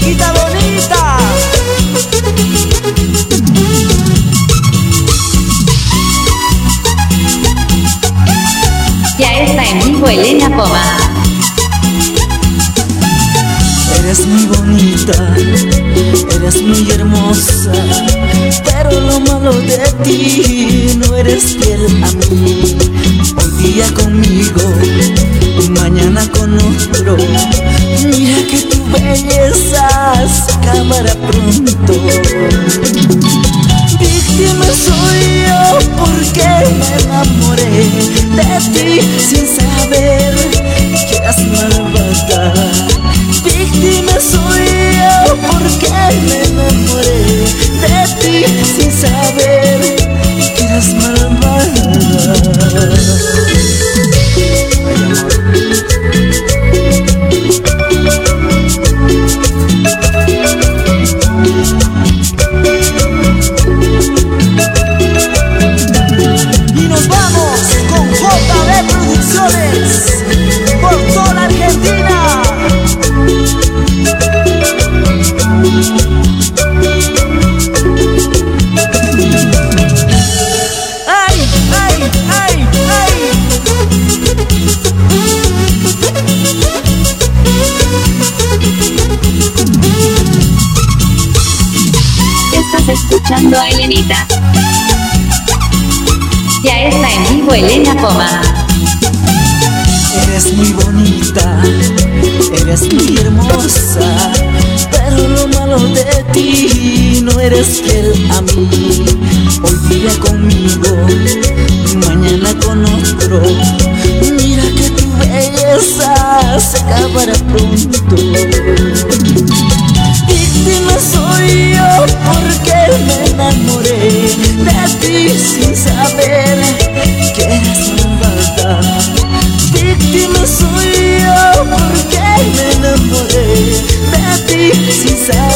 Chiquita bonita. Ya está en vivo Elena Poma. Eres muy bonita, eres muy hermosa, pero lo malo de ti no eres fiel a mí. Hoy día conmigo, mañana con otro. Mira que tu belleza acabará pronto. Víctima soy yo porque me enamoré de ti sin saber que eras malvada. Víctima soy yo porque me enamoré de ti sin saber que eras malvada. Elena Poma. Eres muy bonita, eres muy hermosa, pero lo malo de ti no eres fiel a mí. Hoy día conmigo, mañana con otro. Mira que tu belleza se acabará pronto. Víctima soy yo porque me enamoré de ti sin saber soy yo porque me enamoré de ti sin saber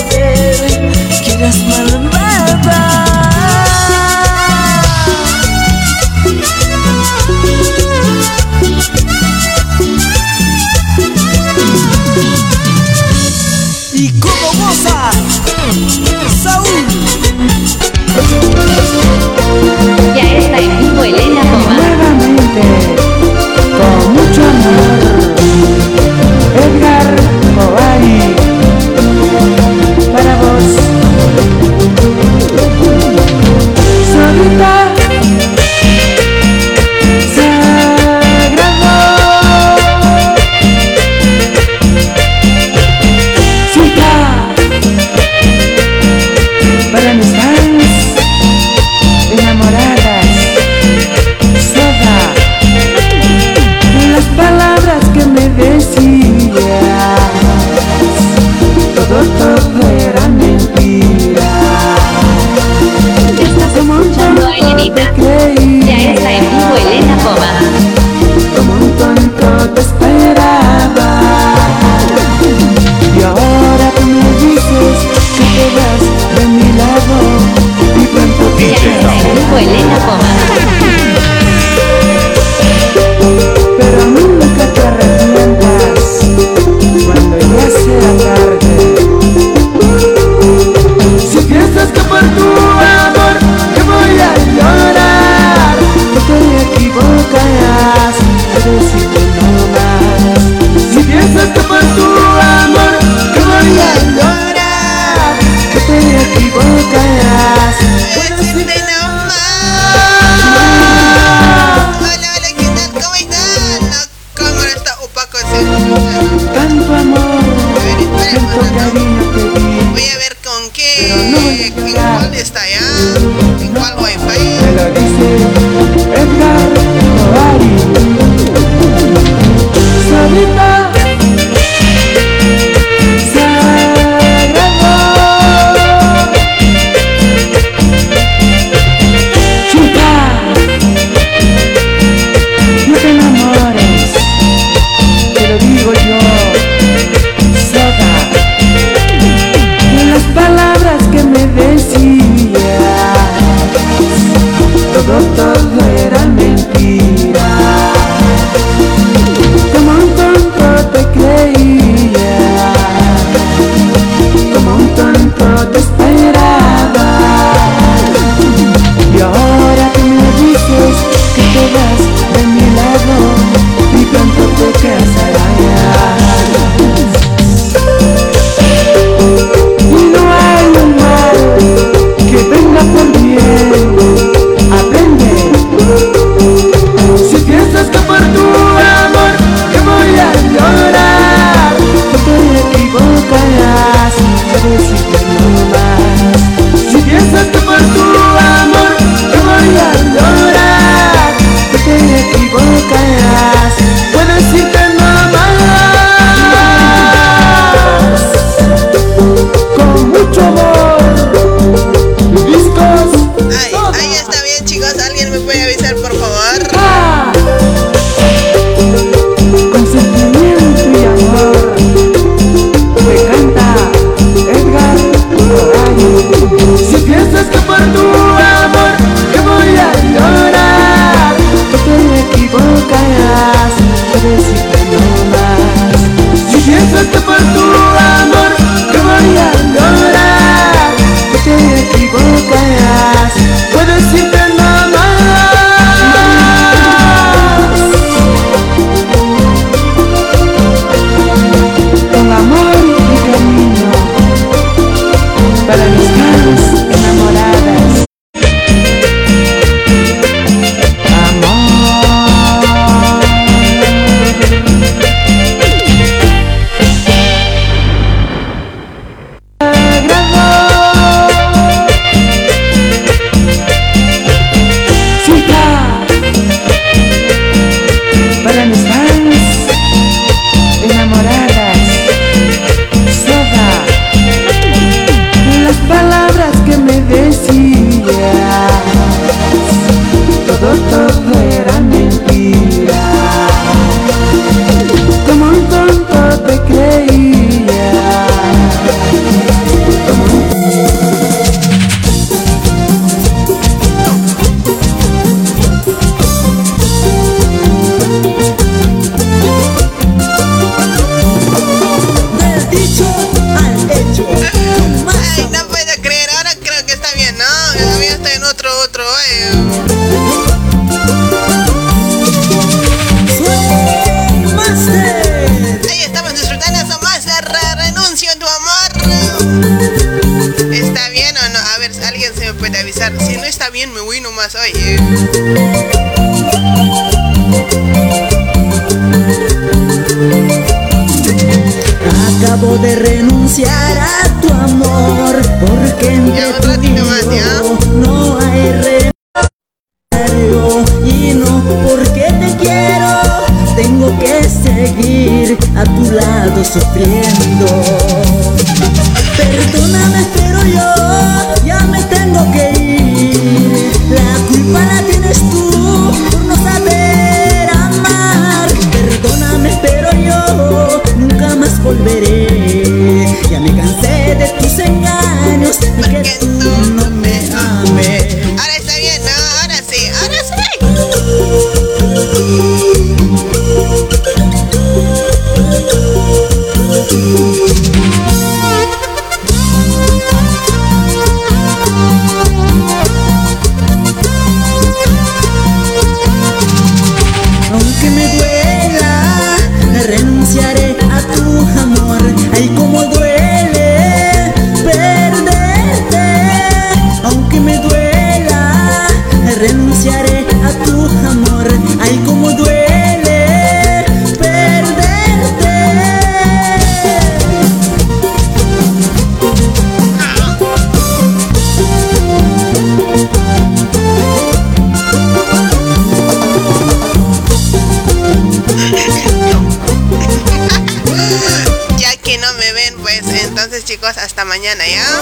chicos, hasta mañana, ¿ya?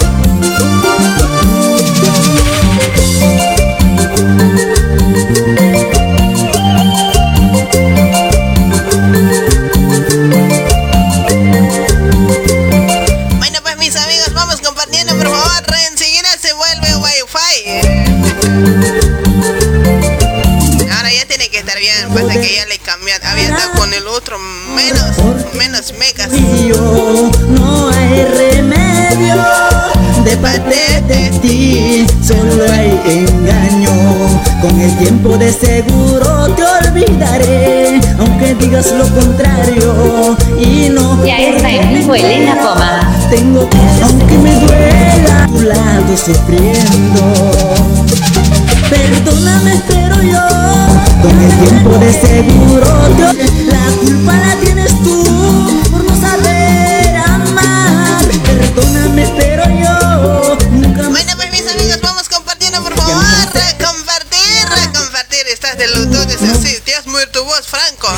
Bueno, pues mis amigos, vamos compartiendo, por favor, enseguida se vuelve Wi-Fi. Ahora ya tiene que estar bien, pasa que ya le cambié, había estado con el otro menos, menos megas. Con el tiempo de seguro te olvidaré, aunque digas lo contrario y no. Ya está en Elena Poma. Tengo que, aunque me duela, a tu lado sufriendo. Perdóname, pero yo. Con el tiempo de seguro te... la culpa la tienes tú por no saber amar. Perdóname, pero sí, te has muerto vos, Franco.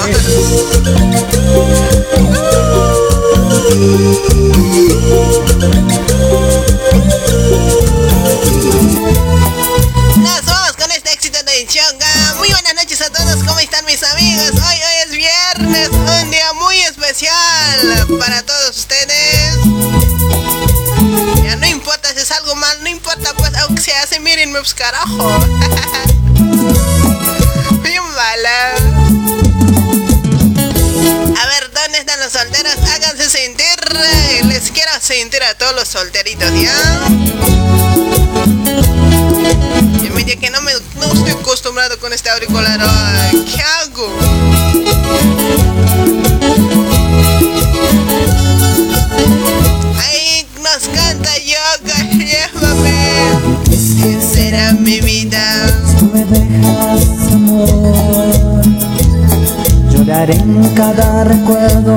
recuerdo.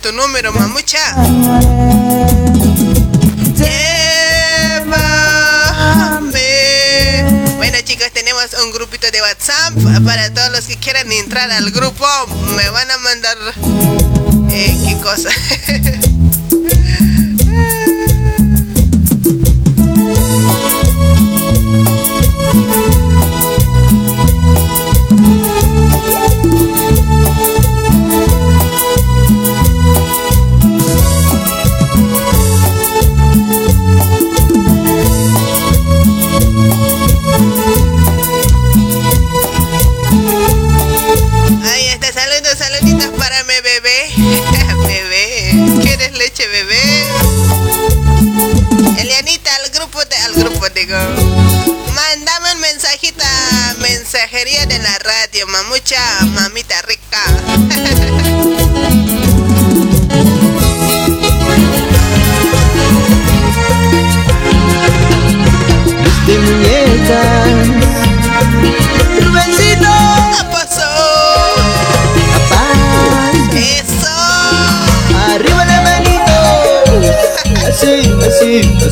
Tu número, mamucha. Llévame. Bueno, chicos, tenemos un grupito de WhatsApp para todos los que quieran entrar al grupo. Me van a mandar. Eh, ¿Qué cosa?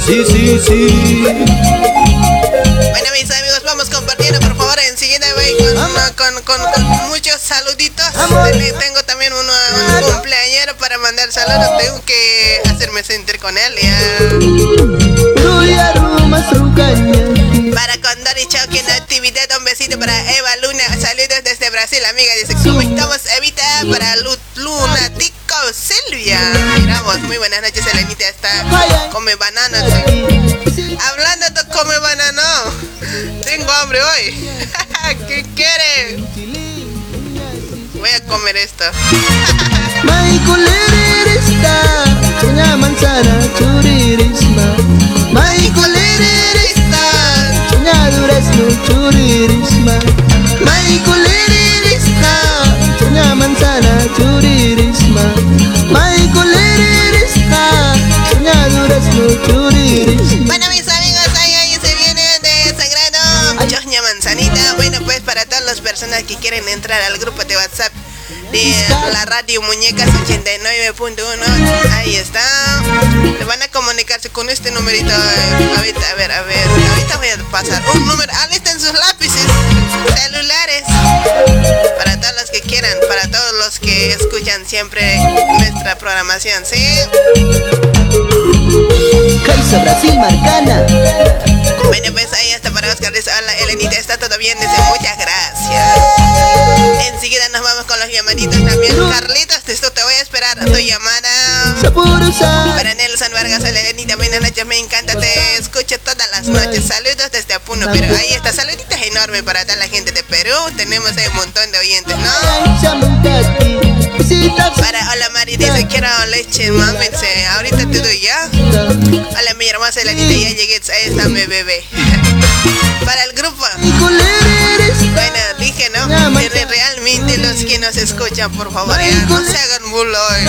así, sí, sí. Bueno, mis amigos, vamos compartiendo, por favor. Enseguida voy con, con, con, con muchos saluditos. Te- Tengo también uno, un cumpleañero para mandar saludos. Tengo que hacerme sentir con él. Ya. Para Condor y Choque en actividad, un besito para Eva Luna. Saludos desde Brasil, amiga. Dice, ¿cómo estamos, Evita? Para Lu Luna, Tico, Silvia. Miramos, muy buenas noches, Elenita. Está come banana. ¿Qué quiere? Voy a comer esto. Michael personas que quieren entrar al grupo de WhatsApp de la radio Muñecas 89.1, ahí está. Le van a comunicarse con este numerito. Ahorita, a ver, a ver, ahorita voy a pasar un número. Alisten sus lápices, celulares. Para todos los que quieran, para todos los que escuchan siempre nuestra programación, ¿sí? Brasil Marcana. Bueno, pues ahí está para Oscar. Dice, hola, Elenita, está todo bien. Dice, muchas gracias. Enseguida nos vamos con los llamaditos también. Carlitos, esto te voy a esperar tu llamada. Para Nelson Vargas, hola, Elenita, buenas noches, me encanta, te escucho todas las noches. Saludos desde Apuno, pero ahí está, saluditos enormes para toda la gente de Perú. Tenemos un montón de oyentes, ¿no? Para, hola Mari, dice, quiero leche, mami, ahorita te doy ya. Hola, mi hermosa Elenita, ya llegué, ahí está mi bebé. Para el grupo. Bueno, dije, ¿no? Re- Realmente los que nos escuchan, por favor, ya no se hagan bulo hoy.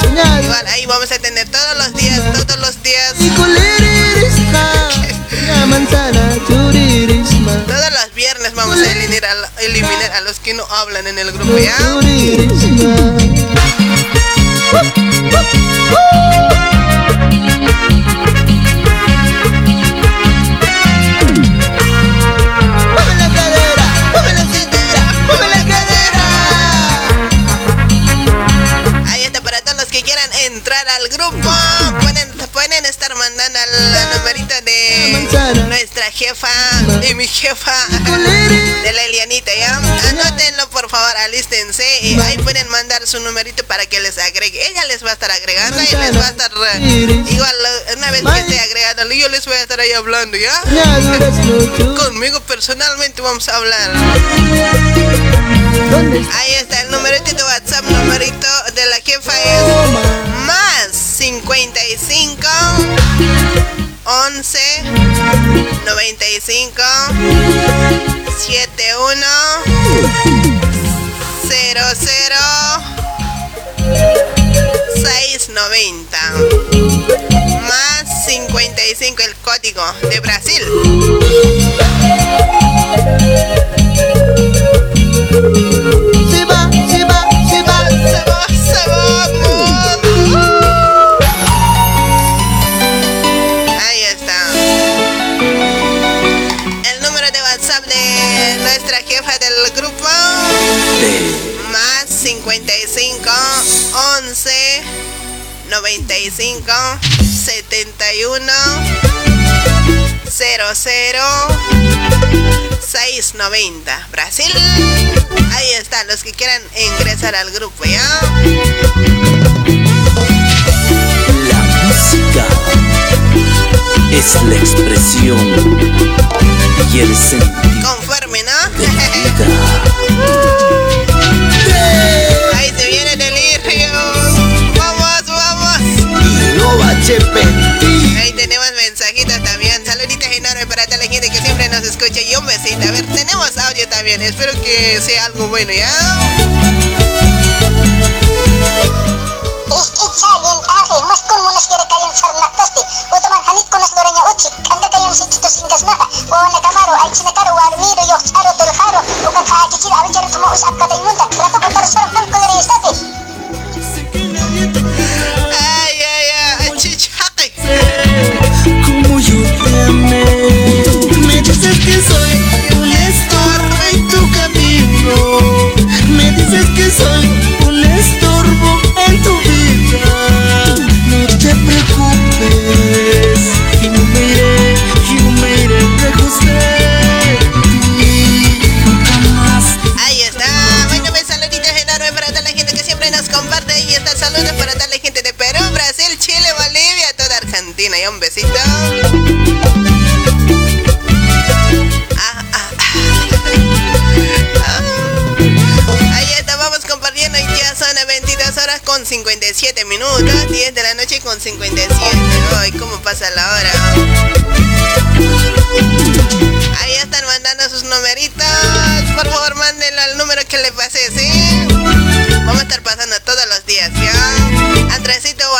Soñar. Igual, ahí vamos a tener todos los días, todos los días, churirisma. todos los viernes vamos a eliminar a, eliminar a los que no hablan en el grupo, ¿ya? Al grupo. Al numerito de nuestra jefa y mi jefa. De la Elianita, ¿ya? Anótenlo, por favor, alístense y ahí pueden mandar su numerito para que les agregue. Ella les va a estar agregando y les va a estar... eh, igual, eh, una vez que esté agregando, yo les voy a estar ahí hablando, ¿ya? Conmigo personalmente vamos a hablar. Ahí está el numerito de WhatsApp, numerito de la jefa es más 55 11 95 71 00 690 más 55 el código de Brasil. Se va, se va, se va, se va, se va, nuestra jefa del grupo. Más 55 11 95 71 00 690 Brasil. Ahí está, los que quieran ingresar al grupo, ¿ya? La música es la expresión y el sentido. Ahí tenemos mensajitos también. Saluditos enormes para toda la gente que siempre nos escucha. Y un besito. A ver, tenemos audio también. Espero que sea algo bueno, ¿ya? Me dices que soy un estorbo en tu camino. Me dices que soy un estorbo en tu vida. No te preocupes, y no me iré, y no me iré lejos de ti. Nunca más. Ahí está. Bueno, pues saluditos enormes para toda la gente que siempre nos comparte. Y está saludos para toda la gente de Perú, Brasil, Chile, Bolivia, toda Argentina. Y un besito. 57 minutos. 10 de la noche con 57. Ay, cómo pasa la hora. Ahí están mandando sus numeritos. Por favor, mándenlo al número que le pasé, ¿sí? Vamos a estar pasando todos los días, ¿ya? Andresito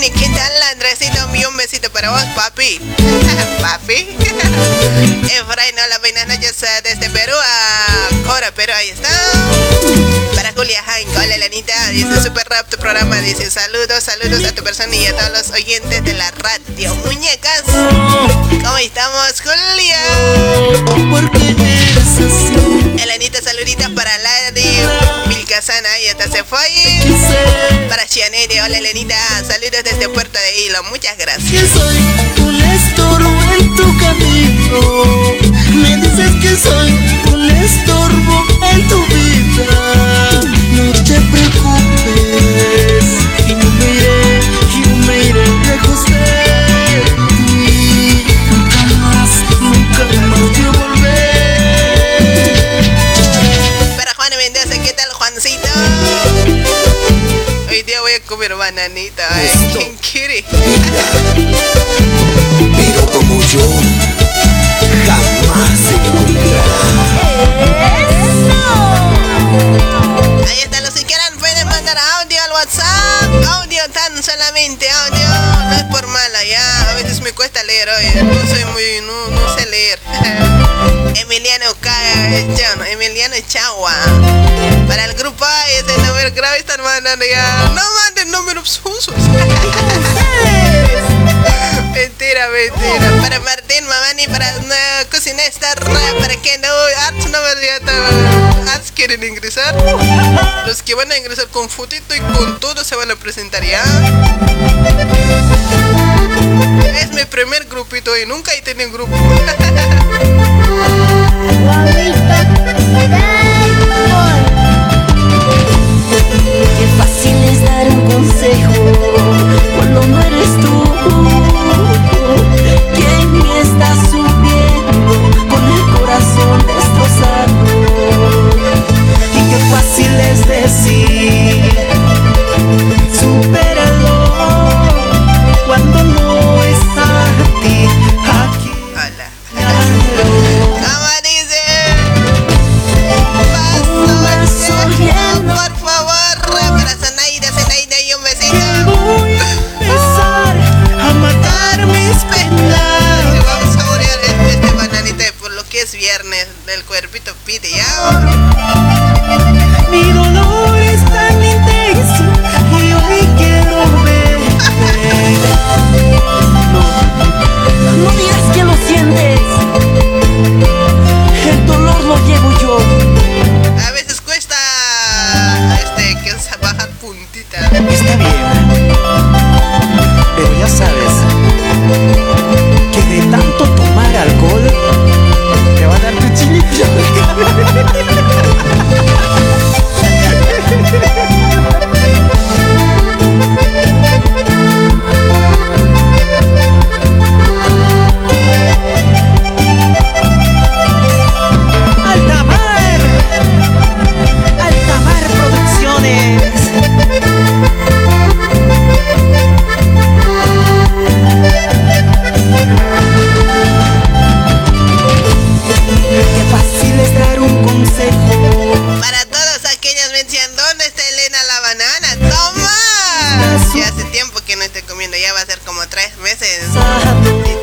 Wanakuni, ¿qué tal, Andresito? Mi un besito para vos, papi. papi. Efraín, hola, buenas noches eh, desde Perú a Cora, Perú, ahí está. Para Julia Hank, hola, Elenita. Dice Super Rap, tu programa. Dice saludos, saludos a tu persona y a todos los oyentes de la radio. Muñecas, ¿cómo estamos, Julia? Porque eres así. Elenita, saluditas para Ladi, Milkazana, ahí hasta se fue. Para Chianeri, hola Elenita, saludos desde Puerto de Hilo, muchas gracias. Bananita, ¿eh? ¿Quién quiere? Pero como yo jamás Ahí están los que quieran, pueden mandar audio al WhatsApp. Audio tan solamente, audio. No es por mala, ya. A veces me cuesta leer hoy. No soy muy, no, no sé. Emiliano Ca- Emiliano Chagua. Para el grupo A, ese número grave están mandando ya. No manden números usos. mentira, mentira. Para Martín Mamani, para una cocinesta, para que no, Arts no me Arts quieren ingresar. Los que van a ingresar con fotito y con todo se van a presentar ya. Es mi primer grupito y nunca he tenido grupo. consejo cuando no eres tú quien está subiendo con el corazón destrozado. Y qué fácil es decir, Pepito pide ya. Mi dolor es tan intenso que hoy quiero verte. No, no digas que lo sientes. El dolor lo llevo yo. A veces cuesta este que se baja puntita. Está bien. Pero ya sabes que de tanto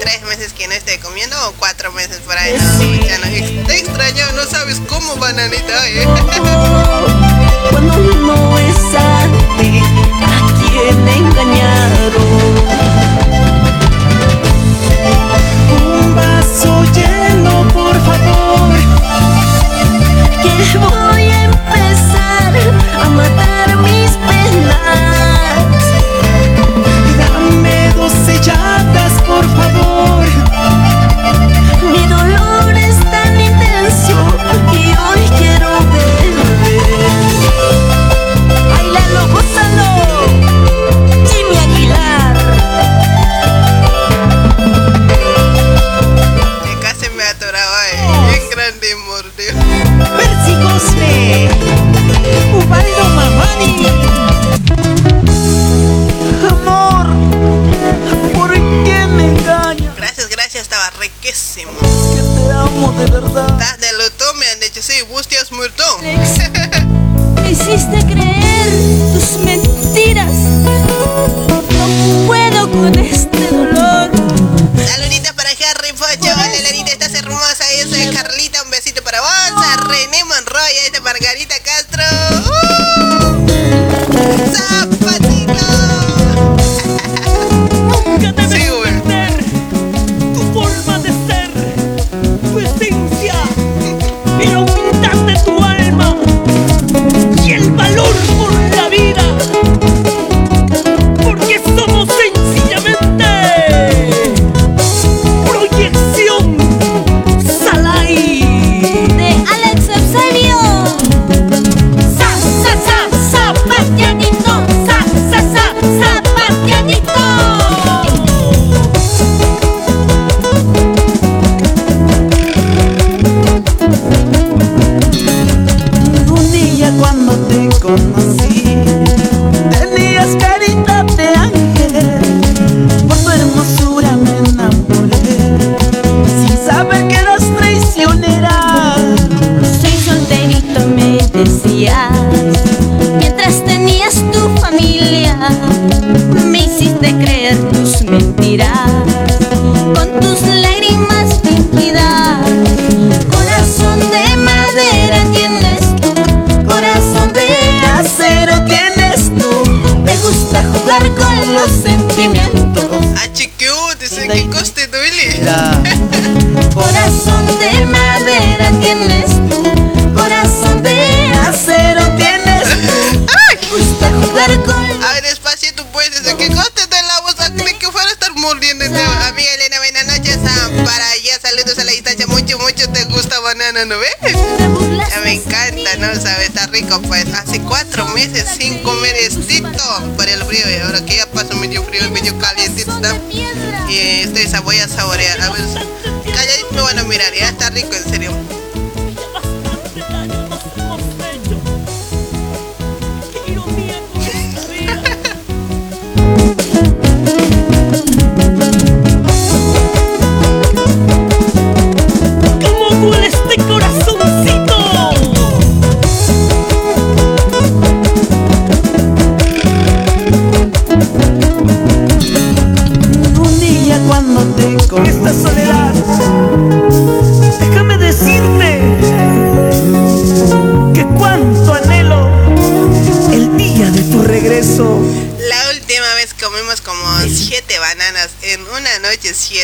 tres meses que no esté comiendo o cuatro meses por ahí. No, te extraño, no sabes cómo, bananita. ¿eh? semana, ¿no ves? Ya me encanta, ¿no? Sabe, está rico, pues. Hace cuatro meses sin comer estito por el frío. Y ahora que ya paso medio frío medio calientito, ¿no? Y este esa voy a saborear. A ver, calladito me van a mirar, ya está rico.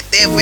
7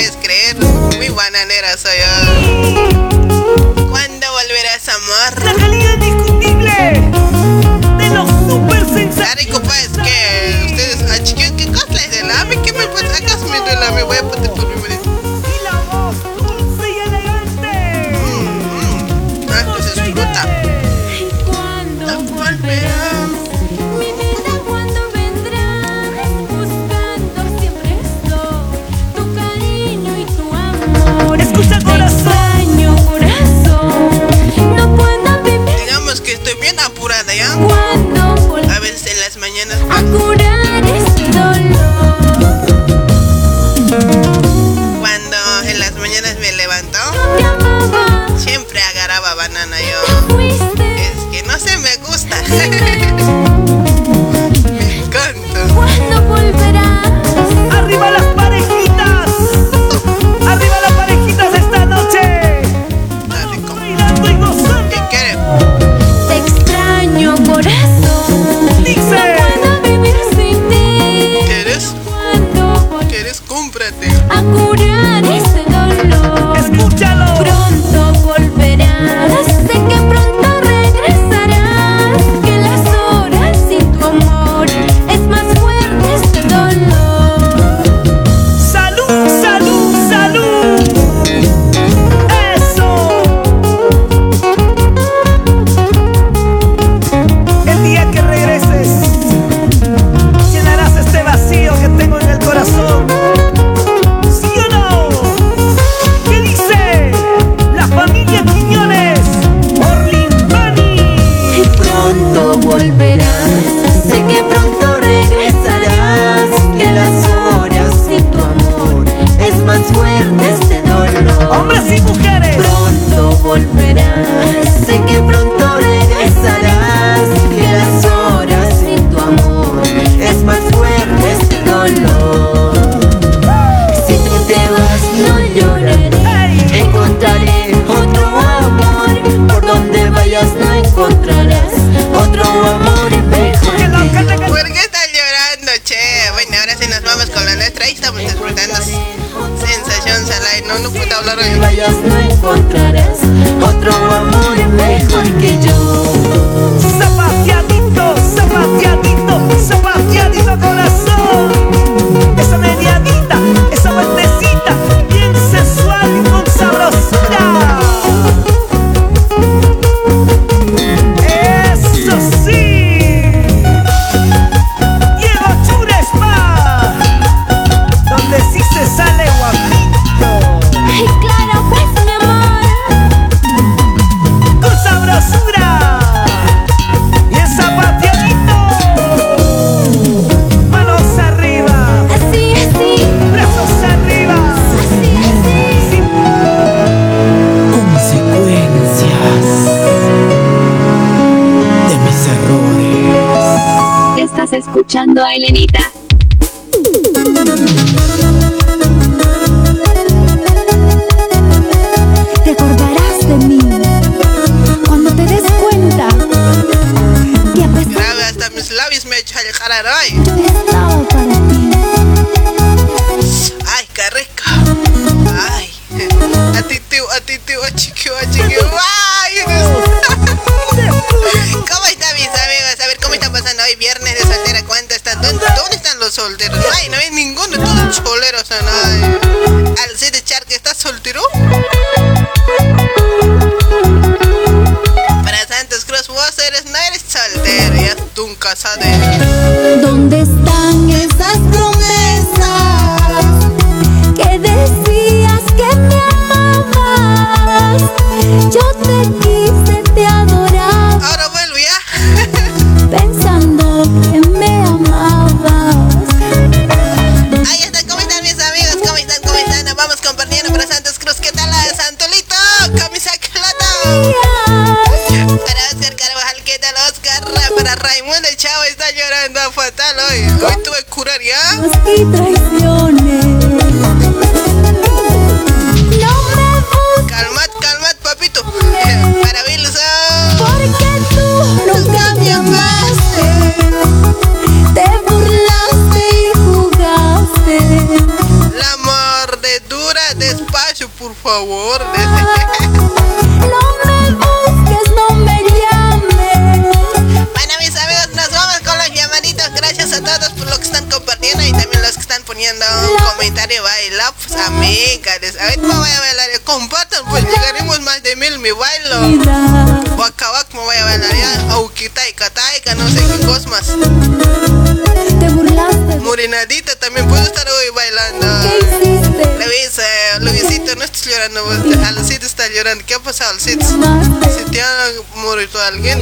llorando. ¿Qué ha pasado? Si, si te ha muerto alguien,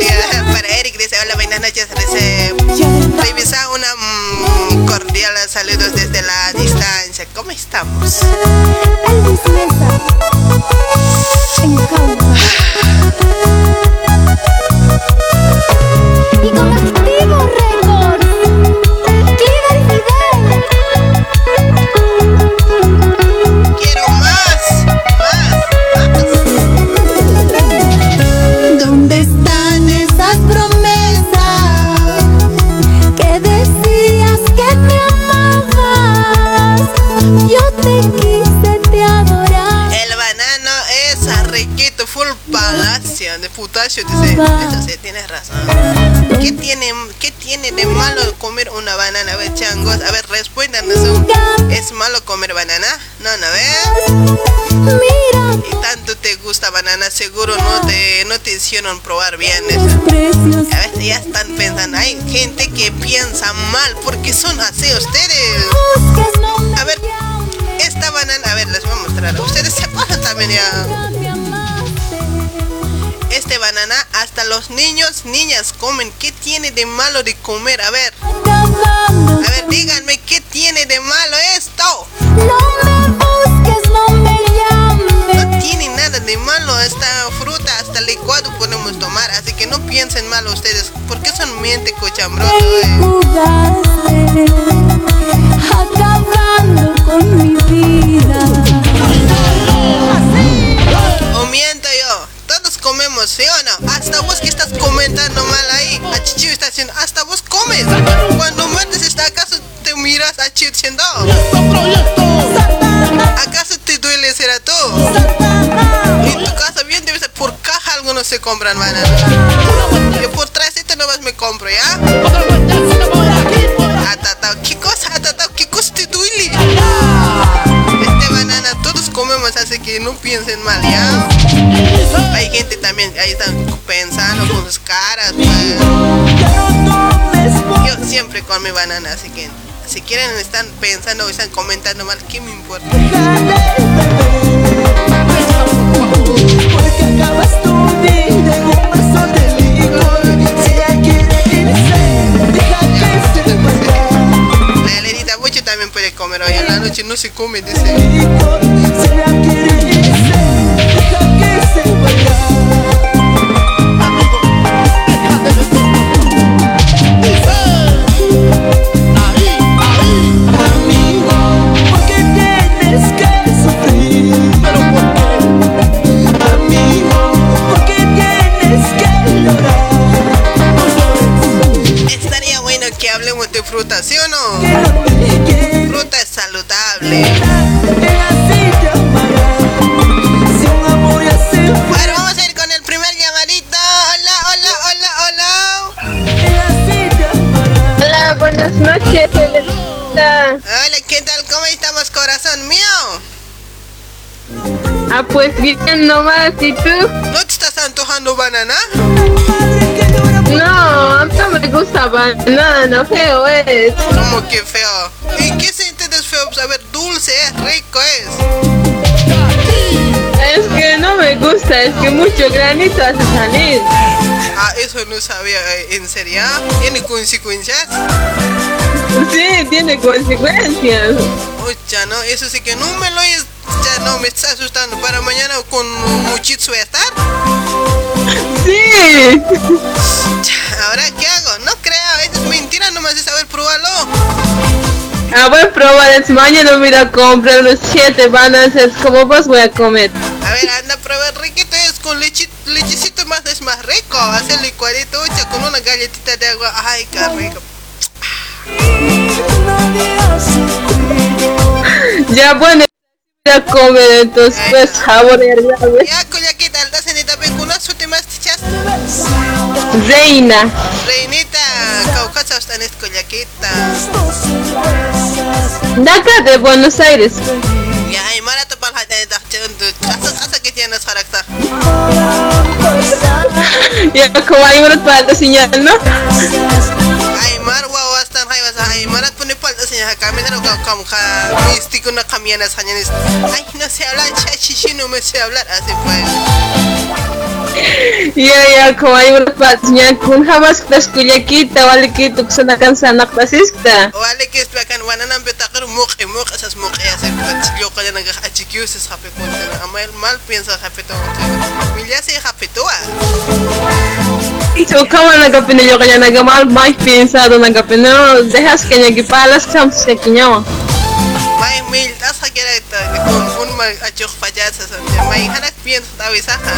para Eric dice, hola, buenas noches. Dice, Baby una mmm, cordial saludos desde la distancia. ¿Cómo estamos? ¿Qué tiene, ¿Qué tiene de malo comer una banana? A ver, changos, a ver, respóndanos. ¿Es malo comer banana? No, no, ¿eh? ¿ves? Y tanto te gusta banana, seguro no te, no te hicieron probar bien eso. A veces ya están pensando, hay gente que piensa mal porque son así ustedes. A ver, esta banana, a ver, les voy a mostrar. Ustedes se pasan también ya. los niños, niñas comen. ¿Qué tiene de malo de comer? A ver. A ver, díganme, ¿qué tiene de malo esto? No me busques mamellas. No tiene nada de malo esta fruta, hasta licuado podemos tomar. Así que no piensen mal ustedes. ¿Por qué son miente cochambroso? Eh? O miento yo. Todos comemos, ¿sí o no? hasta vos que estás comentando mal ahí. A Chichu está diciendo, hasta vos comes. Cuando muertes está acaso te miras a Chichu ¿acaso te duele ser a tú? Y tu casa bien debe ser por caja algunos se compran, maná. Yo por trasito este nomás me compro, ¿ya? Atatao, ¿qué cosa? Atatao, ¿qué cosa te duele? Este banana todos comemos, así que no piensen mal, ¿ya? Hay gente también, ahí están pensando con sus caras, pues. Yo siempre con mi banana, así que si quieren están pensando o están comentando mal, ¿qué me importa? La helerita mucho también puede comer hoy en la noche, no se come, dice. Estaría bueno que hablemos de fruta, ¿sí o no? Fruta es saludable. Corazón mío? Ah, pues bien nomás, ¿y tú? ¿No te estás antojando banana? No, a mí no me gusta banana, feo es. ¿Cómo que feo? ¿Y qué sientes feo? A ver, dulce es, rico es. Es que no me gusta, es que mucho granito hace salir. Ah, eso no sabía. eh, ¿En serio? ¿Tiene consecuencias? Sí, tiene consecuencias. Uy, ya no, eso sí que no me lo es. Ya no, me está asustando. ¿Para mañana con a estar? Sí. ¿Ahora qué hago? No creo, es mentira, nomás de saber probarlo. Ah, voy a probar, es mañana voy a comprar unos siete bananas, es como vos voy a comer. A ver, anda a probar riquito, es con leche, lechecito más, es más rico. Hacer licuadito, ucha, con una galletita de agua. Ay, qué rico. Ya bueno, voy a comer, entonces pues saborear. Ya, coña, ¿qué tal? ¿Das en esta vez su temas, tichas? Reina. Reinita, caucasa hasta en esta collaquita. De acá de Buenos Aires. Ya, marato carácter. Ya como hay una falta señal, ¿no? Ay, mar, guau, hasta ay, vas ay, marat como camina sañanes. Ay, no sé hablar, chachichi, no me sé hablar, así pues. Ya ya como una falta señal kun habas tas kuyakita wala kito kusana kan sanak pasista. Wale que es pecan, wana nam betakar muk e muk esas muk e hacer yo kaya naga achikiu se sape con amal mal piensa sape to. Milya se sape to. So kama nagapino yo kanya nagamal may pensado nagapino dejas kanya gipalas kam sa kinyawa. May mil tas hakira ito con un ma achok fallasa sa may hanak piensa tawi sa ha.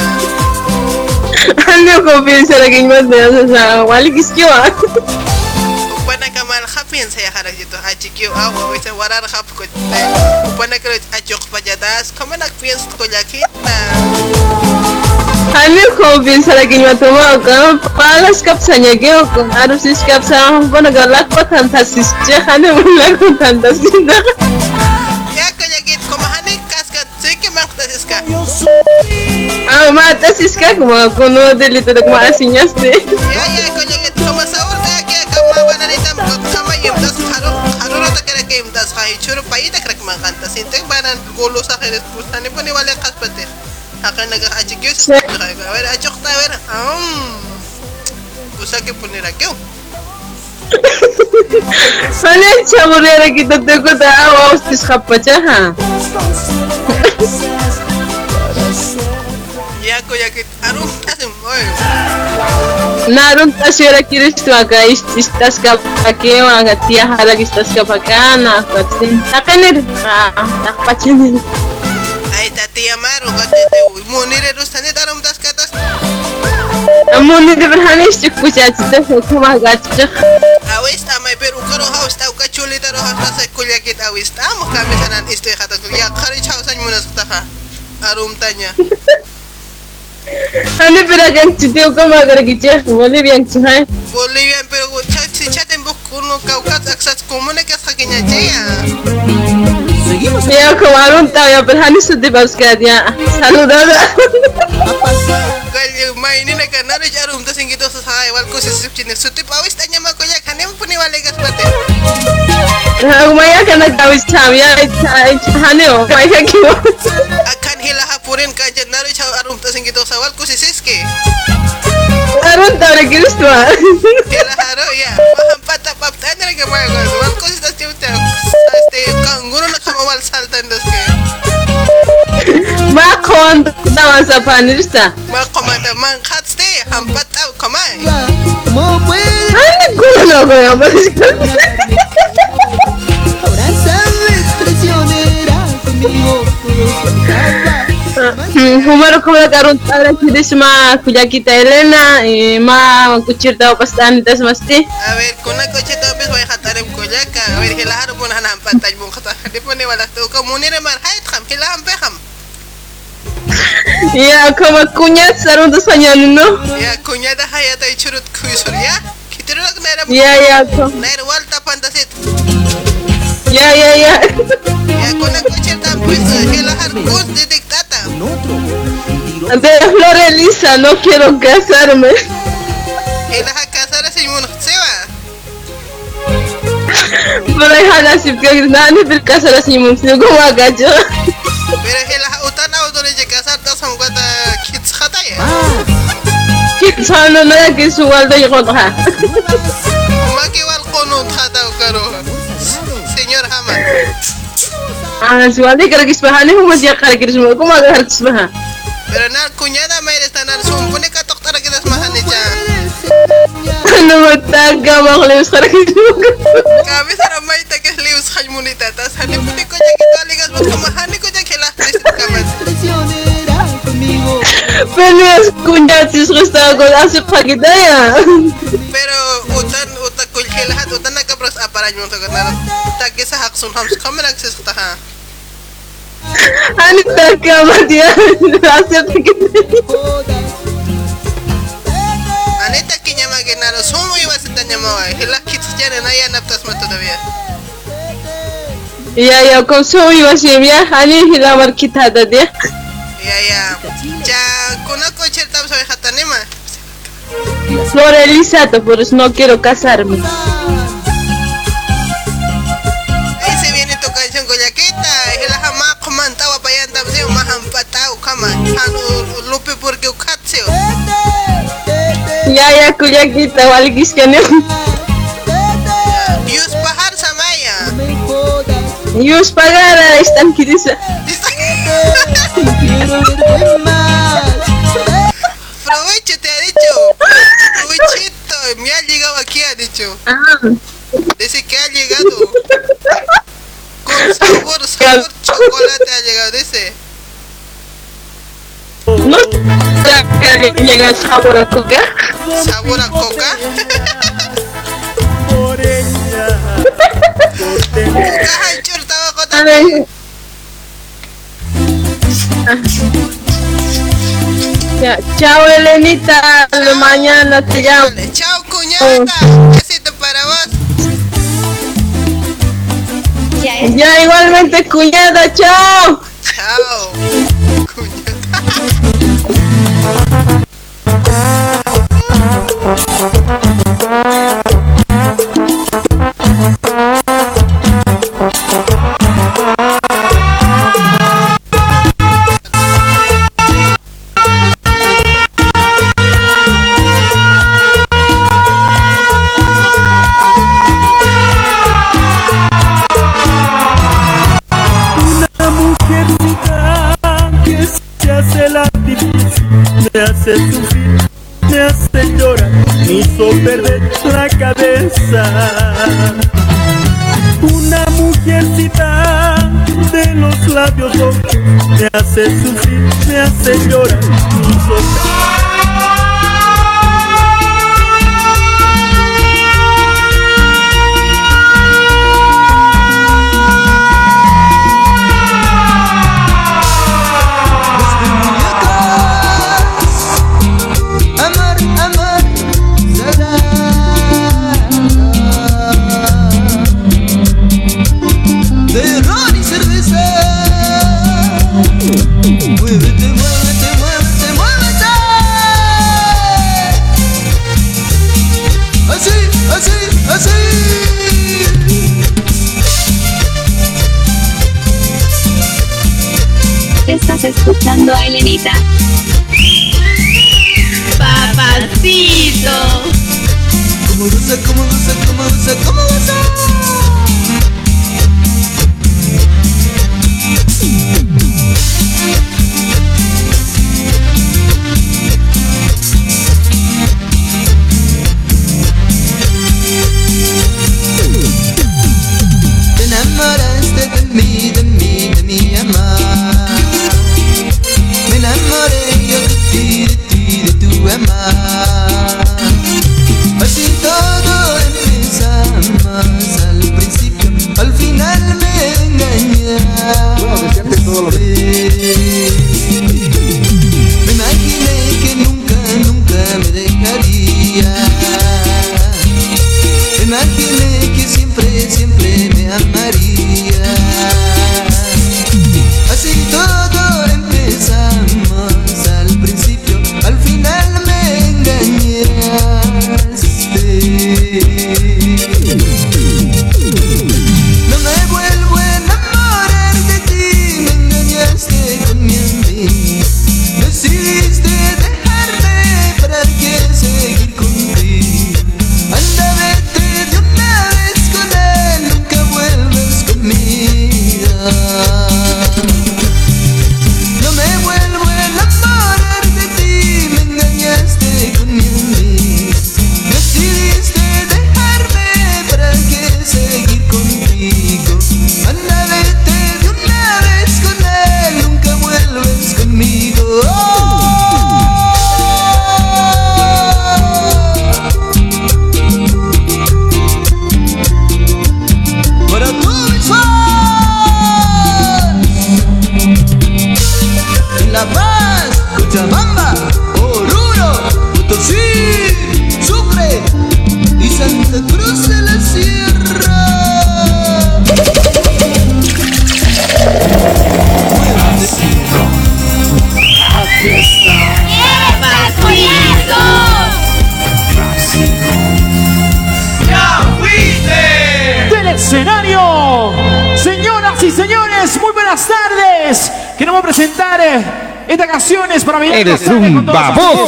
Ano ko pinsa laging mas na sa wala kiskiwa. Upana kamal ha piensa ya harak ito achikiu wa wisa warar hap ko. Upana kalo achok falladas kama nak delito de de. Ya ya yimdas khai churu paita krak makanta sinte banan golo sa kare pustani poni wala kaspate. Akan naga achikyo sa kaya a ver achok ta a ver. Um. Usa que poner aquí. Ano yung chamurera kita tuko ta awa ustis kapacha ha. Ya ko yakit aro asim oy. Naroon ta siya kiris tu aga istas ka pake mga tiya harag istas ka pakana. Katsin takanir. Ah, nakpachin. Ay tati დიამარო გადედეუ მონერეროსთან ეტარომ დასკატას მონერერანის ჩიკუჩაც და ხომაგაჭ ავეს ამებერ უკრო ჰავს თავკაჩული და როჰავს საკულιακი თავის და მოკამეთანან ისტეხა და გიახარი ჩავსან მონასხტახა არ უმტანია Ano pinagantitiw ko magaragitya? Bolivian chuhan. Bolivian pero si chaten vos kuno caucat axat comunicas a quien Seguimos. Ya como algún tabio, pero han ido de bascadia. Saludada. Gallo, mainina canare ya rum dos inguitos a igual cosas se tiene su tipo, a esta llama coya, canemos pone valegas pate. Umaya ka nagtawis cham ya. Hani o. May ka kiwa. Akan hila hapurin ka dyan na rin arum tas ingito sa wal ko si siski Arun tayo na ginusto ha. hila haro ya mahampat apap tanya rin ka mga gas wal ko si tas tiwte este kanguro na kamawal saltan dos ke Makon tawa sa panirista. mga komanda man katste hampat aw kamay ¿Cómo puedes? Ano gulo ko yung Ahora sabes traicionera conmigo. Todo contaba. Humaro ko na karon tara kidis ma kuya kita Elena eh, ma kuchir daw pastan tas masti. A ver, kuna coche topes voy a jatar en collaca. A ver, hila haro pun hanan patay mong kata. Di po ni wala to. Kamu ni remar hayat kam. Hila hampe ham. Ya como kunya sarun tas panyan no. Ya, kunyada hayat ay churut kuisur ya. Kitirulak na ram. Ya ya ko. Nair walta pantasit. Ya ya ya. Ya, kuna coche topes. Hila har kus de. De Flor Elisa, no quiero casarme. Hila ha kasara si mun sewa. Pero hay hana si que nani bil casar así mun si ko magajo. Pero hila ha utan au dole je kasar tas ham kata kits khata ya. Ah, Sana na que su waldo y con ha. Maki wal qunut khata karo. Señor Hamad. Ah, su waldo que kis bahani hum ya kar kis mo ko magar kis bah. Pero na kunyada may restanar sumpune ka toktara kitas mahani cha. Ano mataga mo ko leus kar kis mo. Kami sarap may tagas lius hajmunita. Tas hani puti ko dyan kita ligas mo kamahani ko dyan kila. Lisit kaman. traicionera conmigo. Pero kunya sis gusta ko asip pagidaya. Pero utan utak ko kilahat utan nakapras aparan yung tagat na tagi sa haksun hams kami nagsis ta ha. Ano taga mo dia? Asip pagidaya. Jodas. Anita kinya maginaro sumo iwas tanya mawa. Hila kits dyan na yan aptas mo todavía. Ya ya ko so iwa simya hani hilamar kita da dia. Ya ya. Ja kuna ko chertam sa hatanima. Flor Elisa, por eso no quiero casarme. Ahí se viene tu canción Coyaquita. Hila hama kumantawa payan tapsi maham patao kama. Hanu lupe porque ukatseo. Ya ya kita waligis ka niyo. Yus pahar samaya. Yus pagara istan kirisa. Quiero verte Me ha llegado aquí, ha dicho. Ah. Dice que ha llegado. Con sabor, sabor chocolate ha llegado, dice. No que llega sabor a coca. Sabor a coca. por ella. Por tener Coca hanchur tawa ko A también. Ya, chao Elenita, mañana te llamo. Chao, cuñada. Besito para vos. Ya es Ya igualmente cuñada, chao. Chao. Cuñada.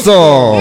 走。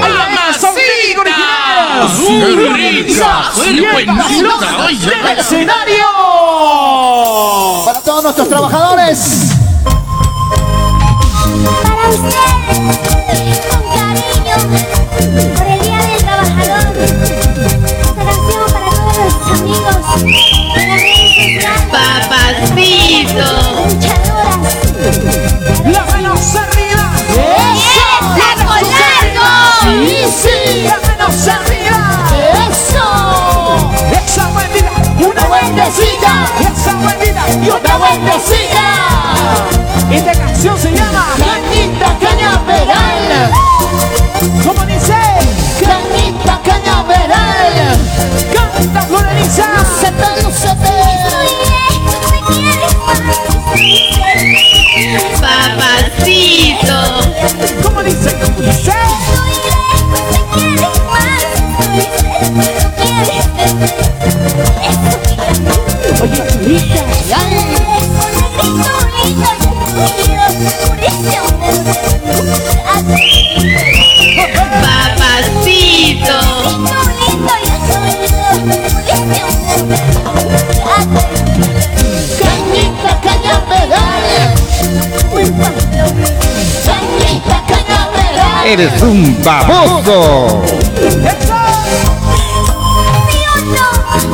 eres un baboso.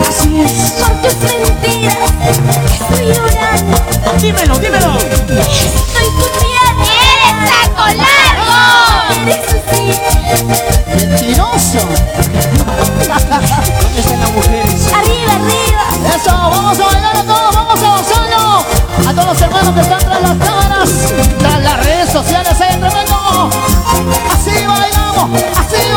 Así es. Por tus mentiras estoy llorando. Dímelo, dímelo. Soy tu piel. Eres saco largo. Mentiroso. ¿Dónde están las mujeres? Arriba, arriba. Eso, vamos a bailar a todos, vamos a gozarlo. A todos los hermanos que están tras las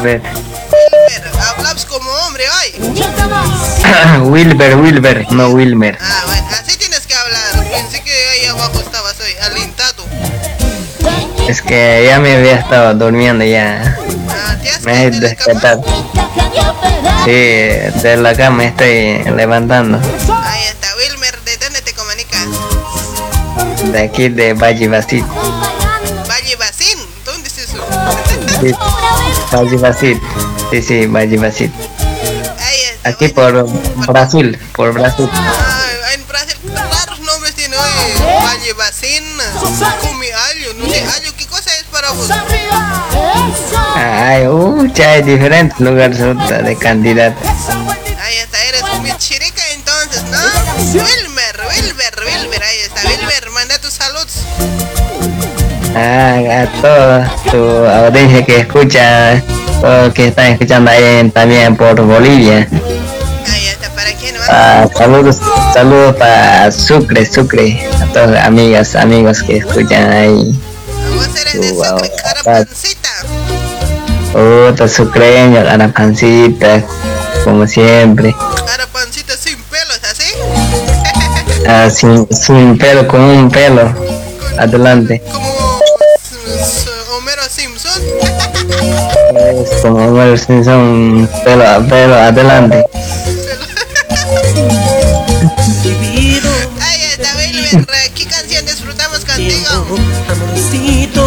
Wilber. Hablas como hombre hoy. Wilber, Wilber, no Wilmer. Ah, bueno, así tienes que hablar. Pensé que ahí abajo estabas hoy, alentado. Es que ya me había estado durmiendo ya. Ah, ¿te has Me he despertado. Sí, de la cama estoy levantando. Ahí está, Wilmer, ¿de dónde te comunicas? De aquí de Valle Basit. Valle Bacín, ¿dónde es eso? Valle Basit. Sí, sí, Valle Basit. Ahí está. Aquí por Brasil, por Brasil. Ah, en Brasil, raros nombres tiene hoy. Valle Bacín, Cumi Allo, no sé, Allo, ¿qué cosa es para vos? Hay, uh, ya hay diferentes lugares ahorita de candidatos. Ah, a toda tu audiencia que escucha, o que están escuchando ahí en- también por Bolivia. Ah, saludos, saludos para Sucre, Sucre, a todas las amigas, amigos que escuchan ahí. Vos eres de Sucre, Carapancita. Otro sucreño, la pancita, como siempre. Carapancita sin pelos, ¿así? Ah, sin, sin pelo, con un pelo. Adelante. Como Homero Simpson, pelo, pelo, adelante. Ahí está, Wilmer, ¿qué canción disfrutamos contigo?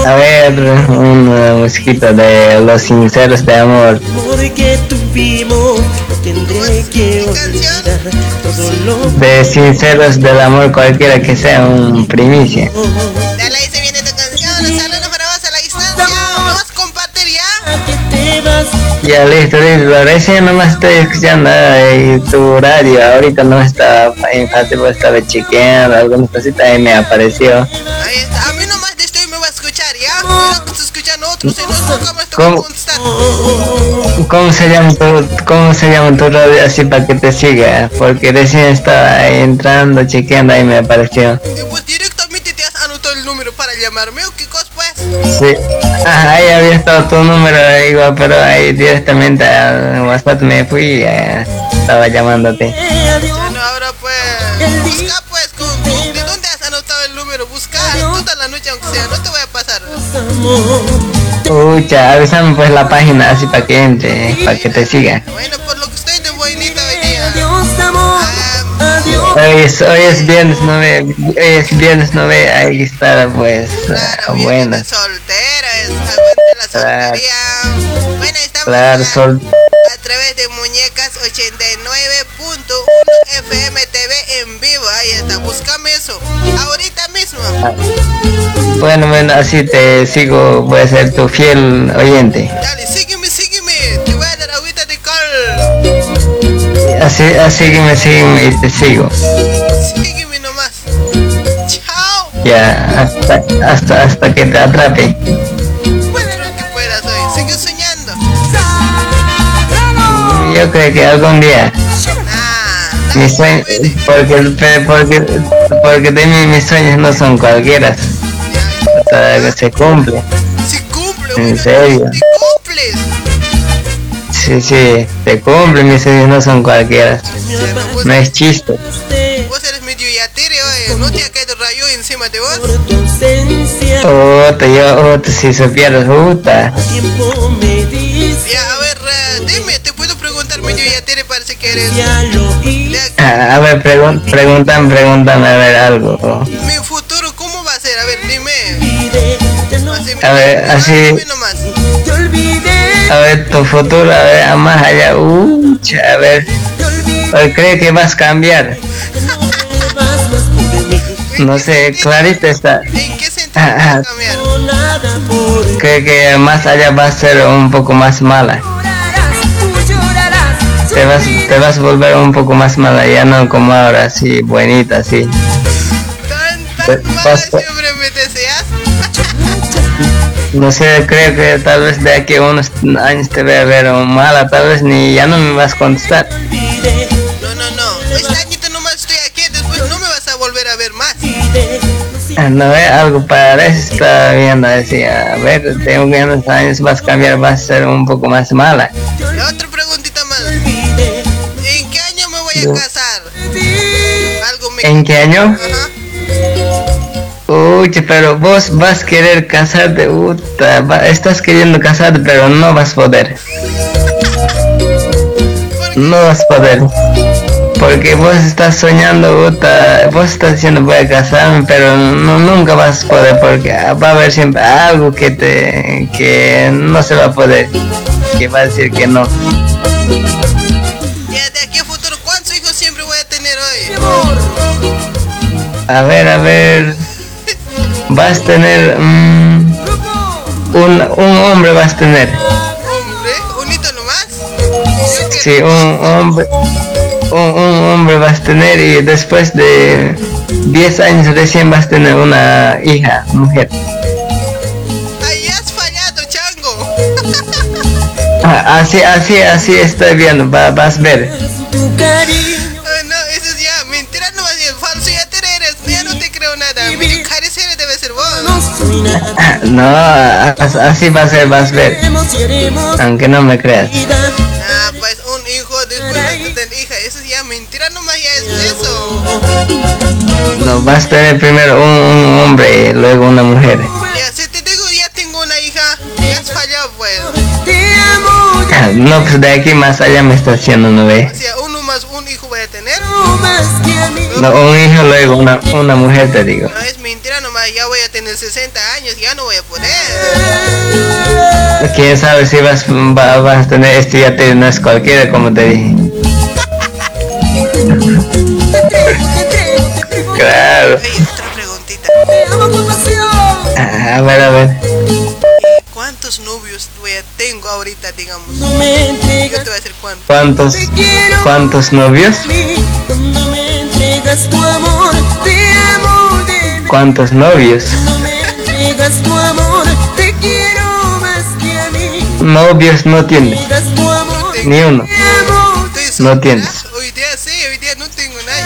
A ver, una musiquita de Los Sinceros de Amor. porque tuvimos, tendré que olvidar todo lo De Sinceros del Amor, cualquiera que sea un primicia. Ya listo, listo. Recién nomás estoy escuchando eh, tu radio. Ahorita no estaba en Facebook, estaba chequeando algunas cositas y me apareció. Ahí está. A mí nomás de estoy me va a escuchar, ¿ya? Yo estoy escuchando otros y no cómo esto ¿Cómo? ¿Cómo se llama tu, cómo se llama tu radio así para que te siga? Porque recién estaba entrando, chequeando y me apareció. Y pues directamente te has anotado el número para llamarme, ¿o qué pues? Sí. Ah, ahí había estado tu número igual, pero ahí directamente al WhatsApp me fui y eh, estaba llamándote. Bueno, ahora pues. Busca pues, con, con- ¿de dónde has anotado el número? Busca toda la noche, aunque sea, no te voy a pasar. Pucha, avísame pues la página así para que entre, para que te siga. Bueno, Hoy es, hoy es viernes 9, hoy es viernes 9, hay que estar pues claro, ah, bueno. soltera, es la Claro. soltería. Bueno, estamos Claro, a, sol, a través de Muñecas 89.1 FM TV en vivo. Ahí está, búscame eso. Ahorita mismo. bueno, bueno, así te sigo, voy a ser tu fiel oyente. Dale, Así, así que me sígueme y te sigo. Sígueme nomás. Chao. Ya, hasta, hasta, hasta que te atrape. Bueno, lo que puedas hoy. Sigue soñando. Yo creo que algún día Nah, mis sueños, porque, porque, porque de mí mis sueños no son cualquiera, hasta que se cumple. Si cumple, ¿En serio? Sí, sí, se cumplen mis sueños no son cualquiera, no es chiste. vos eres medio yatire, oye. ¿No te ha caído rayo encima de vos? Ausencia, Otra, yo, otra, si supieras, puta. Ya, a ver, eh, dime, te puedo preguntar medio yatire, parece que eres. Ah, A ver, pregun preguntan, preguntan, a ver algo. Mi futuro, ¿cómo va a ser? A ver, dime. Así, A ver, así- Dime nomás. A ver, tu futuro, a ver, a más allá, uh, a ver, te olvidé. ¿cuál cree que vas a cambiar? No sé, clarita está. ¿En qué sentido a cambiar? Creo que más allá va a ser un poco más mala. Te vas, te vas a volver un poco más mala, ya no como ahora, así, buenita, así. Tan, Te- tan mala No sé, creo que tal vez de aquí a unos años te voy a ver mala, tal vez ni ya no me vas a contestar. No, no, no. Este añito nomás estoy aquí, después no me vas a volver a ver más. Ah, No ve algo para eso está viendo, decía, a ver, tengo que unos años vas a cambiar, vas a ser un poco más mala. Otra preguntita más. ¿En qué año me voy a casar? Algo me... ¿En qué año? Ajá. Uy, pero vos vas a querer casarte, puta, estás queriendo casarte, pero no vas a poder. No vas a poder. Porque vos estás soñando, puta, vos estás diciendo voy a casarme, pero no, nunca vas a poder porque va a haber siempre algo que te, que no se va a poder, que va a decir que no. Ya de aquí a futuro, ¿cuántos hijos siempre voy a tener hoy? A ver, a ver, vas a tener mm, un, un hombre vas a tener. Hombre, unito nomás. Sí, un hombre, un, un hombre vas a tener y después de 10 años recién vas a tener una hija, mujer. Ahí has fallado, chango. Ah, Así, así, así estoy viendo, va- vas a ver. No, as- así va a ser, vas a ver. Aunque no me creas. Ah, pues un hijo después de hija, eso es ya mentira, nomás ya es eso. No, vas a tener primero un, un hombre y luego una mujer. Ya, si te digo, ya tengo una hija, ya has fallado, pues. Ah, No, pues de aquí más allá me está haciendo, ¿no ve? O sea, uno más un hijo voy a tener. No, un hijo luego una, una mujer, te digo. No es mentira ya voy a tener 60 años, ya no voy a poder. Quién sabe si vas, va- vas a tener este ya te, no es cualquiera, como te dije. Claro. Oye, otra preguntita. Ah, A ver, a ver. ¿Cuántos novios voy a tengo ahorita, digamos? Yo te voy a decir cuántos. ¿Cuántos, cuántos novios? ¿Cuántos novios? Novios no tienes, ni uno. No tienes. Hoy día sí, hoy día no tengo nadie.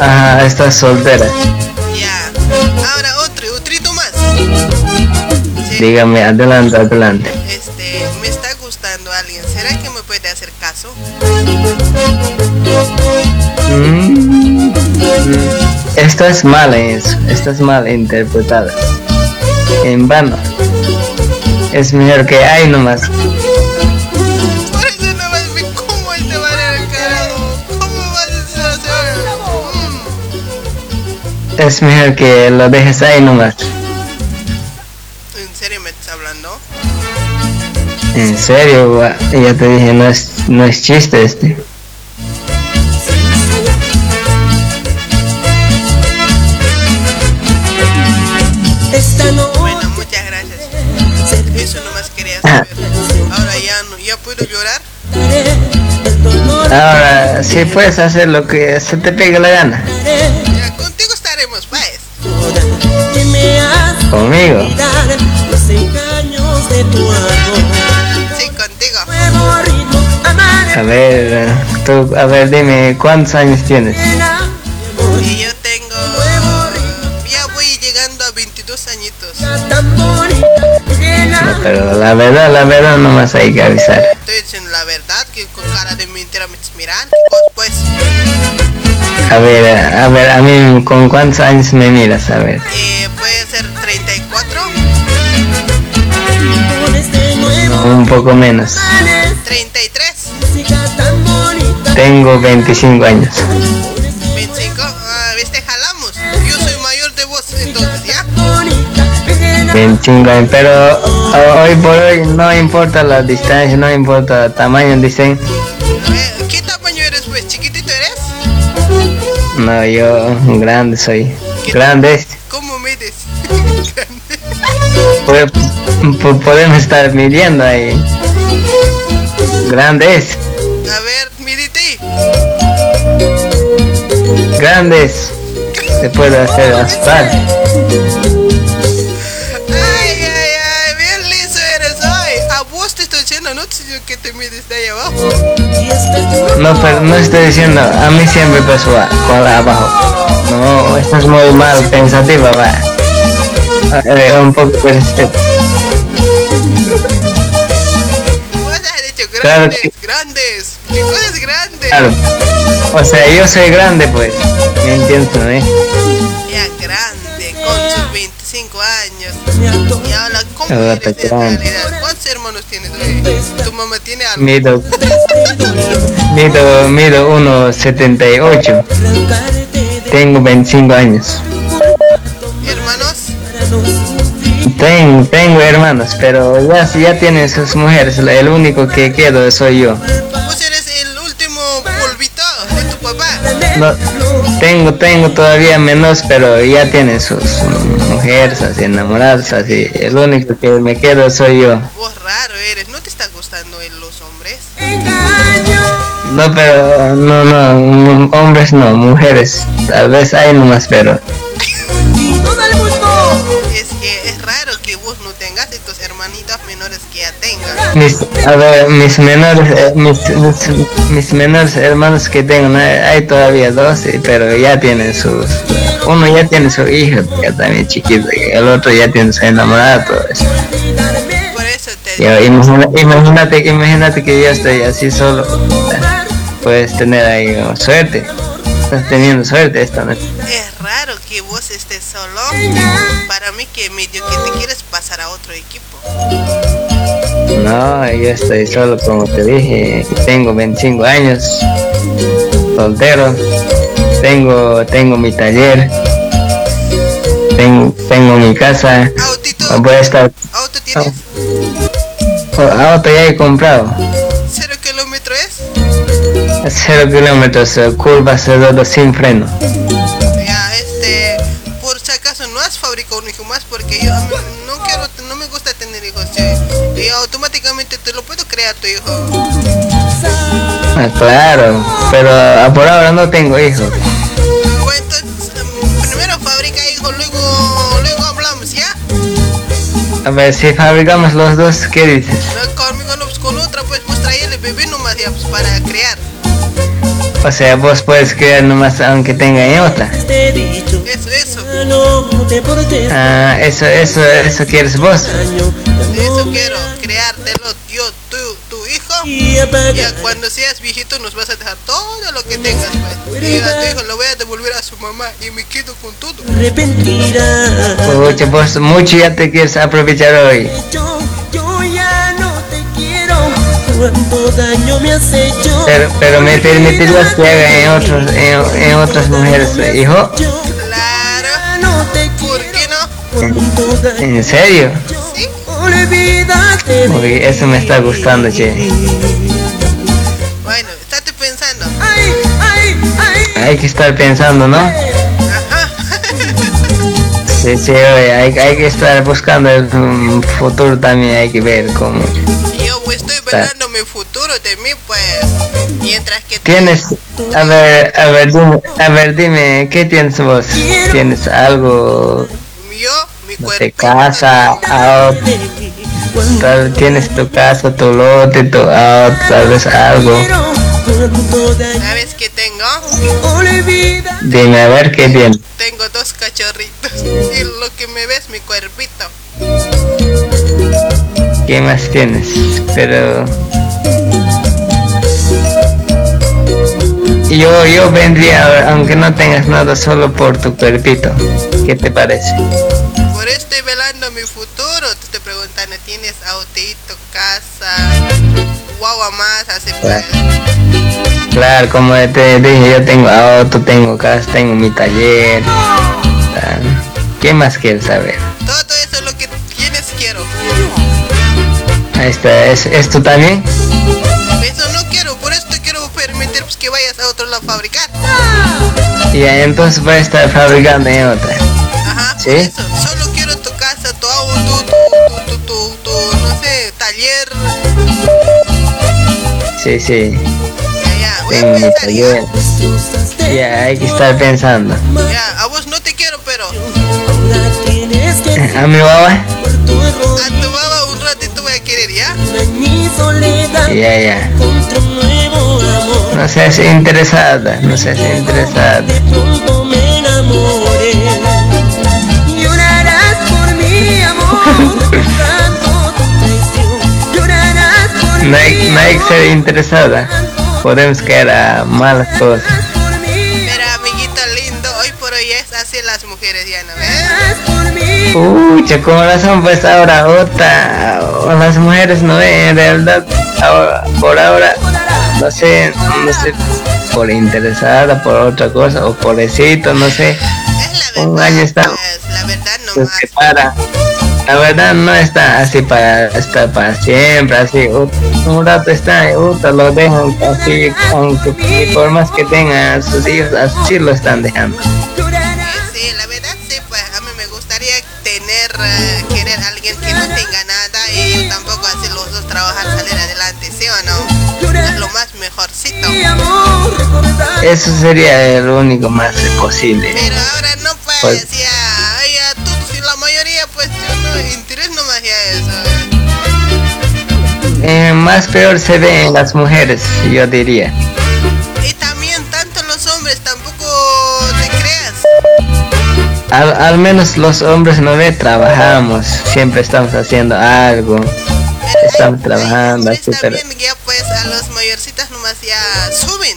Ajá, estás soltera. Ya. Ahora otro, otrito más. Dígame, adelante, adelante. Este, me está gustando alguien. ¿Será que me puede hacer caso? Mm, mm, Estás mal eso, estás mal interpretada. En vano. Es mejor que hay nomás. Es mejor que lo dejes ahí nomás. ¿En serio me estás hablando? En serio, ya te dije, no es, no es chiste este. Si puedes hacer lo que se te pegue la gana. Ya contigo estaremos, pues. Conmigo. Sí, contigo. A ver, tú, a ver, dime, ¿cuántos años tienes? Y yo tengo. Ya voy llegando a 22 añitos. No, pero la verdad, la verdad, nomás hay que avisar. A ver, a ver, a mí, ¿con cuántos años me miras? A ver. eh, puede ser 34, Un poco menos. 33, Tengo 25 años. 25. Ah, viste, jalamos. Yo soy mayor de vos, entonces, ¿ya? 25 años, pero ho- hoy por hoy no importa la distancia, no importa el tamaño, dicen. No, yo grande soy. Grande. ¿Cómo mides? Po- podemos estar midiendo ahí. Grandes, A ver, midite. grandes. Se puede hacer aspar. Ay, ay, ay, bien liso eres hoy. A vos te estoy diciendo, no diciendo que te mides de ahí abajo. No, pero no estoy diciendo, a mí siempre pasó a- con la abajo. No, estás muy mal pensativa, va. Eh, un poco respeto. Vos has dicho Claro grandes, que- grandes. ¿Qué cosas grandes? Claro. O sea, yo soy grande, pues. ¿Me entiendes, no? eh? Ya grande, con sus 25 años. Y ahora, ¿cómo eres en realidad? ¿Cuántos hermanos tienes? ¿Tu mamá tiene algo? Mido, mido, mido 1,78. Tengo 25 años. ¿Hermanos? Tengo, tengo hermanos, pero ya, ya tienen sus mujeres. El único que quedo soy yo. ¿Vos eres el último polvito de tu papá? No, tengo, tengo todavía menos, pero ya tienen sus mujeres así enamoradas, así. El único que me quedo soy yo. Vos No, pero no, no, hombres no, mujeres. Tal vez hay nomás, pero Es que es raro que vos no tengas y tus hermanitos menores que ya tengan. mis, a ver, mis menores, eh, mis, mis, mis menores hermanos que tengo, hay todavía dos, pero ya tienen sus, uno ya tiene su hijo, ya también chiquito, y el otro ya tiene su enamorada, todo eso. Por eso te Yo, imagina- imagínate, imagínate que yo estoy así solo. Puedes tener ahí oh, suerte. Estás teniendo suerte esta noche. Es raro que vos estés solo. Para mí que medio que te quieres pasar a otro equipo. No, yo estoy solo como te dije. Tengo 25 años. Soltero. Tengo, tengo mi taller. Tengo, tengo mi casa. Voy a estar. ¿Auto tienes? Oh, auto ya he comprado. ¿Cero kilómetro es? Cero kilómetros, eh, curvas de todo sin freno. Ya, este, por si acaso no has fabricado un hijo más porque yo no quiero, no me gusta tener hijos. sí. Y automáticamente te lo puedo crear tu hijo. Ah, claro, pero ah, por ahora no tengo hijos. Bueno, entonces, mm, primero fabrica hijo, luego, luego hablamos, ¿ya? A ver, si fabricamos los dos, ¿qué dices? No, conmigo no, pues con otra, pues, pues traerle bebé nomás ya, pues para. O sea, vos puedes crear nomás aunque tenga otra. Eso, eso. Ah, eso, eso, eso quieres vos. Eso quiero, creártelo yo, tú, tu hijo. Ya cuando seas viejito nos vas a dejar todo lo que tengas, pues. Y a tu hijo lo voy a devolver a su mamá y me quedo con todo. Pucha, vos mucho ya te quieres aprovechar hoy. Cuánto daño me has hecho. Pero, pero me permitirías que haga en, otros, en, en otras mujeres, hijo. ¿Por qué no? ¿En serio? Olvídate. Uy, eso me está gustando, che. Bueno, estate pensando. Hay que estar pensando, ¿no? Sí, sí, oye, hay, hay que estar buscando el futuro también, hay que ver cómo. Yo velando mi futuro de mí, pues. Mientras que Tienes, a ver, a ver, dime, a ver, dime, ¿qué tienes vos? ¿Tienes algo? no sé, casa, auto, tal, tienes tu casa, tu lote, tu auto, tal vez algo. ¿Sabes qué tengo? Dime, a ver, ¿qué tienes? Tengo dos cachorritos. Y lo que me ves, mi cuerpito. ¿Qué más tienes? Pero... Yo, yo vendría, aunque no tengas nada, solo por tu cuerpito. ¿Qué te parece? Por eso estoy velando mi futuro. Te estoy preguntando, ¿tienes autito, casa, guagua más? Así pues. Claro, como te dije, yo tengo auto, tengo casa, tengo mi taller. Ah, ¿Qué más quieres saber? Todo eso Está, ¿es, ¿esto también? Eso no quiero, por eso te quiero permitir pues, que vayas a otro lado a fabricar. Ya, entonces voy a estar fabricando en otra. Ajá, ¿Sí? eso. Solo quiero tu casa, tu auto, tu, tu, tu, tu, tu, no sé, taller. Sí, sí. Ya, voy a pensar. Ya, hay que estar pensando. Ya, a vos no te quiero, pero ¿A mi baba? a tu baba ya, ya. No seas interesada, no seas interesada. No hay, que ser interesada. Podemos caer a malas cosas. Pucha, como razón pues ahora otra, las mujeres no en realidad, ahora, por ahora, no sé, no sé, por interesada, por otra cosa, o pobrecito, no sé, un año está, Pues, la verdad no se separa. La verdad no está así para estar para siempre, así, un rato está, uta, lo dejan así, aunque por más que tengan sus hijos, así lo están dejando. Más mejorcito. Eso sería el único más posible. Pero ahora no pues, Pues- ya, tú, si la mayoría pues yo no, interés nomás ya eso. Eh, más peor se ve en las mujeres, yo diría. Y también tanto los hombres tampoco te creas. Al, al menos los hombres no ve, trabajamos, siempre estamos haciendo algo, estamos trabajando, así, pero También ya pues a los mayorcitas nomás ya suben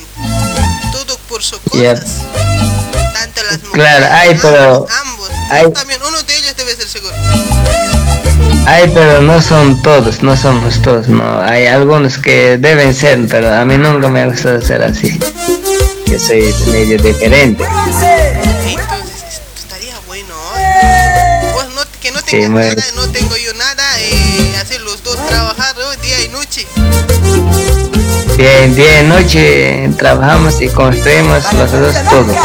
todo por su ya, cosas. Tanto las mujeres. claro, hay, pero Ambos. hay, También uno de ellos debe ser seguro. hay, pero no son todos, no somos todos, no, hay algunos que deben ser, pero a mí nunca me ha gustado ser así, que soy medio diferente. Entonces estaría bueno. ¿eh? Pues no, que no tengas nada, no Día, día y noche trabajamos y construimos los dos todo.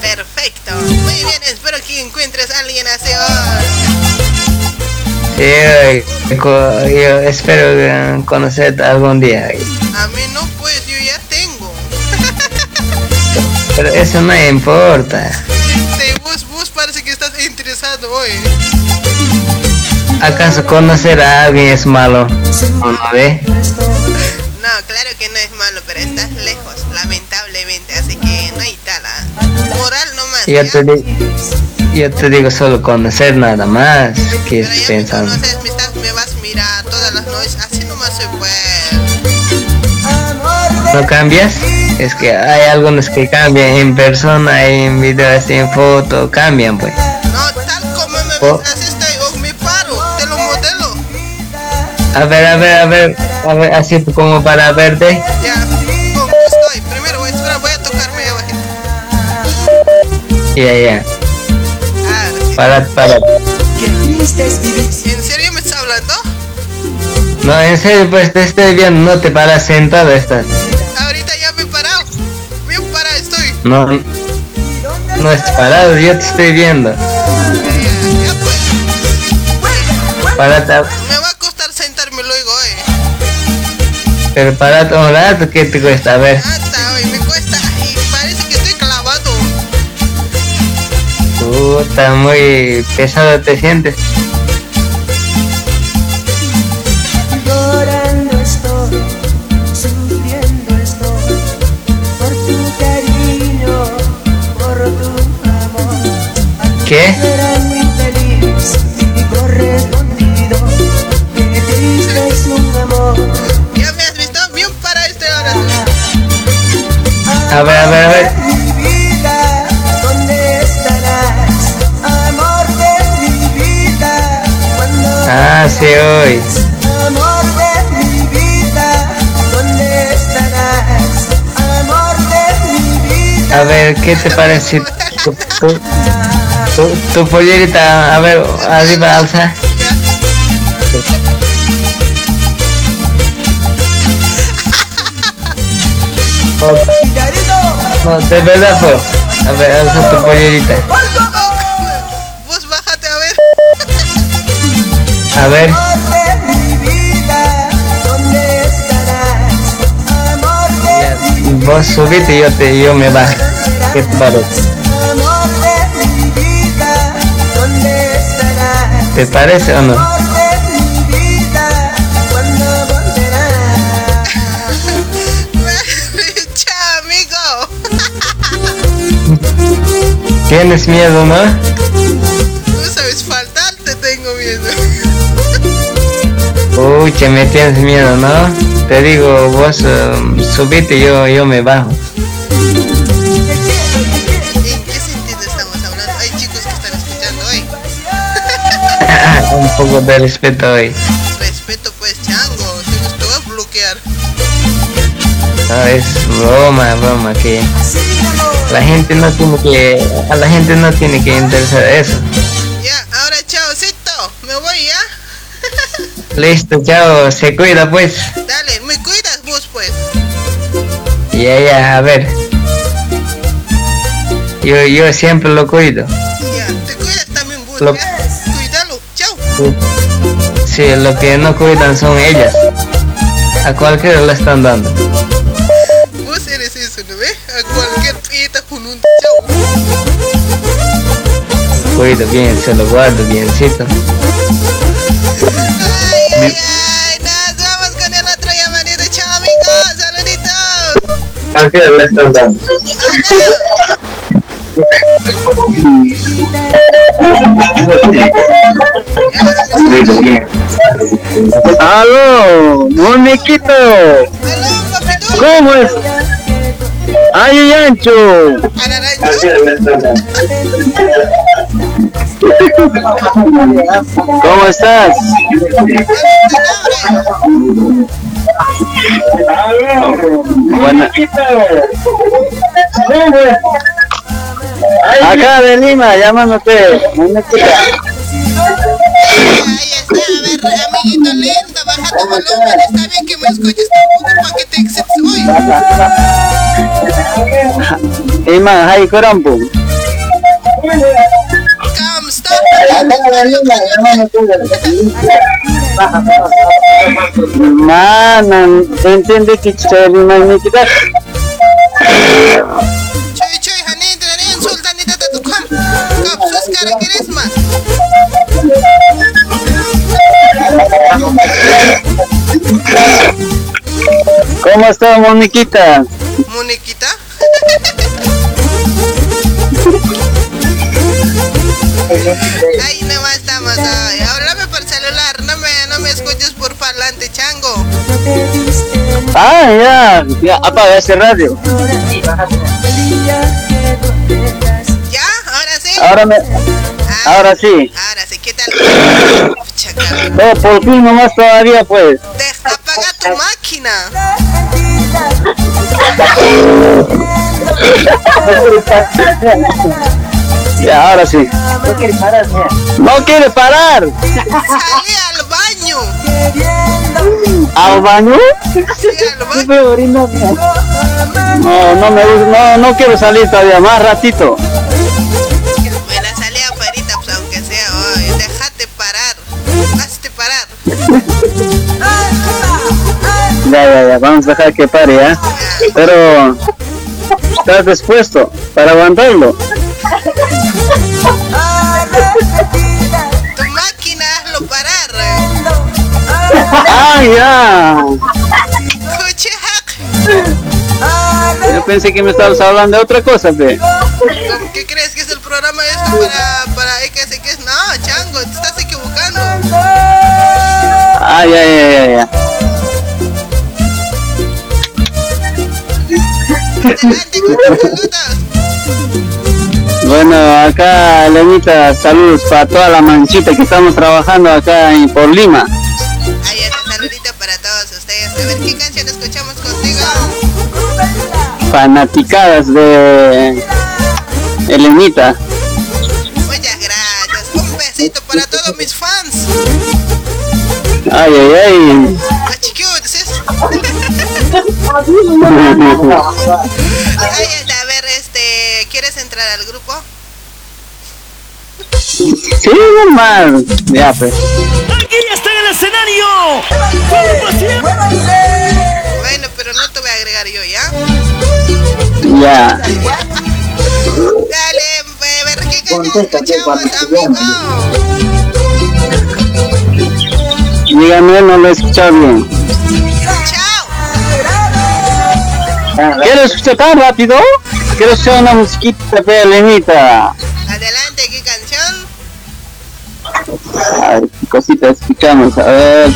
Perfecto. Muy bien, espero que encuentres a alguien así. oh. Yo, co- yo espero eh, conocerte algún día. A mí no, pues yo ya tengo. Pero eso no importa. Este, vos, vos parece que estás interesado hoy. ¿Acaso conocer a alguien es malo? ¿O no ve? No, claro que no es malo, pero estás lejos, lamentablemente, así que no hay tal. ah. Moral nomás. Yo te, di- yo te digo solo conocer nada más. ¿Qué estás pensando? Conoces, me, estás, me vas a mirar todas las noches, así nomás se puede. ¿No cambias? Es que hay algunos que cambian en persona, en videos, en foto, cambian pues. No, tal como me Oh. ves, A ver, a ver, a ver, a ver, así como para verte. Ya, ¿cómo estoy? Primero voy a esperar, voy a tocarme ahí abajito. Ya, ya. Ah, Para, para. ¿En serio me estás hablando? No, en serio, pues te estoy viendo, no te paras sentado estás. Ahorita ya me he parado. Bien parado estoy. No, no estás parado, yo te estoy viendo. Ya pues, Párate, pero párate un rato, ¿qué te cuesta? A ver. Hasta hoy me cuesta y parece que estoy clavado. Puta, muy pesado te sientes. Llorando A ver, a ver, a ver. Mi vida, ¿dónde estarás? Amor de mi vida, cuando Ah, sí, hoy. Amor de mi vida, ¿dónde estarás? Amor de mi vida. A ver, ¿qué te parece? Tu, tu, tu, tu pollerita, a ver, arriba, alza. No, de pues. A ver, alza tu pollerita. Vos bájate a ver. A ver, mi vos subite y yo, te, yo me bajo. ¿Qué te. ¿Te parece o no? ¿Tienes miedo, no? No sabes faltar, te tengo miedo. Uy, que me tienes miedo, ¿no? te digo, vos um, subite y yo, yo me bajo. ¿En qué sentido estamos hablando? Hay chicos que están escuchando hoy. Un poco de respeto hoy. Respeto pues, chango. Si no te voy a bloquear. No, es broma, broma, que la gente no tiene que, a la gente no tiene que interesar eso. Ya, ahora chaocito. Me voy ya. Listo, chao, se cuida pues. Dale, me cuidas vos pues. Ya, ya, a ver. Yo, yo siempre lo cuido. Ya, te cuidas también vos. Lo-. Cuídalo. Chao. Sí, lo que no cuidan son ellas. A cualquiera le están dando. Cuido bien, se lo guardo biencito. Ay, ay, ay. Nos vamos con el otro llamadito. Chao, amigos. Saluditos. Cualquiera le están dando. ¡Aló! ¡Moniquito! ¿Cómo es? ¡Ay, Ancho! ¿Cómo estás? Buena. Acá de Lima, llamándote. Moniquita. Amiguito lindo, baja tu volumen. Está bien que me escuches tampoco para que te excedes hoy. Ima, hay corampo. Mana, entiende que chévere, Moniquita. Choy, choy, sultanita. ¿Cómo está, Moniquita? Moniquita. Ah, ya, ya apaga ese radio. ¿Ya? ¿Ahora sí? Ahora me, ahora sí. Ahora sí, ¿qué tal? Oh, por fin nomás todavía pues. Apaga tu máquina. Ya, ahora sí. No quiere parar, No quiere parar. Salí al baño. ¿Al baño? No, no me gusta, no, no quiero salir todavía, más ratito. Bueno, salí afuera, pues aunque sea hoy. Déjate parar. Hazte parar. Ya, ya, ya, vamos a dejar que pare, ¿ya? Pero, ¿estás dispuesto para aguantarlo? Ya! Yo pensé que me estabas hablando de otra cosa, pe. ¿Qué crees que es el programa esto para, para es? No, chango, te estás equivocando. Ah, ya, ya, ya, ya. Bueno, acá, Lenita, saludos para toda la manchita que estamos trabajando acá en, por Lima. Ver, ¿qué canción escuchamos contigo? Fanaticadas de Elenita. Muchas gracias. Un besito para todos mis fans. Ay, ay, ay. Ahí está, a ver, este, ¿quieres entrar al grupo? Sí, normal. Ya, pues. ¡Aquí ya está en el escenario! Bueno, pero no te voy a agregar yo, ¿ya? Ya. Dale, a ver qué escuchamos, amigo. Dígame, no lo he escuchado bien. ¿Quieres escuchar tan rápido? Quiero escuchar una musiquita de A ver, qué cosita escuchamos. A ver.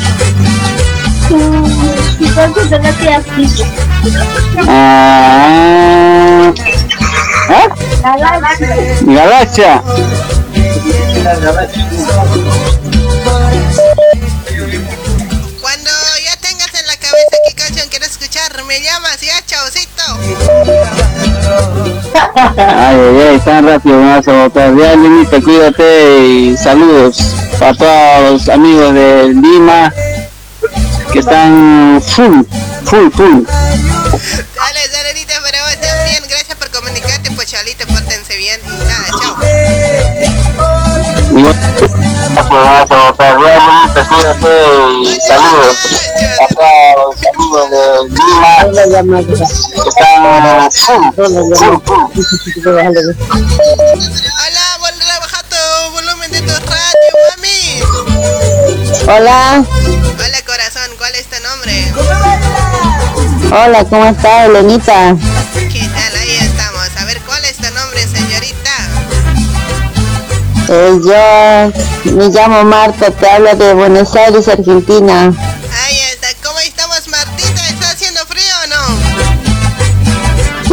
Ah, ¿ah? Galaxia. Cuando ya tengas en la cabeza qué canción quieres escuchar, me llamas ya, chaucito. Ay, ay, ay, tan rápido me vas a botar. Ya, Limita, cuídate y saludos para todos los amigos de Lima que están full, full, full. Dale, saludita para vos también. Gracias por comunicarte, pues chalita, pórtense bien. Nada, chao. Y pues vamos a botar. Ya, Limita, cuídate y saludos a todos los amigos de Lima que están full, full, full. Hola, vuelve a bajar tu volumen de tu radio, mami. Hola, Hola, corazón, ¿cuál es tu nombre? hola, ¿cómo está Elenita? ¿Qué tal? Ahí estamos. A ver, ¿cuál es tu nombre, señorita? Eh, yo me llamo Marta, te hablo de Buenos Aires, Argentina.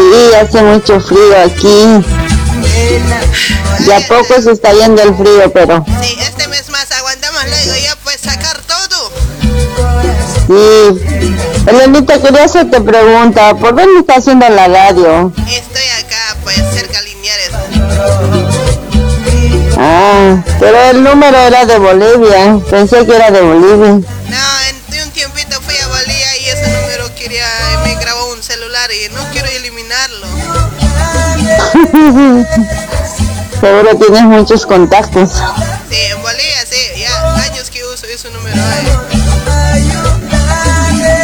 Sí, hace mucho frío aquí. De a poco se está yendo el frío, pero Sí, este mes más aguantamos luego ya pues sacar todo. sí. Elenita, quería hacerte pregunta, ¿por dónde está haciendo la radio? Estoy acá, pues, cerca de Liniers. Ah, pero el número era de Bolivia, pensé que era de Bolivia. Seguro tienes muchos contactos. Sí, en Bolivia, sí, ya años que uso ese número ahí.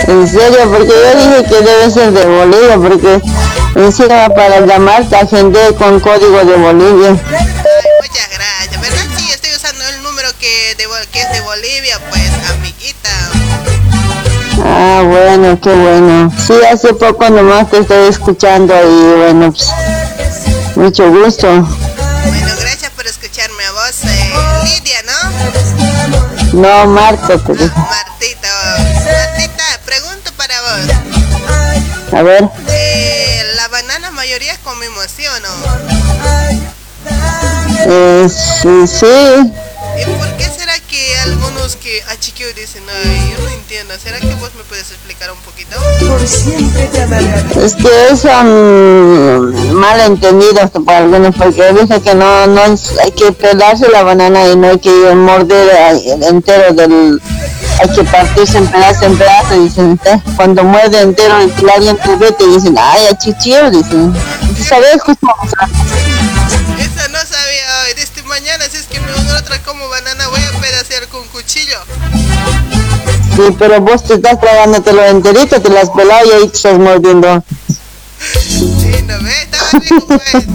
En serio, porque yo dije que debe ser de Bolivia, porque encima para llamarte agendé con código de Bolivia. Muchas gracias, ¿verdad? Sí, estoy usando el número que, de, que es de Bolivia, pues, amiguita. Ah, bueno, qué bueno. Sí, hace poco nomás te estoy escuchando y bueno, pues, mucho gusto. Bueno, gracias por escucharme a vos, eh, Lidia, ¿no? No, Marta, te digo. Martita, Martita, pregunto para vos. A ver, Eh, ¿La banana mayoría comemos, sí o no? eh, sí, sí. ¿Y por qué será que algunos que a chiquillos dicen, ay, yo no entiendo? ¿Será que vos me puedes explicar un poquito? Es que son malentendidos por algunos, porque dicen que no, no hay que pelarse la banana y no hay que morder entero del, hay que partirse en pedazo en pedazo, dicen, cuando muerde entero el te vete, dicen, ay, achichillo, dicen, ¿sabes? Justo Esa no sabía hoy. Mañana, si es que me otra como banana, voy a pedacear con cuchillo. Sí, pero vos te estás tragándotelo enterito, te lo has pelado y ahí te estás mordiendo. Sí, no ve, estaba rico, pues.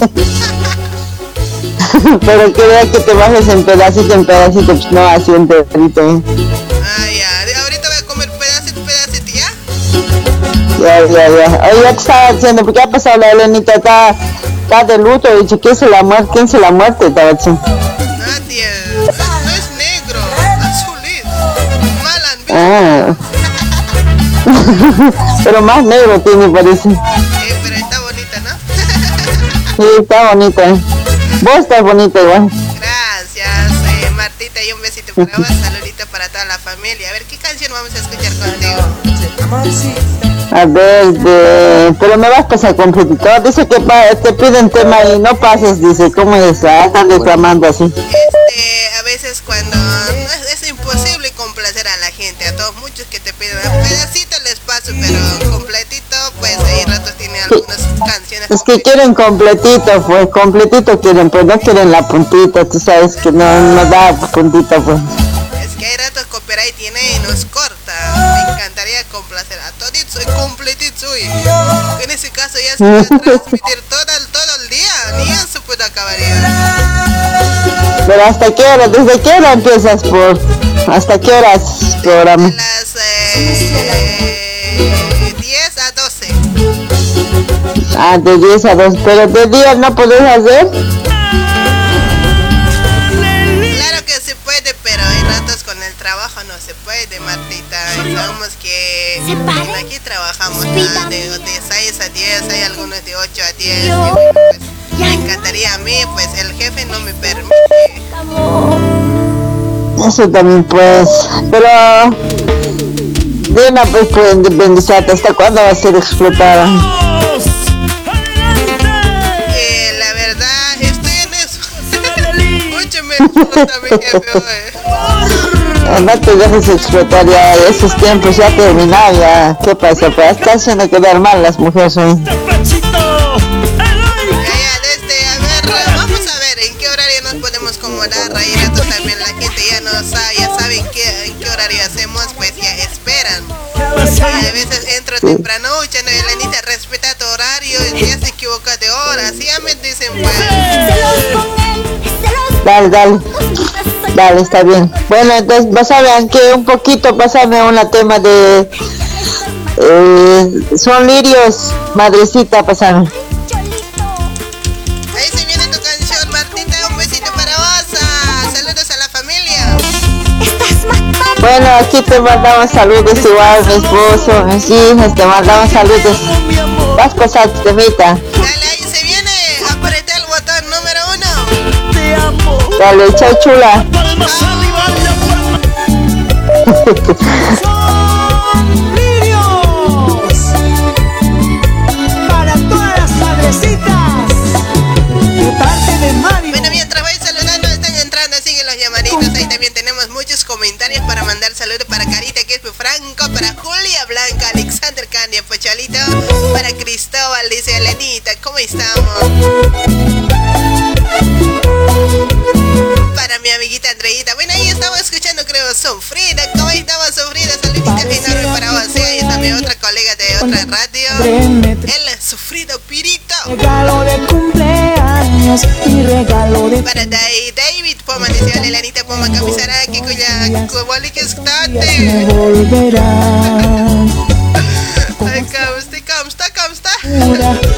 pero que vea que te bajes en pedacito en pedacito, pues no así enterito. Ah, ya. Ahorita voy a comer pedacito, pedacito, ¿ya? Ya, ya, ya. Oye, ya te estaba diciendo, ¿por qué ha pasado la Elenita? Está, está de luto, dicho, ¿quién se la muerte? ¿Quién se la muerte? Estaba diciendo. Ah. pero más negro tiene, parece. Eh, pero está bonita, ¿no? Sí, está bonita. Vos estás bonita igual. Gracias, eh, Martita, y un besito para vos. Saludito para toda la familia. A ver, ¿qué canción vamos a escuchar contigo? A ver, de... pero me vas a pasar completito. Dice que pa- te piden tema y no pases, dice. ¿Cómo es? Ah, están reclamando así. Este, a veces cuando un pedacito les paso, pero completito, pues ahí ratos tiene algunas canciones. Es que quieren completito, pues, completito quieren, pues no quieren la puntita, tú sabes que no, no da puntita, pues. Es que hay ratos copyright tiene y nos corta. Me encantaría complacer a completito soy. En ese caso ya se puede transmitir todo el, todo el día, ni eso puede acabar ya. Pero hasta qué hora, desde qué hora empiezas por, hasta qué horas programa. Las eh, 10 a 12. Ah, de 10 a 2, pero de día no podés hacer. Trabajo no se puede, Martita. Sabemos que aquí trabajamos de, de 6 a 10, hay algunos de 8 a 10. Y bueno, pues, me encantaría a mí, pues el jefe no me permite. Eso también pues, pero Dina pues puede independizarte, ¿hasta cuándo va a ser explotada? Eh, la verdad, estoy en eso. Mucho menos también jefe, oye. No te dejes explotar ya, esos tiempos ya terminaron ya. ¿Qué pasa? Pues está haciendo quedar mal las mujeres hoy. Ya, ya, desde, a ver, vamos a ver en qué horario nos podemos acomodar, Rayeto también la gente ya no sabe, ya saben qué, en qué horario hacemos, ya esperan. A veces entro temprano, ya no, Elenita, respeta tu horario, ya se equivoca de hora, así ya me dicen, pues. Dale, dale. Dale, está bien. Bueno, entonces, vas a ver que un poquito, pásame un tema de... Eh, son lirios, madrecita, pásame. Bueno, aquí te mandamos saludos igual, mi esposo, mis hijas, te mandamos saludos. Vas a pasar tu temita. Dale, ahí se viene, aprieta el botón número uno. Dale, chao chula. mandar saludos para Carita, que es Franco, para Julia Blanca, Alexander Candia, Pocholito, para Cristóbal, dice Elenita, ¿cómo estamos? Para mi amiguita Andreita. Bueno, ahí estamos escuchando, creo, Sofrida. ¿Cómo estamos, Sofrida? Ahí está mi otra colega de otra radio. El Sofrido Pirito. Regalo de cumpleaños y regalo de Para Dai- David Poma, Poma, camisara, que cuya que estate.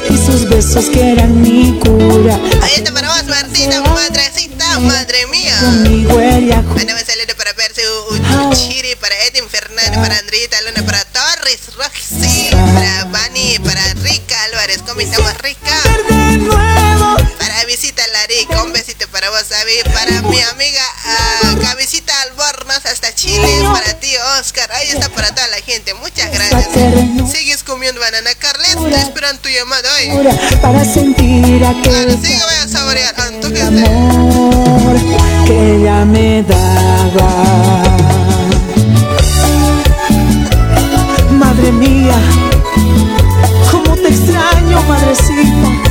Y sus besos que eran mi cura. Ahí está para vos, Martina, madrecita, madre mía. Bueno, me saludo para Percy Uchiri, para Edwin Fernández, para Andrita Luna, para Torres Roxy, para Bani, para Rica Álvarez. ¿Cómo estamos, Rica? Larica, un besito para vos, Avi. Para mi amiga ah, Cabecita Albornoz hasta Chile. Para ti, Oscar. Ahí está para toda la gente. Muchas gracias. Sigues comiendo banana, Carles. Te esperan tu llamada hoy. para sentir aquel Sigue, voy a saborear. Antojes de amor que ella me daba. Madre mía, cómo te extraño, madrecita.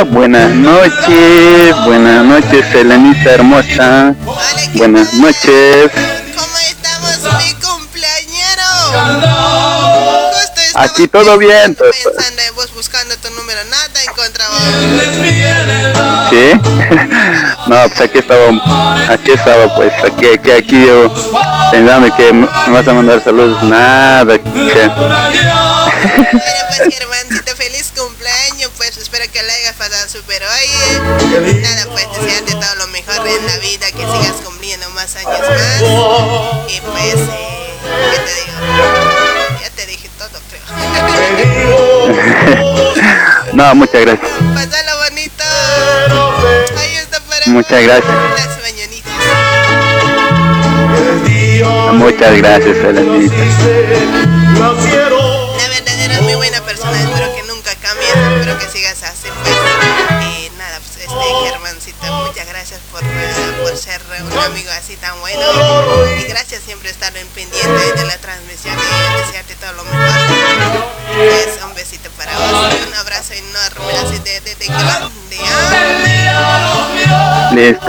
Hola. Buenas noches, buenas noches, Elenita hermosa. Buenas noches. ¿Cómo estamos, mi cumpleañero? Justo Aquí todo bien. todo- pensando en vos buscando tu número. Nada encontraba. ¿Sí? No, pues aquí estaba, aquí estaba, pues aquí, aquí, aquí yo pensando que me vas a mandar saludos. Nada, que- Bueno, pues pues espero que lo hayas pasado súper hoy. Nada, pues desearte todo lo mejor en la vida, que sigas cumpliendo más años más. Y pues, eh, ¿qué te digo? Ya te dije todo, creo. No, muchas gracias. Pásalo bonito. Ahí está para Muchas gracias. las mañanitas. Muchas gracias, Elenita.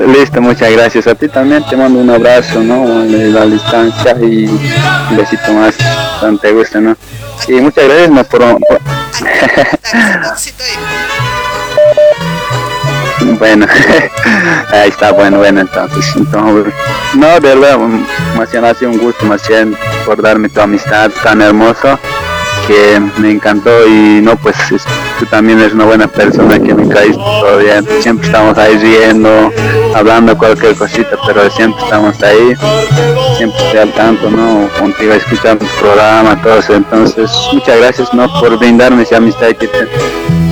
Listo, muchas gracias. A ti también te mando un abrazo, ¿no? De la distancia y un besito más, te guste, ¿no? Y muchas gracias, ¿no? Por- bueno, ahí está, bueno, bueno, entonces, entonces, no, de verdad, más bien ha sido un gusto, más bien, por darme tu amistad tan hermoso que me encantó y no pues es- tú también eres una buena persona que me caes todo bien. Siempre estamos ahí riendo hablando cualquier cosita pero siempre estamos ahí siempre estoy al tanto no contigo escuchando tu programa todo eso. Entonces muchas gracias no por brindarme esa amistad que, te-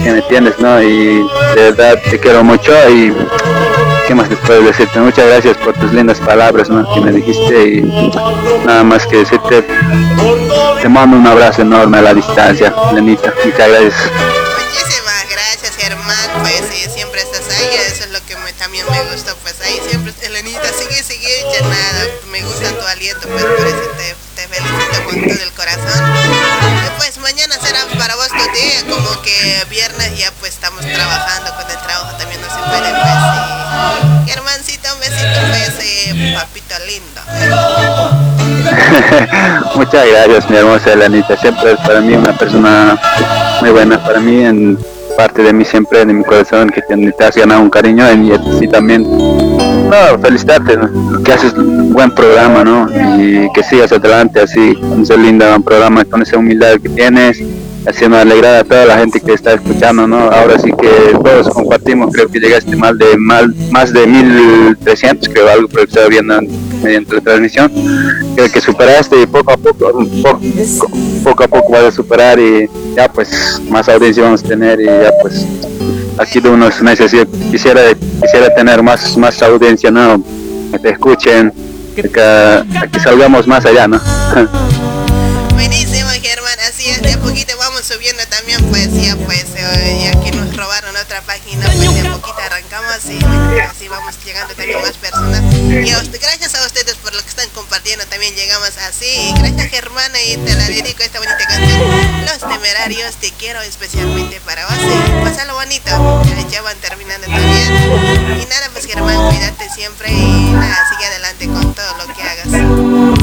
que me tienes no y de verdad te quiero mucho y qué más te puedo decirte muchas gracias por tus lindas palabras que me dijiste y nada más que decirte te mando un abrazo enorme a la distancia, Lenita. Muchas gracias. Muchísimas gracias, Germán. Pues siempre estás ahí. Eso es lo que también me gusta. Pues ahí siempre, Elenita, sigue, sigue, ya nada. Me gusta tu aliento, pues por eso te, te felicito con todo el corazón. Pues mañana será para vos tu día, como que viernes ya pues estamos trabajando con el trabajo también no se puede, pues. Germancito, un besito, pues, eh, papito lindo. Muchas gracias, mi hermosa Elenita. Siempre es para mí una persona muy buena. Para mí, en parte de mí, siempre de mi corazón, que te, has ganado un cariño y ti también. No, felicitarte, que haces un buen programa, ¿no? Y que sigas adelante así, con ese lindo programa, con esa humildad que tienes, haciendo alegrar a toda la gente que está escuchando, ¿no? Ahora sí que todos compartimos, creo que llegaste mal de mal, más de 1300, creo, algo que estaba viendo mediante transmisión, que superaste y poco a poco, poco, poco a poco vas a superar y ya pues más audiencia vamos a tener y ya pues aquí de unos meses quisiera quisiera tener más más audiencia no que te escuchen que, que salgamos más allá no Buenísimo, de a poquito vamos subiendo pues ya pues, ya que nos robaron otra página, pues de poquito arrancamos y así vamos llegando también más personas. Y gracias a ustedes por lo que están compartiendo, también llegamos así. Gracias Germana y te la dedico esta bonita canción. Los temerarios, te quiero especialmente para vos. Y pasalo bonito. Ya van terminando también. Y nada, pues Germán, cuídate siempre y nada, sigue adelante con todo lo que hagas.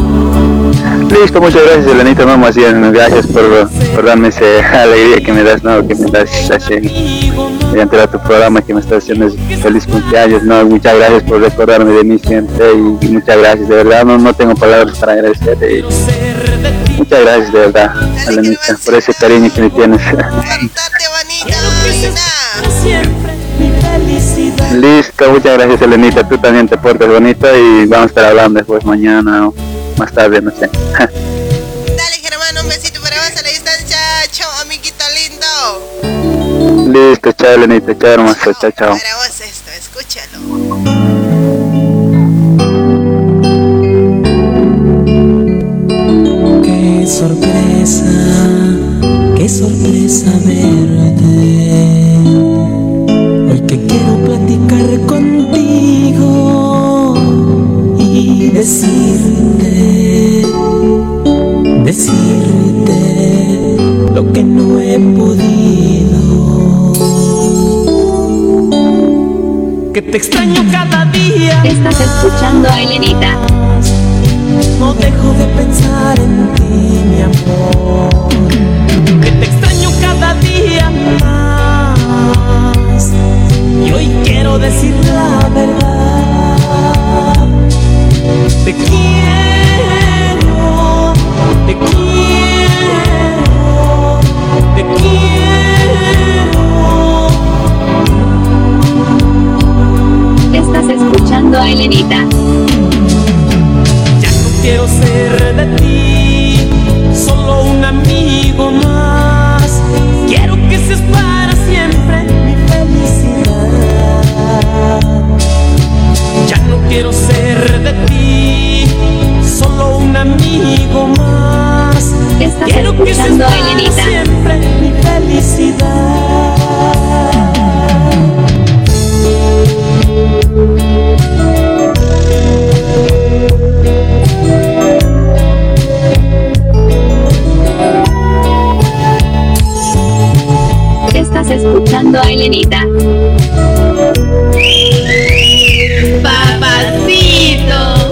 Listo, muchas gracias Elenita, no, más bien gracias por, darme esa alegría que me das, no, que me das así, mediante a tu programa que me estás haciendo. Feliz cumpleaños, no, muchas gracias por recordarme de mí siempre y, muchas gracias, de verdad, no, no tengo palabras para agradecer y muchas gracias de verdad, Elenita, por ese cariño que me tienes. Listo, muchas gracias Elenita, tú también te portas bonito y vamos a estar hablando después mañana o más tarde, no sé. Dale Germán, un besito para vos a la distancia. Chao, amiguito lindo. Listo, chao Elenita, chao hermoso, chao, chao. Para vos esto, escúchalo. Qué sorpresa, qué sorpresa verte. Que quiero platicar contigo y decirte, decirte lo que no he podido. Que te extraño cada día. Estás escuchando a Elenita. No dejo de pensar en ti, mi amor. Y hoy quiero decir la verdad. Te quiero, te quiero, te quiero. Estás escuchando a Elenita. Quiero ser de ti, solo un amigo más. Quiero que seas para siempre quiero ser de ti, solo un amigo más. Estás quiero que escuchando Elenita. siempre mi felicidad. Estás escuchando a Elenita. Que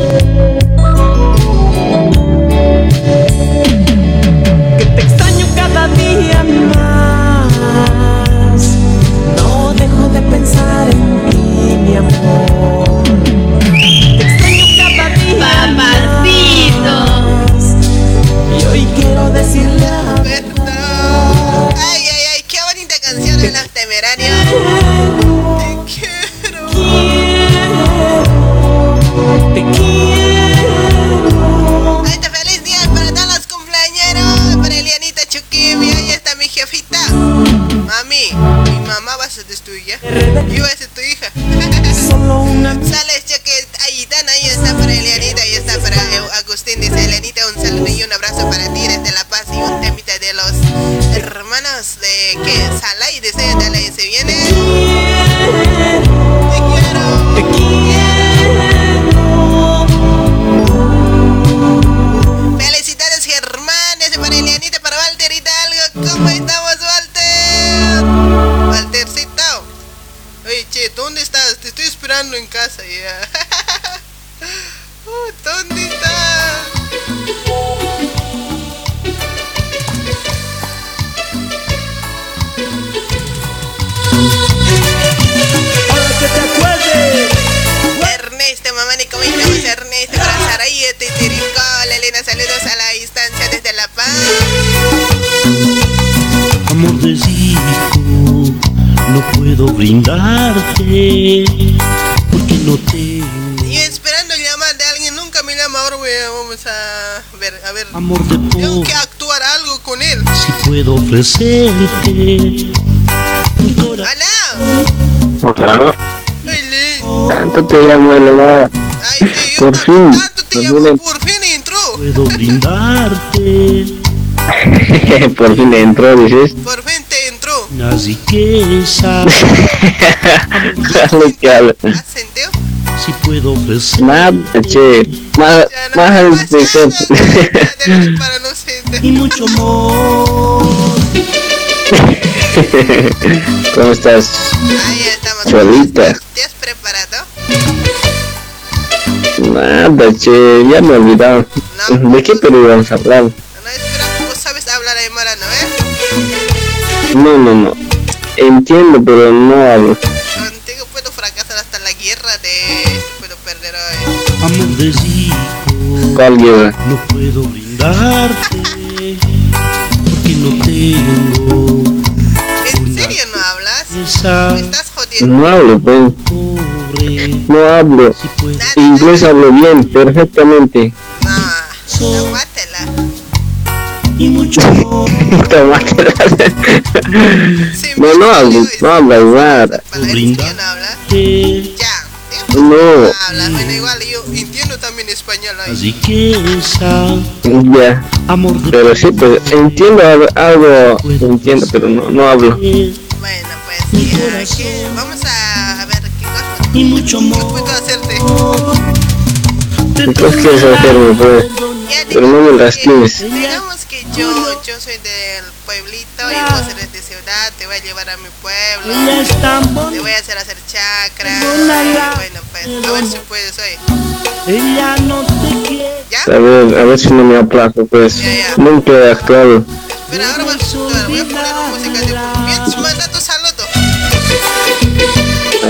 Tanto te llamo. Por fin. Por fin. puedo brindarte Por fin entró, dices. Por fin te entró. Así que esa, Claro que habla. ¿Sentió? si puedo ofrecer Nada, che. Más, más Para no sentir. y mucho amor. ¿Cómo estás? Ahí estamos. Solita. ¿Te has preparado? Nada, che. Ya me he olvidado. ¿De qué Perú vamos a hablar? No, espera, vos sabes hablar aymara, ¿no eh? No, no, no. Entiendo, pero no hablo. Contigo puedo fracasar hasta la guerra de... Puedo perder hoy. De ¿Cuál guerra? no puedo brindarte porque no tengo ¿En serio no hablas? No hablo, pues. No hablo. Inglés hablo bien, perfectamente. Tómatela. y mucho. No, no hablo, no hablo nada. No, Hablas, bueno, igual yo entiendo también español hoy. así que esa ya. amor Pero sí, pues entiendo algo, algo entiendo, pero no, no hablo. Pues ya, que vamos a ver qué cosa y mucho qué amor puedo hacerte. Entonces quieres hacerme, pues. Pero no me lastimes. Digamos que yo, yo soy del pueblito y vos eres de ciudad, te voy a llevar a mi pueblo, te voy a hacer hacer chakra. y Bueno, pues a ver si puedes hoy. ella no te quiere A ver, a ver si no me aplazo, pues. Nunca he actuado. Pero ahora vas a voy a poner música de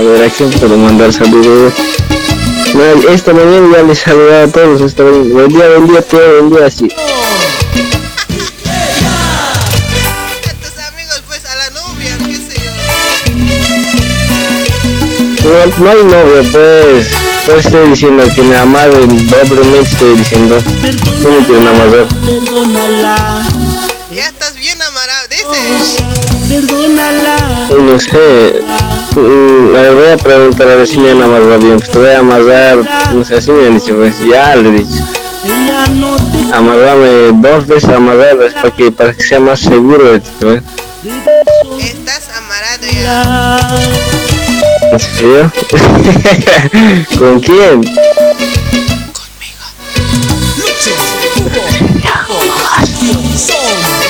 ¿a quién puedo mandar saludos? No, esta mañana ya les saludé a todos. Esta mañana. Buen día, buen día, todo buen día, así. pues a la novia, qué sé No, no hay novia, pues. Pues estoy diciendo que me amaron doblemente, estoy diciendo. No me quiero enamorar. perdónala Ya estás bien amarrado, dices. perdónala No sé. Ver, voy a preguntar a ver si me han amarrado bien. Pues te voy a amarrar. No sé, así me han dicho, pues ya le he dicho. Amarrarme dos veces amarradas para que, para que sea más seguro de ti, ¿ves? Estás amarrado ya. ¿En serio? ¿Con quién?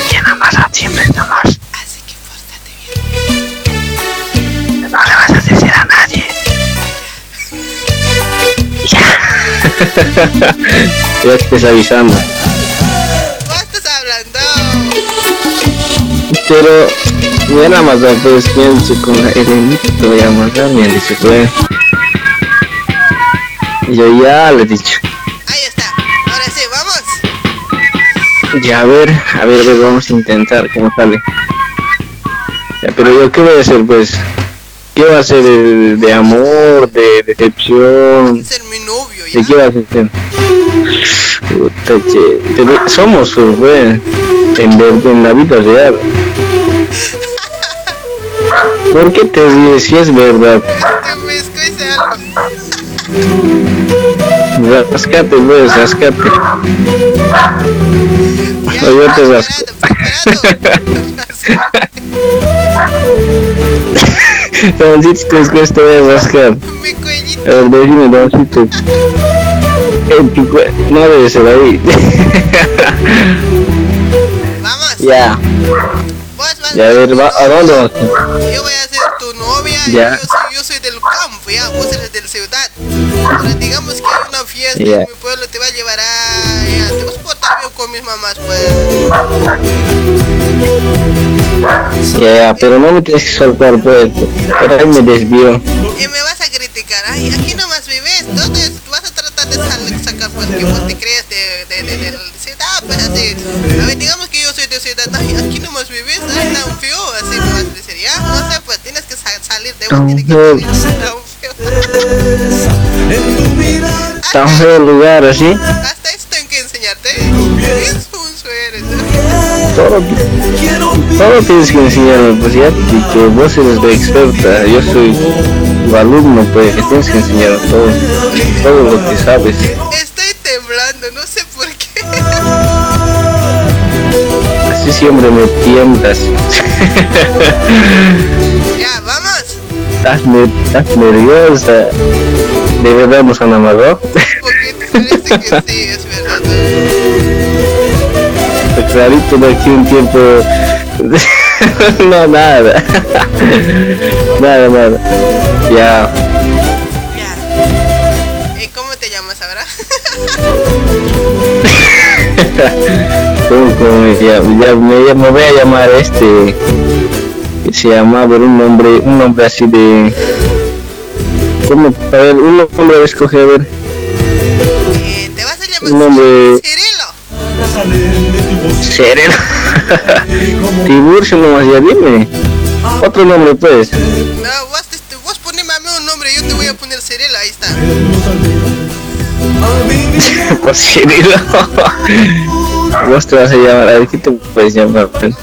¿Quién amarra siempre nomás? Ya. ya te estás avisando. ¿Vos estás hablando? Pero me han amarrado, pues me han dicho con la Elenita te voy a amarrar, me dicho, pues. Y yo ya le he dicho. Ahora sí, vamos. Ya, a ver, a ver, a ver, vamos a intentar cómo sale. Ya, pero yo, ¿qué voy a hacer, pues? ¿Qué va a hacer de, de amor, de decepción? Ser mi novio ¿De qué va a hacer? Puta, che, somos, pues, en, ver- en la vida real. ¿Por qué te ríes si es verdad? Rascate, pues, rascate. O yo te rasco. Doncitos, ¿crees que te voy a rascar? A ver, decime, Doncitos. En tu cue- No debe ser ahí. Vamos. Ya. Ya, a ver, va, ¿a dónde vas? Yo voy a ser tu novia Ya. yo soy, yo soy del campo, ya, vos eres de la ciudad. Pero digamos que hay una fiesta Ya. en mi pueblo, te va a llevar a... Ya, te vas a portar bien con mis mamás, pues. Ya, ya, pero no me tienes que soltar, pues. Por ahí me desvío. Y me vas a criticar, ay, aquí nomás vives, entonces vas a tratar de sacar pues que vos te crees de, de, de, de la ciudad, pues así. A ver, digamos que yo soy de ciudad, ay, aquí nomás vives, ay, tan feo, así me vas a decir, ya, no sé, pues tienes que sa- salir de vos, tienes que salir de tan feo. Lugar, así. Hasta esto tengo que enseñarte. Todo, todo tienes que enseñarme, pues ya y que vos eres la experta, yo soy tu alumno, pues tienes que enseñarme todo, todo lo que sabes. Estoy temblando, no sé por qué. sí siempre me tientas. Ya, vamos. Estás, ne- estás nerviosa. ¿De verdad nos han amado? Parece que sí, es verdad. Clarito de aquí un tiempo. no, nada. nada, nada. Ya. ¿Y cómo te llamas ahora? ¿Cómo, cómo llamo? Ya me, me voy a llamar este. Se llama, a ver, un nombre, un nombre así de. ¿Cómo? A ver, un nombre a escoger, a ver. Un nombre. Sereno. Tiburcio nomás, ya dime. Otro nombre, pues. No, vos, te- vos poneme a mí un nombre, yo te voy a poner Cirilo, ahí está. Pues Cirilo. Vos te vas a llamar, a ver, ¿qué te puedes llamar? pues?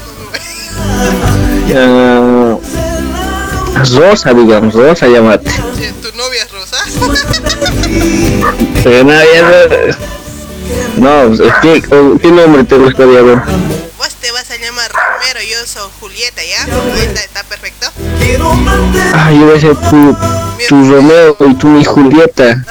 Ah, Rosa, digamos, Rosa, llámate. ¿Tu novia es Rosa? Pero no, ya no. ¿qué, qué nombre te gustaría ver? Vos te vas a llamar Romero, yo soy Julieta, ¿ya? Está, está perfecto. Ah, yo voy a ser tu, tu Romeo y tú mi Julieta.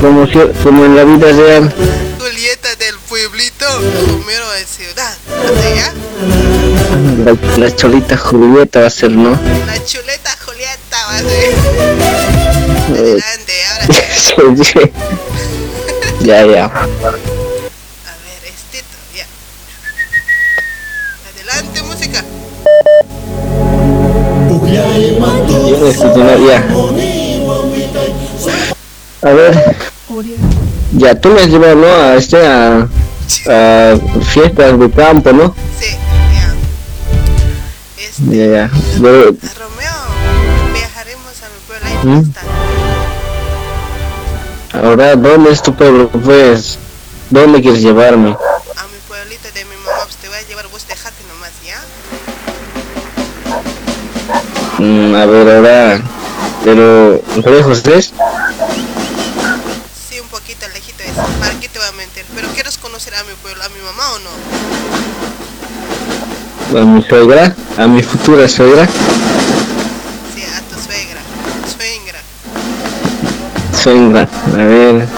Como, si- como en la vida real. Julieta del pueblito, Romero de ciudad. ¿Así ya? La, la cholita Julieta va a ser, ¿no? La chuleta Julieta va a ser. Eh, sí, sí. ya, ya. Adelante, música. Yo necesito una- ya. A ver. Ya, tú me has llevado, ¿no? A este, a, a fiestas de campo, ¿no? Sí, Ya, ya. Pero, Viajaremos a mi pueblo. Ahí ¿Mm? Ahora, ¿dónde es tu pueblo? Pues, ¿dónde quieres llevarme? A mi pueblito de mi mamá, pues te voy a llevar, vos dejate nomás, ¿ya? Mm, a ver, ahora, pero, ¿lejos es? Sí, un poquito lejito es. ¿Para ¿Pero quieres conocer a mi pueblo, a mi mamá o no? ¿A mi suegra? ¿A mi futura suegra? Sí, a tu suegra. Suegra. Suegra, a ver,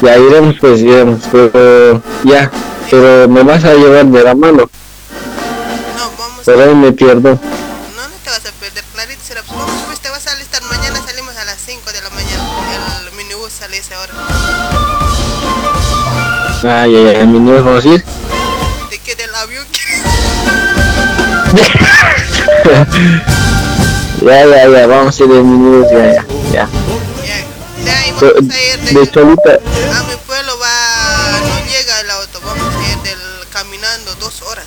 ya iremos pues, iremos, pero, ya, pero me vas a llevar de la mano. Por ahí me pierdo. No, no te vas a perder, clarito será. Vamos, pues te vas a alistar. Mañana salimos a las 5 de la mañana. El minibús sale esa hora. Ah, ya, ya, mi niño vamos a ir. ¿De qué del avión? ya, ya, ya, vamos a ir de minutos, ya, ya, ya. So- de Cholita, A mi pueblo va, no llega el auto. Vamos a ir del, caminando dos horas.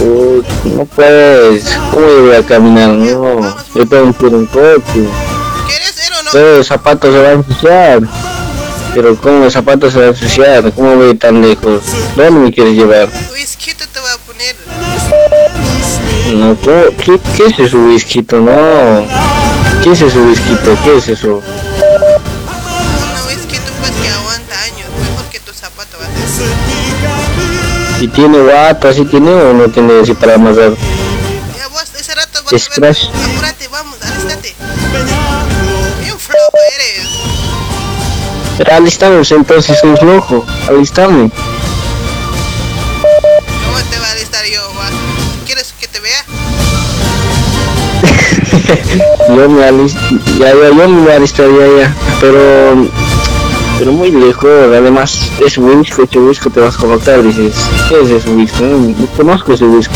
Uy, no puedes, ¿cómo yo voy a caminar? No, yo tengo que ir en coche. Pero los zapatos se van a ensuciar. Pero ¿cómo los zapatos se van a ensuciar? ¿Cómo voy tan lejos? ¿Dónde me quieres llevar? Whisky te voy a poner. No, ¿cómo? ¿qué, ¿qué es eso whisky? No. ¿Qué es eso whisky? ¿Qué es eso? Una pues que aguanta años. Mejor que tu zapato va a. ¿Y tiene guato así tiene o no tiene así para amarrar? Ya vos ese rato vas a ver. Apúrate, vamos, alistate. Alistamos entonces, soy flojo. Alistame. ¿Cómo te va a alistar yo? va? ¿Quieres que te vea? yo me alist... ya, ya, yo me alistaría ya. Pero... Pero muy lejos, además es whisky, ese whisky te vas a colocar, dices, ¿qué es ese whisky? No, no conozco ese whisky.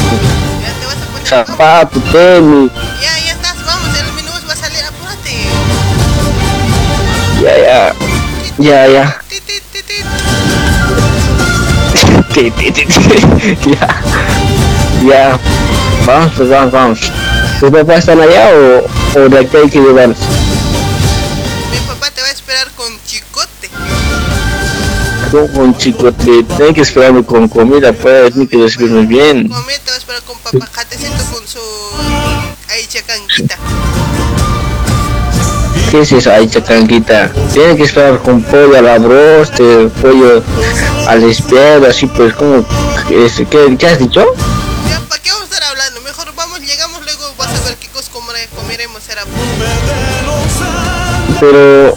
Zapato, tenis, Ya, ya estás, vamos, el minibús va a salir, apúrate. ya, ya, ya, ya. Ya, ya, vamos, pues vamos, vamos. ¿Tus papás están allá o, o de aquí hay que llevarlos? Mi papá te va a esperar con chicote. Con, con chico, te tengo que esperarme con comida, pues, tiene que recibirme bien. Comida te va a esperar con papá jatecito con su... Ahí chacanquita. ¿Qué es eso? Ay, chacranquita. Tiene que esperar con pollo a la broste, pollo al espiedo, así pues, como... este, ¿qué, ¿Qué has dicho? Ya, ¿para qué vamos a estar hablando? Mejor vamos, llegamos luego, vas a ver qué cosas comere- comeremos, será. Pero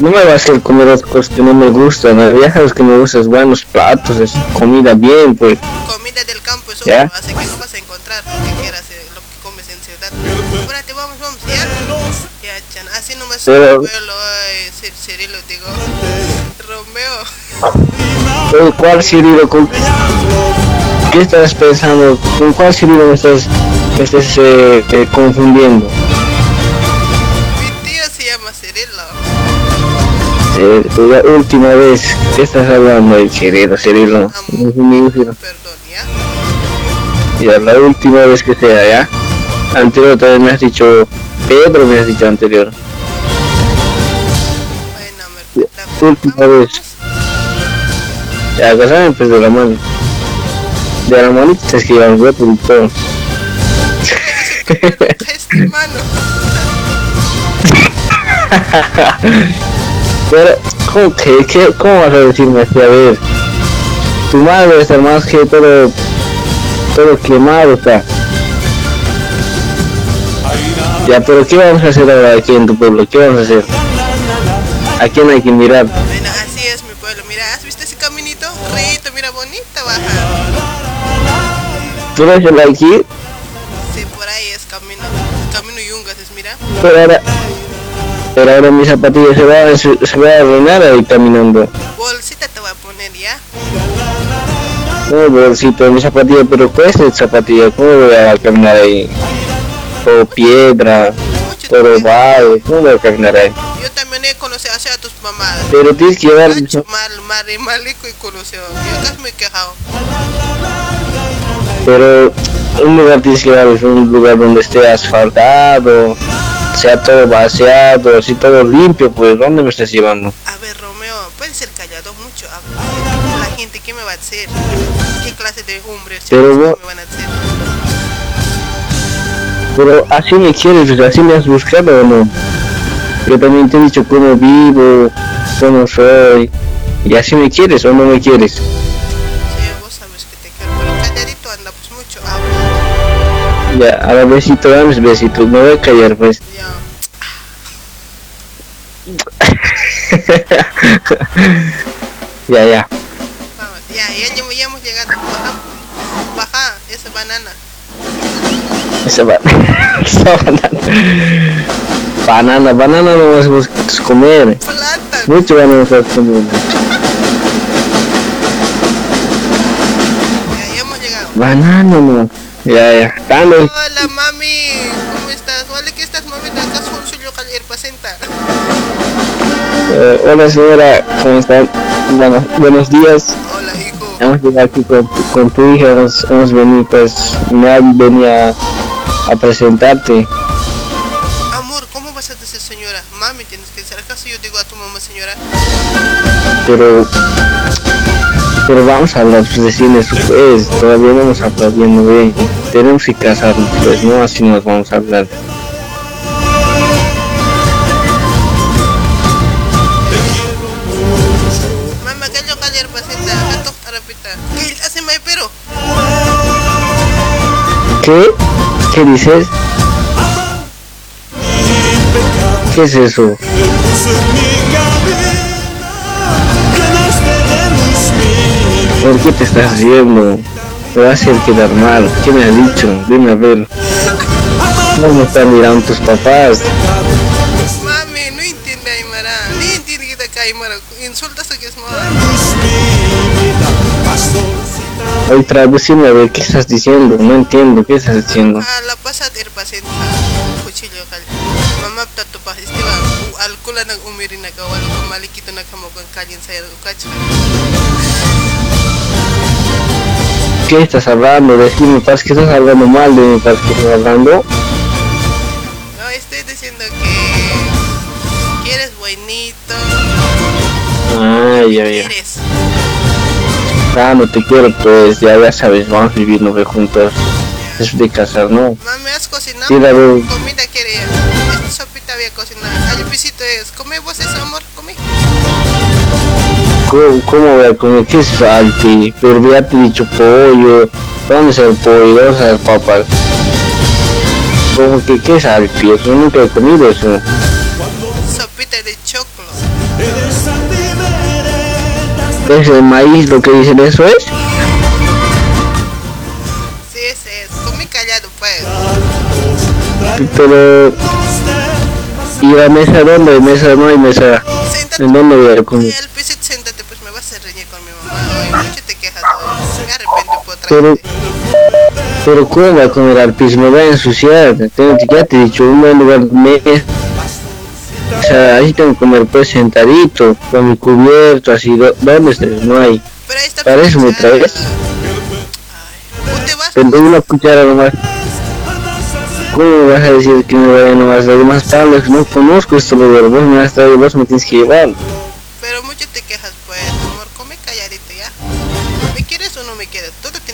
no me vas a hacer comer las cosas que no me gustan. Ya sabes que me gustan buenos platos, es comida bien, pues. Comida del campo, eso ¿Ya? hace que ay, Cir- Cirilo, digo. Romeo. ¿Con cuál Cirilo? Con... ¿Qué estás pensando? ¿Con cuál Cirilo me estás, me estás eh, eh, confundiendo? Mi tío se llama Cirilo. Eh, la última vez, ¿qué estás hablando de Cirilo? Cirilo. Mi hijo. Ya, la última vez que sea, ¿ya? Anterior también me has dicho Pedro, me has dicho anterior. Última vez. Ya, agarrame pues de la mano. De la manita es que llevan huevo y todo. Este mano. Pero, ¿cómo que? ¿Qué, ¿Cómo vas a decirme así? A ver, tu madre está más que todo, todo quemado está. Ya, pero ¿qué vamos a hacer ahora aquí en tu pueblo? ¿Qué vamos a hacer? ¿A quién hay que mirar? Bueno, así es mi pueblo. Mira, ¿has visto ese caminito? Rito, mira, bonita baja. ¿Tú eres el aquí? Sí, por ahí es camino. Camino Yungas, es mira. Pero ahora, pero ahora mi zapatilla se va, se, se va a arruinar ahí caminando. Bolsita te voy a poner ya. No, bolsito, mi zapatilla, pero cuesta el zapatilla, ¿cómo voy a caminar ahí? Todo piedra, todo barro, ¿cómo voy a caminar ahí? Yo también he conocido a tus mamadas. Pero tienes que llevar... Mal, mal, y malico y conocido. Yo me he quejado. Pero un lugar tienes que llevar, es un lugar donde esté asfaltado, sea todo vaciado, así todo limpio, pues ¿dónde me estás llevando? A ver, Romeo, puedes ser callado mucho. A- La gente, ¿qué me va a hacer? ¿Qué clase de hombres Pero me no- van a hacer? Pero así me quieres, pues, así me has buscado o no. Yo también te he dicho cómo vivo, cómo soy, y así me quieres o no me quieres. Sí, vos sabes que te quiero, pero calladito anda pues mucho. Habla. Ya, ahora besito, dame besito, me voy a callar pues. ya, ya. Vamos, ya, ya, ya, hemos llegado. Baja, baja esa banana. Esa banana. Esa banana. Banana, banana no vas a bus- comer. Mucho banana estás comiendo. Banana no. Ya, ya. Dale. Hola, mami. ¿Cómo estás? Vale, que estás moviendo acá son suyo calir pasenta. Eh, hola señora, ¿cómo están? Bueno, buenos días. Hola, hijo. Hemos llegado aquí con, tu- con tu hija, hemos, hemos venido pues, me venía a presentarte. Señora. Pero, pero vamos a hablar pues, de cine pues, todavía no hemos hablado bien, ¿no ve? Tenemos que casarnos pues, no así nos vamos a hablar. ¿Qué? ¿Qué dices? ¿Qué es eso? ¿Por qué te estás riendo? Me va a hacer quedar mal. ¿Qué me has dicho? Dime a ver. No me están mirando tus papás. Mami, no entiende Aymara. Ni entiende que te Aymara. Insultas a que es mala. Hoy traducime a ver qué estás diciendo. No entiendo. ¿Qué estás diciendo? Ah, la pasad er pasenta. Cuchillo kal. Mama tato pa istiwa. Alkula nag umiri na kawan ko malikito na kamo con kalin sa ukacha. ¿Qué estás hablando? Decime, parece que estás hablando mal de mi parece que estás hablando. No, estoy diciendo que que eres buenito. Ay, ay, ay. Ah, no te quiero, pues ya, ya sabes, vamos a vivir nueve juntos. Es de casar, ¿no? Mami, has cocinado. Sí. Comida quiere. Esta sopita sabía cocinar. Al pisito es, come vos eso, amor, come. ¿Cómo, cómo voy a comer? ¿Qué es alpi? Pero ya te he dicho pollo. ¿Dónde es el pollo? ¿Dónde están las papas? ¿Cómo que qué? Yo nunca he comido eso. Sopita de choclo. ¿Es el maíz lo que dicen eso es? Sí, ese es. Come callado, pues. Pero... ¿Y la mesa dónde? ¿Mesa no hay mesa? ¿En dónde voy a comer? Pero... Pero ¿cómo voy a comer al piso? Me voy a ensuciar. Tengo, ya te he dicho, un buen lugar me... O sea, ahí tengo que comer pues sentadito, con mi cubierto, así, ¿dó- ¿dónde está? No hay. Para eso me traes. Tengo una cuchara nomás. ¿Cómo me vas a decir que me vaya nomás? Además, Pablo, no conozco esto lugar, vos me has traído, vos me tienes que llevar.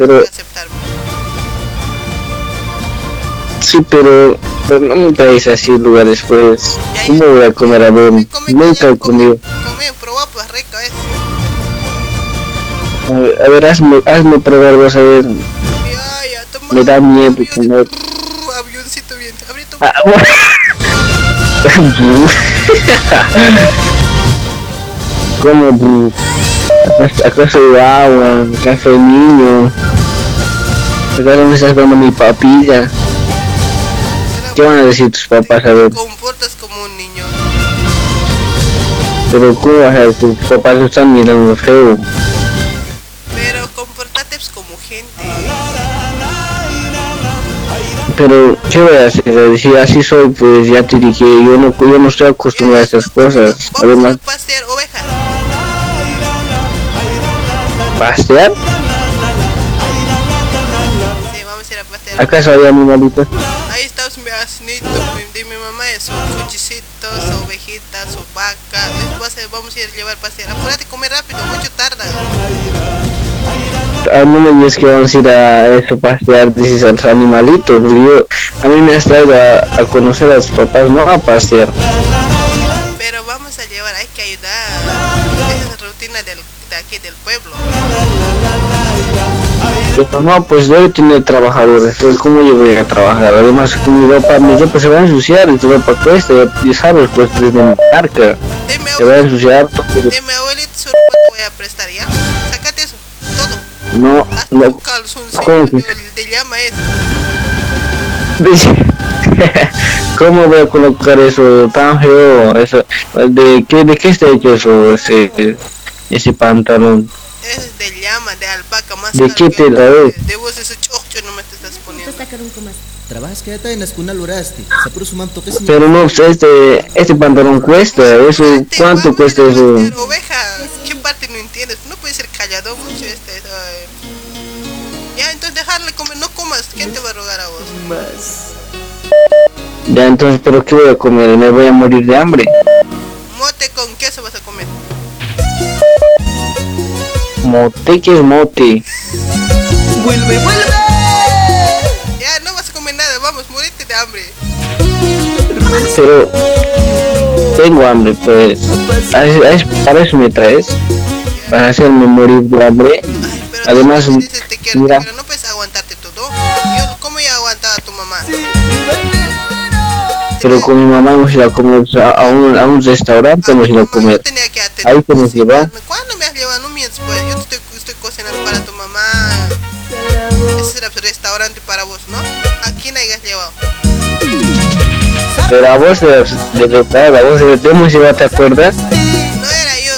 Pero-. Sí, pero, pero no me traes así lugares, pues. ¿Cómo voy a comer a ver? Nunca he comido. Come, probá, pues, rico es. A ver, a ver, hazme, hazme probar, vos a ver. Me da miedo comer. Avioncito bien. Abre tu Ah, bueno. ¿Cómo? ¿Acaso hay agua? ¿Acaso hay niño? ¿Acaso me estás dando mi papilla? ¿Qué van a decir tus papás a ver? comportas como un niño. Pero ¿cómo vas a decir? Tus papás están mirando feo. Pero comportate pues, como gente. Pero, ¿qué voy a hacer? Si así soy, pues ya te dije, yo no, yo no estoy acostumbrado a estas cosas. Además. ¿Pastear? Sí, vamos a ir a pastear. ¿Acaso hay animalitos? Ahí está mi- de mi mamá, es su cochecito, su ovejita, su vaca. Después eh, vamos a ir a llevar a pasear. Apúrate, come rápido, mucho tarda. A mí me dices que vamos a ir a eso, pastear, dices a los animalitos. Yo, a mí me has traído a, a conocer a tus papás, no a pastear. Pero vamos a llevar, hay que ayudar. Esa es rutina del, de aquí del pueblo. Pero no, pues debe tener trabajadores, pues ¿cómo yo voy a trabajar? Además, mi ropa, mi ropa se va a ensuciar y tu ropa cuesta, ya, sabes, pues es de marca. Se va a ensuciar todo. Abuelita su ropa te voy a prestar, ¿ya? Sácate eso, todo. No, no, Calzoncillo de, llama es. ¿Cómo voy a colocar eso tan feo? Eso, ¿de qué, de qué está hecho eso, ese, ese pantalón? Es de llama, de alpaca, más ¿De qué tela es? de vos ese chocho no me te estás poniendo. Trabajas que en la escuna luraste. Pero no, este, este pantalón cuesta, eso, ¿cuánto cuesta eso? Oveja, ¿qué parte no entiendes? No puede ser callado mucho este. Ya, entonces dejarle comer, no comas. ¿Quién te va a rogar a vos? Ya, entonces, ¿pero qué voy a comer? ¿Me voy a morir de hambre? Mote con queso vas a comer. Mote, ¿qué es mote? Vuelve, vuelve. Ya, no vas a comer nada, vamos, morirte de hambre. Pero, tengo hambre, pues. ¿A- a- ¿Para eso me traes? ¿Para hacerme morir de hambre? Además, mira, Pero no puedes aguantarte todo. Yo, ¿Cómo ya aguantaba a tu mamá? pero con mi mamá hemos ido a comer a, un, a un restaurante, hemos ido a comer. Ahí que nos lleva. ¿Cuándo restaurante para vos, ¿no? ¿A quién hayas llevado? Pero a vos de, de verdad, a vos de llevado, ¿te acuerdas? No era yo,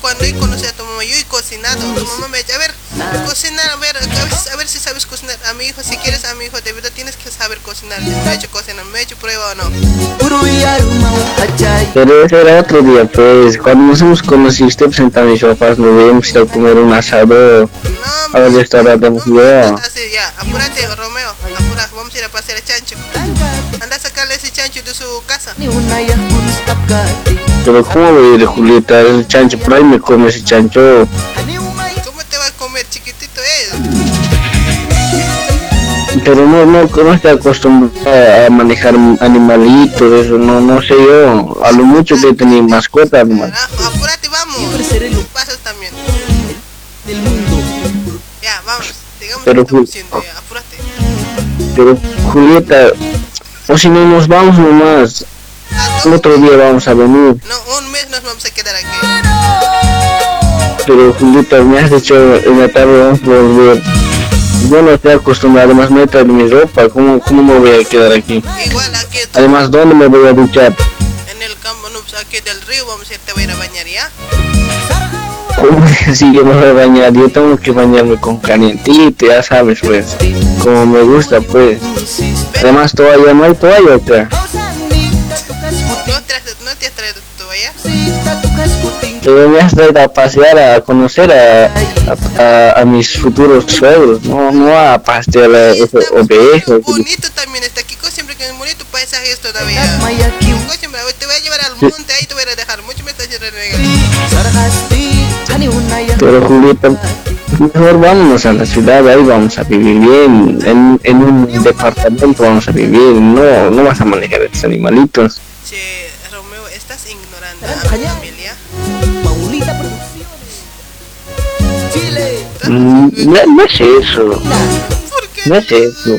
cuando yo conocí a tu mamá, yo he cocinado. Tu mamá me dice, a ver, cocinar, a ver, a ver, a ver si sabes cocinar. A mi hijo, si quieres a mi hijo, de verdad saber cocinar. Me he hecho cocinar, me he hecho prueba o no. Pero ese era otro día, pues. Cuando nos hemos conocido, usted presenta a mis papás, nos habíamos ido a comer un asado. A un restaurante hemos ido. Así, ya, apúrate, Romeo, apura, vamos a ir a pasear a Chancho. Anda a sacarle ese chancho de su casa. Pero ¿cómo voy a ir, Julieta? Ese chancho, por ahí me come ese chancho. Pero no, no, no estoy acostumbrado a manejar animalitos, eso, no, no sé yo, a lo mucho que tenido mascota, nomás. Apúrate, vamos. Pasas también. Ya, vamos. Digamos Pero, que estamos haciendo ya. Apúrate. pero Julieta, o si no nos vamos nomás, otro día vamos a venir, No, un mes nos vamos a quedar aquí. pero Julieta, me has dicho en la tarde vamos a volver. Yo no estoy acostumbrado, además no he traído mi ropa, ¿cómo, ¿cómo me voy a quedar aquí? Igual aquí, Además, ¿dónde me voy a duchar? en el campo, no, pues aquí del río, vamos a ir, te voy a ir a bañar ya. ¿Cómo que si yo me voy a bañar? Yo tengo que bañarme con calientito, ya sabes, pues, como me gusta, pues. Además, toalla, no hay toalla acá. ¿No te has, no te has traído Pero me has traído a pasear, a conocer a, a, a- a mis futuros suegros, no, no a pasear a esas ovejas. Bonito también está aquí, siempre que es bonito paisaje esto todavía. Coco siempre, te voy a llevar al monte, ahí te voy a dejar. Mucho me estás. Pero Julieta, mejor vámonos a la ciudad, ahí vamos a vivir bien, en, en un departamento vamos a vivir, no, no vas a manejar estos animalitos. Estás ignorando a mi familia. Mm, No, es eso, no es eso.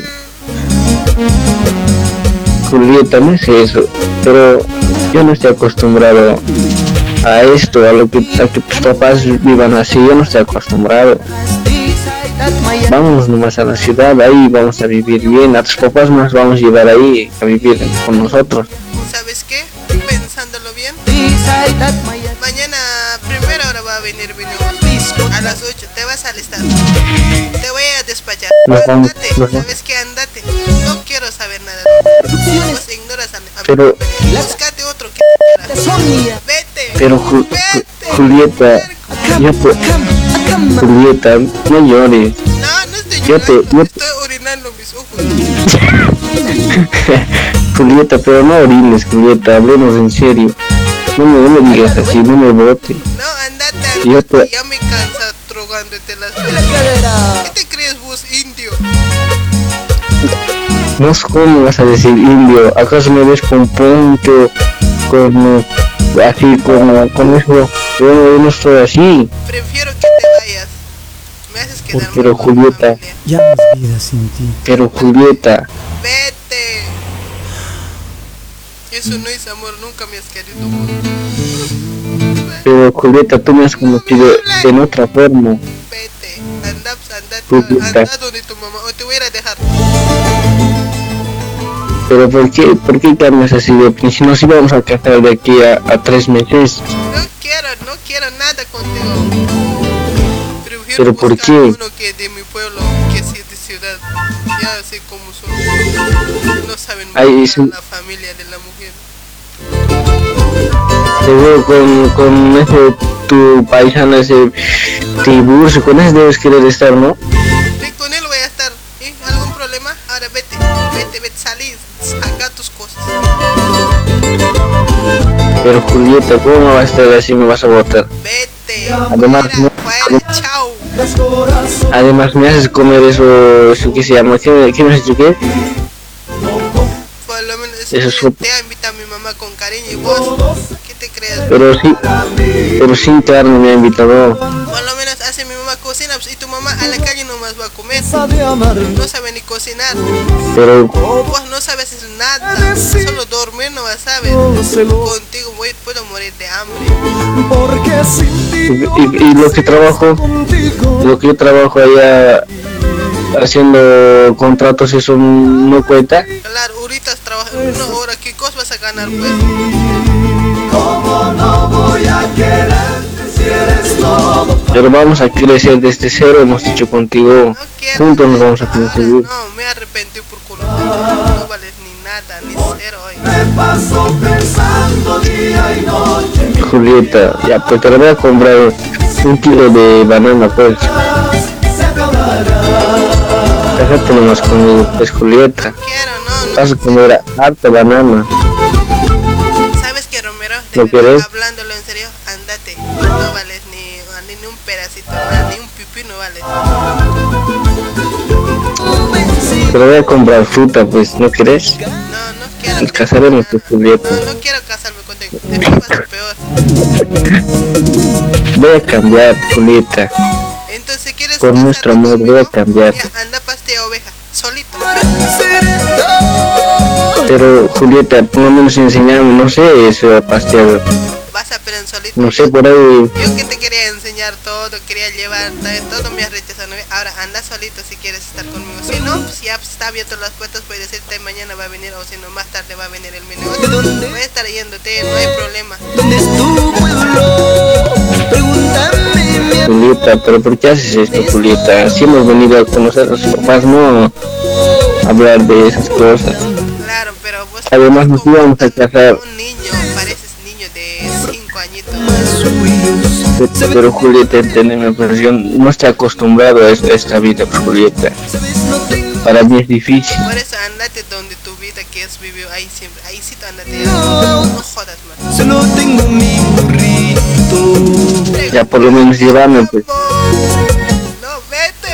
Julieta, no es eso, pero yo no estoy acostumbrado a esto, a lo que, a que tus papás vivan así, yo no estoy acostumbrado. Vámonos nomás a la ciudad, ahí vamos a vivir bien, a tus papás nos vamos a llevar ahí a vivir con nosotros. ¿Sabes qué? Pensándolo bien. Mañana, primera hora va a venir Vinicius. A las 8 te vas a alistar. Te voy a despachar. Andate, nos vamos. ¿sabes qué? Andate. No quiero saber nada. Vos ignoras a, a Pero, Buscate otro que te. Vete. pero Ju- Ju- Julieta, Julieta, no llores. No, no estoy Yo te, llorando. yo- Estoy orinando mis ojos. Julieta, pero no orines, Julieta, hablemos en serio. No me, no me digas así, no me bote. No, andate. Yo te- Ya me cansa drogándote las. ¿Qué te crees vos, indio? No sé cómo vas a decir indio, ¿acaso me ves con punto, con así, con, con eso? Yo, yo no estoy así. Prefiero que te vayas. Me haces quedar mal. Pero Julieta, Ya no es vida sin ti. pero Julieta, Vete. Eso no es amor, nunca me has querido. pero Julieta, tú me has conocido en otra forma. Vete. Anda. Julieta. Anda donde tu mamá. O te voy a ir a dejar. Pero ¿por qué, por qué cambias así de pri- Si nos íbamos a casar de aquí a, a tres meses. No quiero, no quiero nada contigo. ¿Pero por qué? uno que de mi pueblo, que sí de ciudad. Ya sé cómo son. No saben Ay, la familia de la mujer. Veo con, con ese, tu paisano, ese tiburcio, con ese debes querer estar, ¿no? Sí, con él voy a estar. ¿eh? ¿Algún problema? Ahora vete, vete, vete, salí, saca tus cosas. Pero Julieta, ¿cómo vas a estar así? Me vas a botar. Vete. Además, no- chao. además me haces comer eso, eso que se llama, ¿qué, qué me has qué? Por lo menos Eso es te ha invitado a mi mamá con cariño y vos, ¿qué te crees? Pero sí, pero sin carne me ha invitado. Por lo menos hace mi mamá cocina pues, y tu mamá a la calle nomás va a comer. No sabe ni cocinar. Pero, Vos no sabes nada. Solo dormir no vas a saber. Contigo voy, puedo morir de hambre. y, y- y lo que trabajo, lo que yo trabajo allá haciendo contratos, eso no cuenta. Claro, ahorita trabajas una hora. ¿Qué cosa vas a ganar pues? Pero vamos a crecer desde cero, hemos dicho contigo. Juntos nos vamos a conseguir. No, me arrepentí por conocer. No vales ni nada, ni cero hoy. Julieta, ya pues te lo voy a comprar un kilo de banana pues. Déjate nomás conmigo, pues Julieta. Vas a comer harta banana. ¿Lo quieres? Hablándolo en serio, andate. No vales ni, ni un pedacito, ni un pipí no vales. Te voy a comprar fruta, pues, ¿no querés? No, no quiero. Casaremos, pues, Julieta. No, no quiero casarme contigo. De mí vas a peor. Voy a cambiar, Julieta. Entonces, ¿quieres Por nuestro amor voy a cambiar. Ya, anda pastea oveja, solito. Pero, Julieta, por lo menos enseñame, no sé, eso a pastear. Vas a aprender solito. No sé, por ahí. Yo que te quería enseñar todo, quería llevarte, todo me has rechazado. Ahora anda solito si quieres estar conmigo. Si no, pues ya está abierto las puertas, puedes decirte mañana va a venir o si no, más tarde va a venir el negocio. Voy a estar yéndote, no hay problema. ¿Dónde es tu pueblo? Pregúntame, Julieta, pero ¿por qué haces esto, Julieta? Si hemos venido a conocer a los papás, no a hablar de esas cosas. Claro, pero vos Además nos íbamos a casar. un niño, pareces niño de 5 añitos. Pero Julieta, entendeme, pues yo no estoy acostumbrado a esta- vida, Julieta. Para mí es difícil. Por eso andate donde tu vida que has vivido ahí siempre. Ahí sí te andate. No, no jodas, man. Solo tengo mi burrito. Ya por lo menos llevarme, pues, No, vete.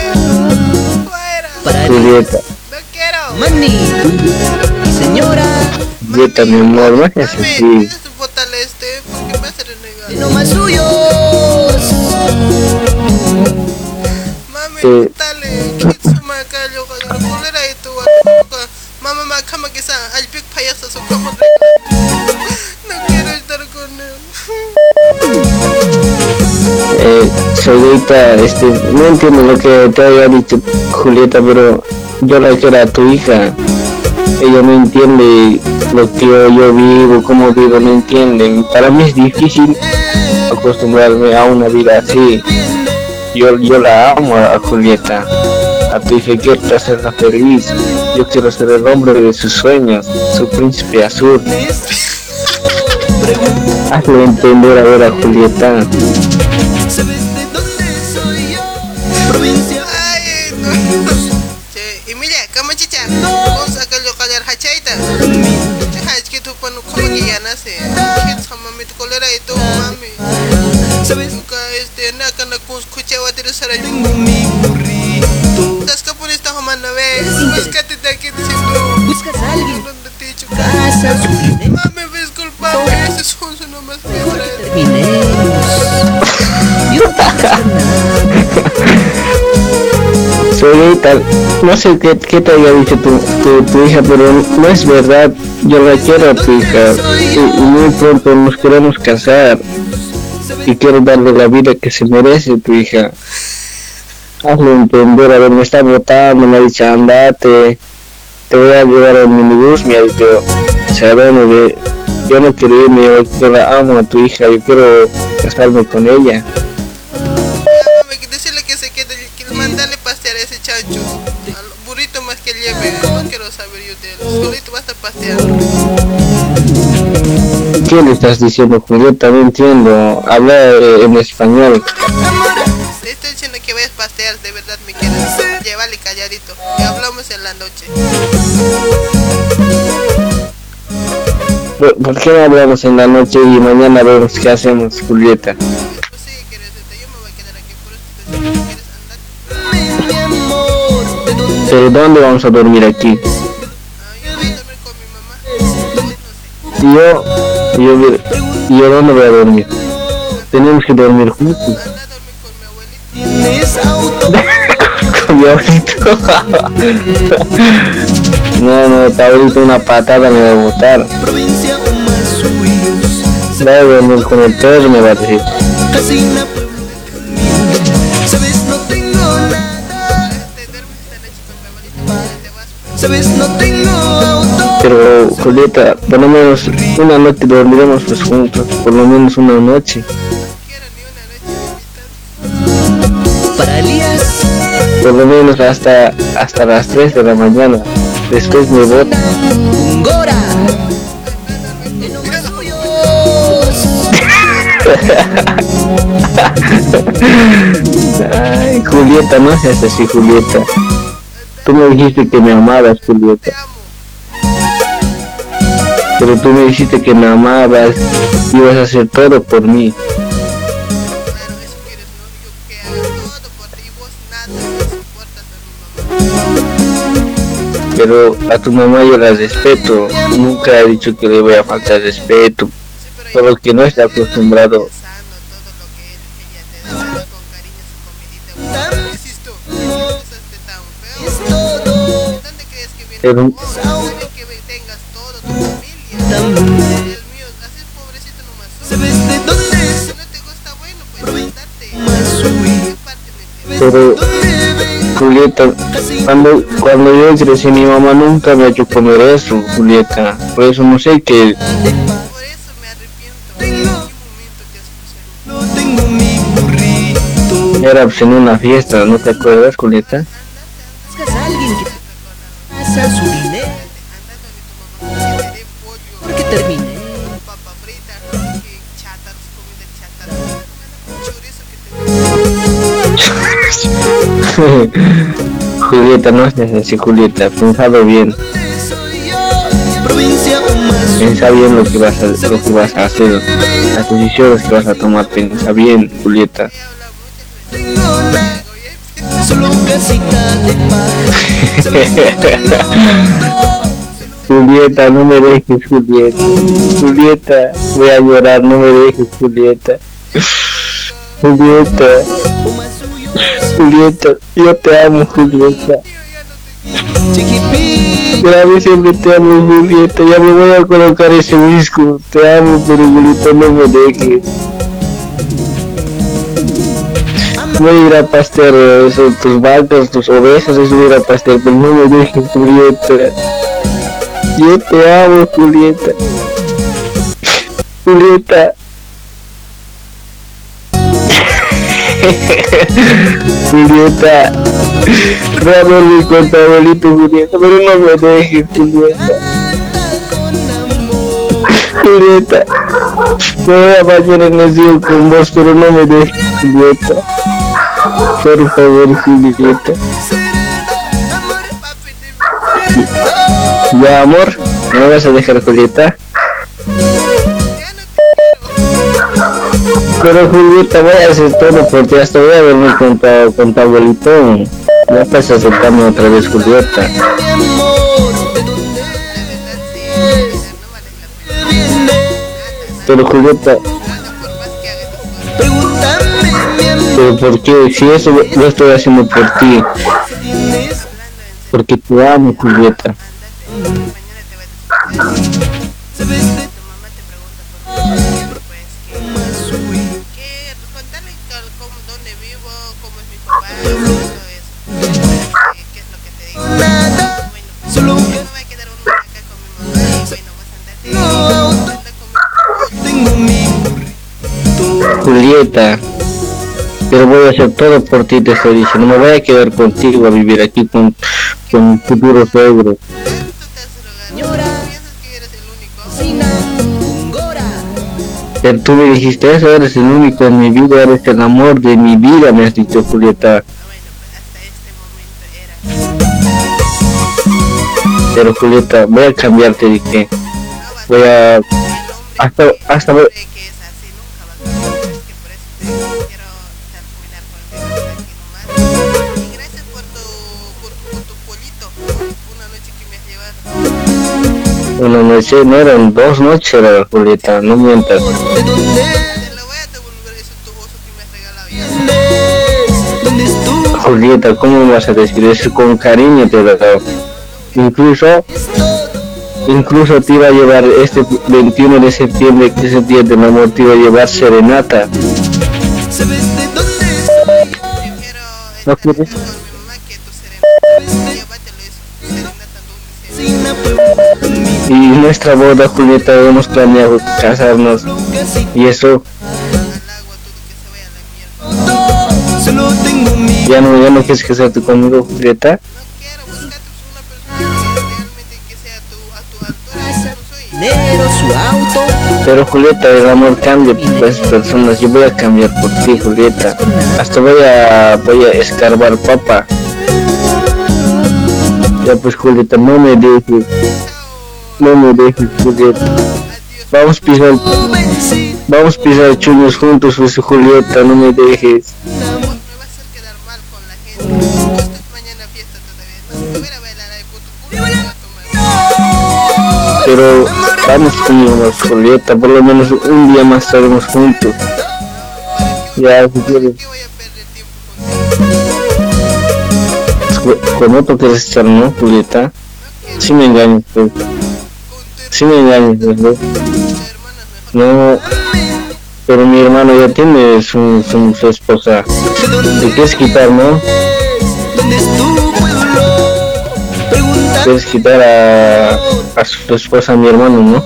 Fuera. Julieta. No quiero. Mani, señora, Julieta, mi amor, no seas así. Bótale este, porque me hace renegar. no más suyos. Mami, Eh, dale. Kisuma kayo ka. Kulera ito. Mama, ma, kama kisa. Alpik payasa su kama. No quiero estar con él. Eh, Soyita, este, no entiendo lo que te había dicho Julieta, pero yo la quiero a tu hija. Ella no entiende lo que yo, vivo, cómo vivo, no entiende. Para mí es difícil acostumbrarme a una vida así. Yo, yo la amo a Julieta. A quiero hacerla feliz. Yo quiero ser el hombre de sus sueños, su príncipe azul. Hazle entender a ver a Julieta. Ay, no. Che, Emilia, kamu cica. Kung sa hachaita. Haj ki tu panu kama giyana se. Kit sama mit kolera itu mami. Ka este na kana kung kuchewa tiru saray. Tas ka pun esta homan na ve. Buscate de aquí de situ. Buscas a alguien. Donde te echo. Casa, su Mami, disculpame. Ese es un nomás. Terminemos. Yo nada. Soyita, no sé qué, qué te había dicho tu, tu, hija, pero no es verdad. Yo la quiero a tu hija y, muy pronto nos queremos casar y quiero darle la vida que se merece tu hija. Hazle entender, a ver, me está botando, me ha dicho andate, te voy a llevar al minibús, me ha dicho, bueno, de- yo no quiero irme, yo la amo a tu hija, yo quiero casarme con ella. Más que lleve. No quiero saber yo de él. Solito va a estar pasteando. ¿Qué le estás diciendo, Julieta? No entiendo. Habla eh, en español. Te estoy diciendo que vayas a pastear, de verdad me quieres. Llévale calladito. Y hablamos en la noche. ¿Por, por qué no hablamos en la noche y mañana vemos qué hacemos, Julieta? ¿Pero dónde vamos a dormir aquí? Yo, yo, yo dónde voy a dormir? Tenemos que dormir juntos. Con mi abuelito. no, no, está ahorita una patada me va a botar. Va a dormir con el perro me va a decir. Sabes, no tengo auto. Pero Julieta, por lo menos una noche dormiremos pues juntos, por lo menos una noche. Por lo menos hasta hasta las 3 de la mañana. Después me. Gora. Ay, Julieta, no seas así, Julieta. Tú me dijiste que me amabas, Julieta. Pero tú me dijiste que me amabas, ibas a hacer todo por mí. pero a tu mamá yo la respeto. Nunca he dicho que le voy a faltar respeto. Solo que no está acostumbrado. Pero, pero Julieta, cuando, cuando yo crecí mi mamá nunca me ha hecho comer eso, Julieta. Por eso no sé qué. Era pues, en una fiesta, ¿no te acuerdas, Julieta? Su dinero. Porque terminé. Julieta, no seas así, Julieta. Pensado bien. Piensa bien lo que vas a, lo que vas a hacer, las decisiones que vas a tomar. Piensa bien, Julieta. Julieta, no me dejes, Julieta. Julieta, voy a llorar, no me dejes, Julieta. Julieta. Julieta, yo te amo, Julieta. Grave siempre te amo, Julieta. Ya me voy a colocar ese disco. Te amo, pero Julieta, no me dejes. Voy a ir a pastear eso, tus vacas, tus ovejas, eso voy a ir a pero no me dejes, Julieta. Yo te amo, Julieta. Julieta. Julieta. Raro mi cuenta, abuelito, Julieta, pero no me dejes, Julieta. Julieta. Me voy a bañar en el río con vos, pero no me dejes, Julieta. Por favor, Julieta. Ya, amor, ¿no me vas a dejar, Julieta? Pero Julieta, voy a hacer todo por hasta voy a dormir con tu, con tu abuelito. Ya vas a aceptarme otra vez, Julieta. Pero Julieta... Pero ¿por qué? Si eso lo estoy haciendo por ti. Porque te amo, Julieta. Julieta, pero voy a hacer todo por ti, te estoy diciendo. No me voy a quedar contigo a vivir aquí con, con futuro suegro. Pero tú me dijiste eso, eres el único en mi vida, eres el amor de mi vida, me has dicho Julieta. Pero Julieta, voy a cambiarte, dije. Voy a... Hasta, hasta. Una noche, no eran dos noches, era Julieta, no mientas. Julieta, ¿cómo vas a decir eso? Con cariño te lo dado. Incluso, incluso te iba a llevar este 21 de septiembre, que es el día de mi amor, te iba a llevar serenata. ¿No quieres? Y nuestra boda, Julieta, hemos planeado casarnos. Y eso, ya no, ya no quieres casarte conmigo, Julieta. Pero Julieta, el amor cambia por las personas. Yo voy a cambiar por ti, Julieta. Hasta voy a, voy a escarbar papa. Ya pues, Julieta, no me dejes. No me dejes, Julieta. Vamos pisar, vamos pisar chuños juntos, Julieta, no me dejes. pero vamos conmigo, Julieta, por lo menos un día más estaremos juntos. Ya, si quieres. Con otro quieres estar, ¿no, Julieta? Sí me engañas, pues. Sí me engañas, ¿verdad? No, pero mi hermano ya tiene su, su, su esposa. ¿Te quieres quitar, no? ¿Quieres quitar a, a su esposa, a mi hermano, no?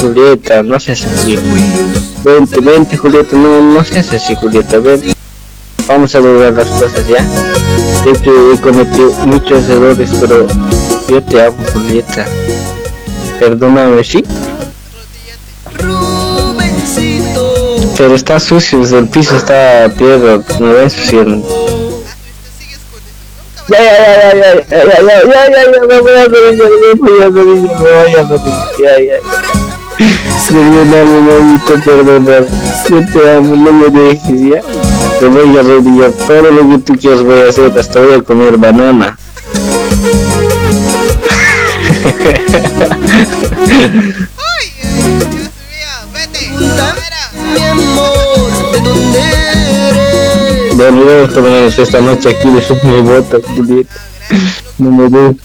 Julieta, no seas así. Vente, vente, Julieta, no, no seas así, Julieta, ven. Vamos a lograr las cosas ya. Sé que he cometido muchos errores, pero yo te amo, Julieta. Perdóname, ¿sí? Pero está sucio, el piso está piedra, me va ensuciando. Ya, ya, ya, ya, ya, ya, ya, ya, ya, ya, ya, me voy a dormir, a dormir, me voy a dormir, ya, ya. Perdóname, mamita, perdóname. Yo te amo, no me dejes, ya cebolla, rodilla, todo lo que tú quieras voy a hacer, hasta voy a comer banana. Ay, Dios mío, vete. Mi amor, ¿de dónde eres? Nuevo, esta noche aquí de mi bota, Julieta. No me veo.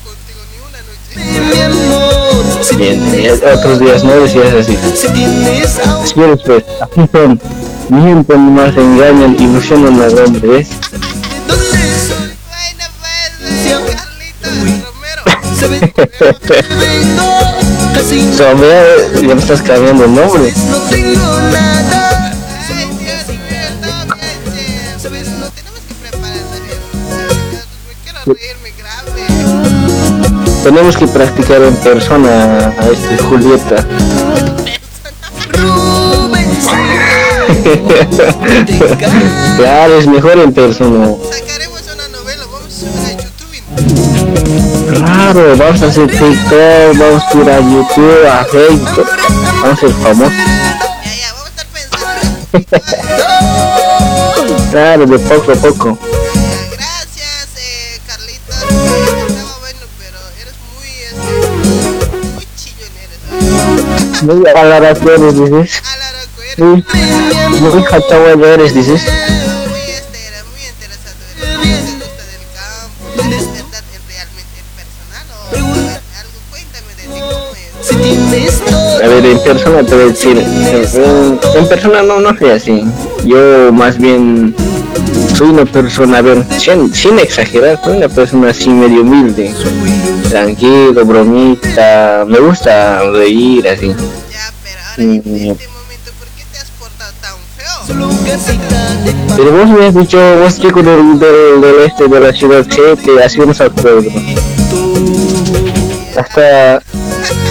Bien, eh, otros días no decías así. Si quieres, pues, aquí. Siempre más engañan, ilusionan al hombre, ¿eh? Sombrero, ya me estás cambiando el nombre. Tenemos que preparar Me quiero. Tenemos que practicar en persona a este Julieta. claro, es mejor en persona. Sacaremos una novela, vamos a subir a YouTube. Claro, vamos a hacer TikTok, vamos a subir a YouTube, a Facebook. Vamos a ser famosos. Ya, ya, vamos a estar pensando. claro, de poco a poco. Gracias, eh, Carlitos. Estaba bueno, pero eres muy, chillonero. Muy a la alaraco eres, dices. Muy. A ver, en persona te voy a decir, en, en persona no, no soy así. Yo más bien soy una persona, a ver, sin, sin exagerar, soy una persona así medio humilde, tranquilo, bromita, me gusta reír así. Mm. Pero vos me has dicho, vos chico del, del, del este de la ciudad 7, así no se acuerdo. Hasta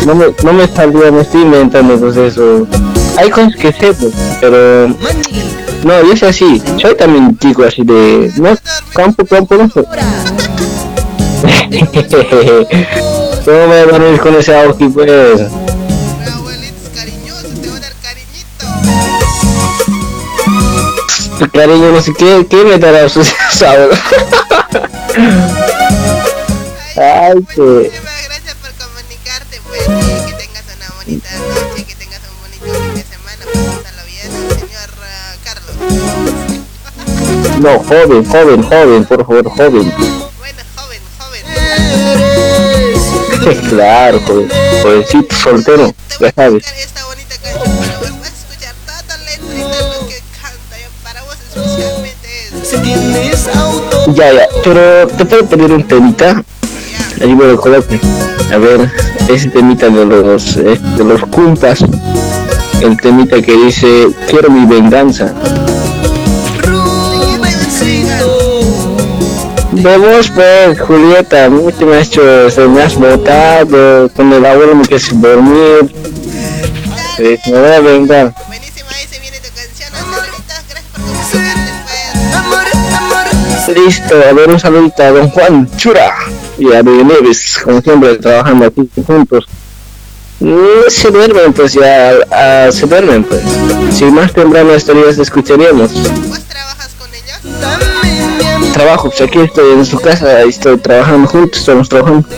no me, no me salió, me estoy inventando pues eso. Hay cosas que sé, pues, pero no, yo soy así, soy también chico así de no campo, campo, no. ¿Cómo me voy a dormir con ese auto pues? cariño, no sé qué, qué me dará su sabor. Ay, bueno, que... Muchísimas gracias por comunicarte, pues, que, que, tengas una bonita noche, que tengas un bonito fin de semana, pues, pásalo bien, señor uh, Carlos. no, joven, joven, joven, por favor, joven. Bueno, joven, joven. claro, joven, jovencito, soltero, ya sabes. Esta bonita canción. Ya, ya, pero te puedo pedir un temita. Ahí me lo coloque. A ver, ese temita de los, eh, de los cumpas. El temita que dice, quiero mi venganza. De vos, pues, Julieta, mucho me has hecho, se me has botado, con el abuelo me quieres dormir. Eh, me voy a vengar. Listo, a ver un saludito a don Juan Chura y a Luis Neves, como siempre, trabajando aquí juntos. Mm, se duermen, pues ya, ah, se duermen, pues. Si más temprano estarías, escucharíamos. Trabajo, pues aquí estoy en su casa, ahí estoy trabajando juntos, estamos trabajando.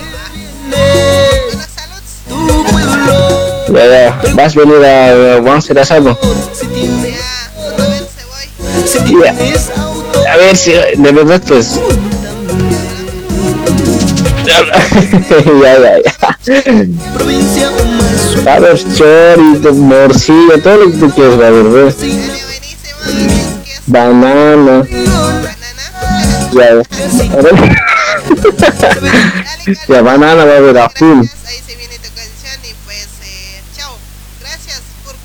Ya, ya, vas a venir a, vamos a hacer asado. Ya. A ver si, de verdad, pues. ya, ya, ya. A ver, chorito, morcilla, todo lo que tú quieras, la verdad. Banana. Ya, a ver. ya, banana va a haber a full.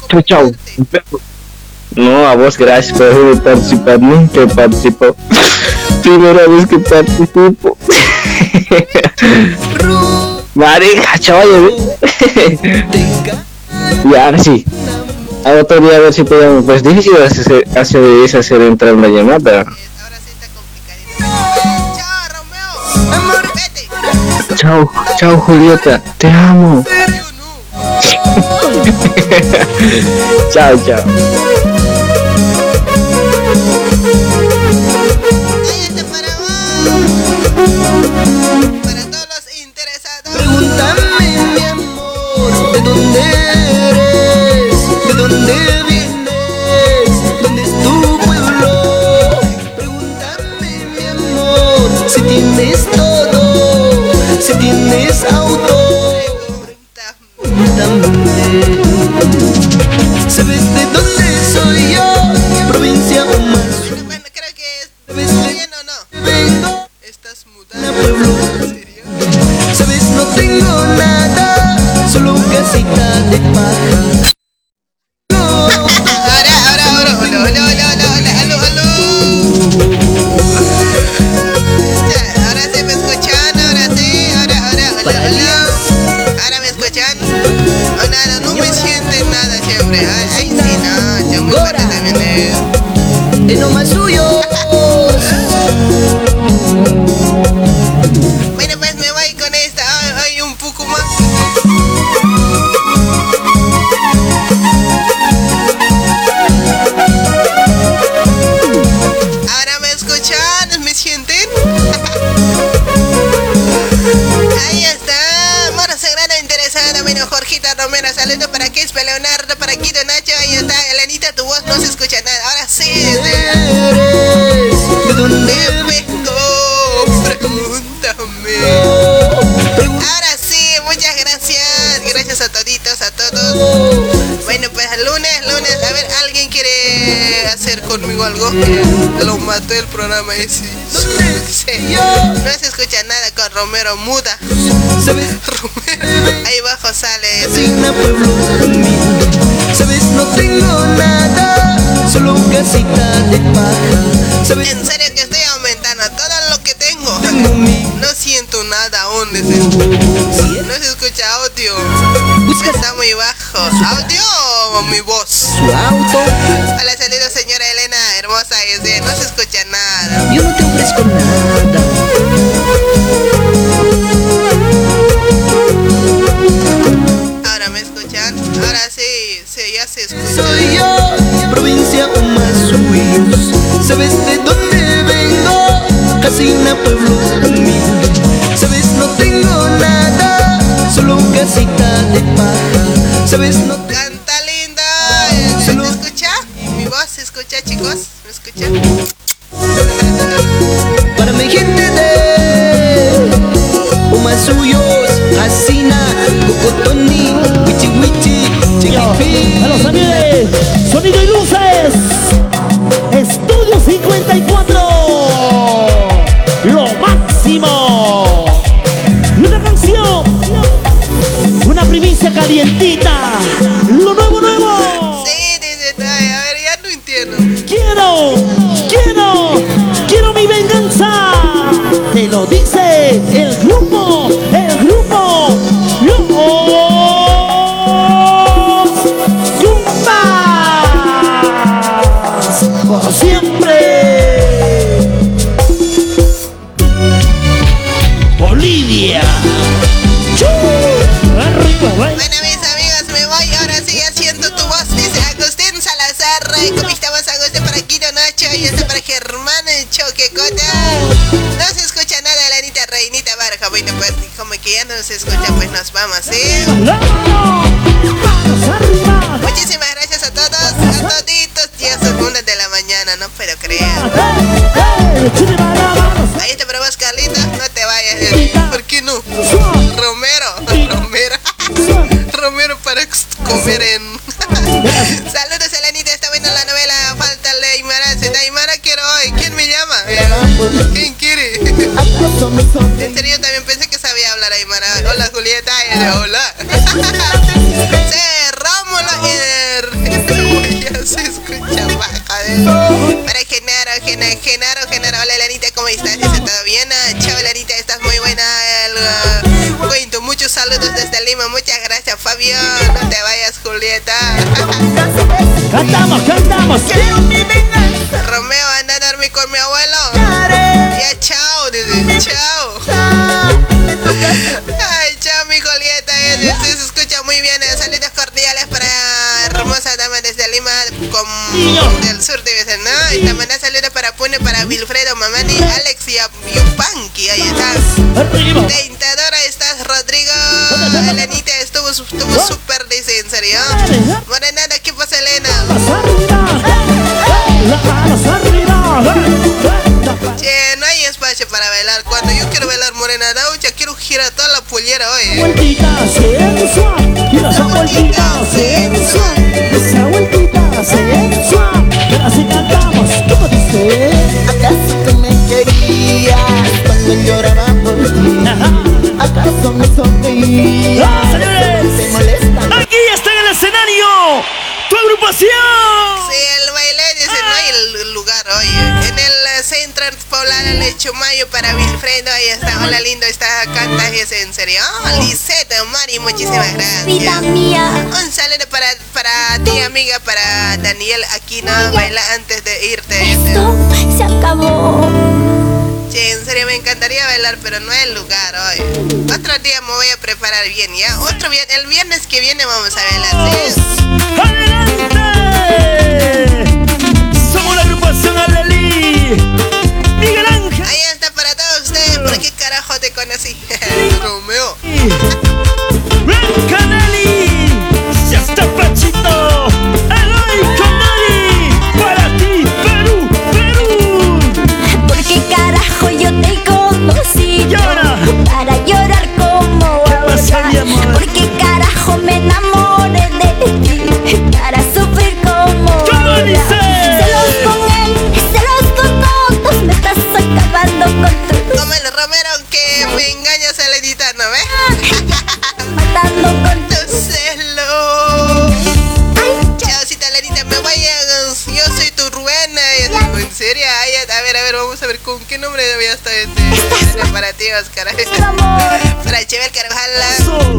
Chao, chao. No, a vos gracias por participar. Nunca he participado. Primera vez que participo. Marica, chaval. ya, ahora sí. A otro día a ver si podemos. Pues difícil hacer, hacer, hacer entrar una llamada. Chao, chao Julieta, te amo. chao, chao. Dónde vienes? ¿Dónde es tu pueblo? Pregúntame, mi amor, si tienes todo, si tienes auto. Pregúntame, ¿sabes de dónde soy yo? Provincia o más. ¿Sabes de dónde vengo? Estás mudando. pueblo. Sabes, no tengo nada, solo casita de paja. De. De no más conmigo algo? Lo mató el programa ese. No se escucha nada con Romero Muda. Romero. Ahí abajo sale. Sabes, no tengo nada, solo casita de paja. Sabes, En serio que estoy aumentando todo lo que tengo. No siento nada aún. No se escucha audio. Está muy bajo. ¿Audio o mi voz? ¿Sabes de dónde vengo? Casina, pueblo humilde. ¿Sabes? No tengo nada, solo casita de paja. ¿Sabes? No te... Mira. vueltita sensual, esa vueltita sensual. Pero así cantamos, ¿cómo dice? ¿Acaso tú me querías cuando lloraba por ti? ¿Acaso me sonrías? ¡Ah, señores! ¿Te molesta? ¡Aquí está en el escenario! ¡Tu agrupación! Sí, el baile es el, no, ah. el lugar, oye. En el eh, Centro Poblano Lechumayo para Wilfredo, ahí está. Hola, lindo, está Canta, ¿es en serio? Oh. Lice muchísimas gracias. Vida mía. Un saludo para, para ti, amiga, para Daniel Aquino. Baila antes de irte. Esto se acabó. Che, en serio me encantaría bailar, pero no es el lugar hoy. Otro día me voy a preparar bien, ¿ya? Otro bien, el viernes que viene vamos a bailar. Oh, nervios estoy de, de, para Chevel Carvajal.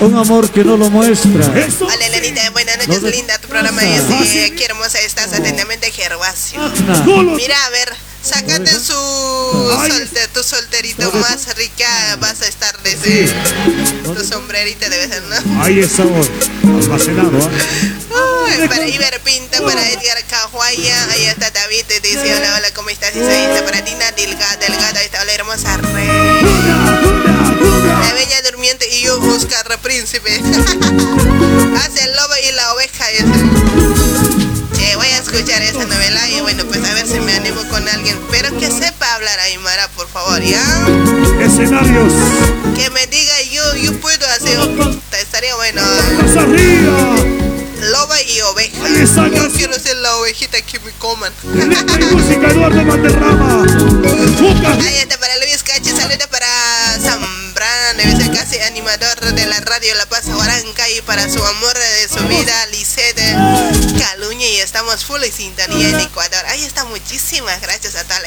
Un amor que no lo muestra. Hola, Lenita, buenas noches, linda. Tu programa es eh, Qué hermosa estás, atentamente, Gervasio. Mira, a ver, sácate su solte- tu solterito más rica. Vas a estar desde tu sombrerito de vez, ¿no? Ahí es sabor. Almacenado, ¿ah? Uy, para Iber Pinto, para Edgar Cajuaya, ahí está David, te dice hola, hola, ¿cómo estás? Está para Tina Delgado, Príncipe. Hace el lobo y la oveja. Che, voy a escuchar esa novela y bueno, pues a ver si me animo con alguien, pero que sepa hablar Aymara, por favor, ¿ya? Escenarios. Muchísimas gracias a toda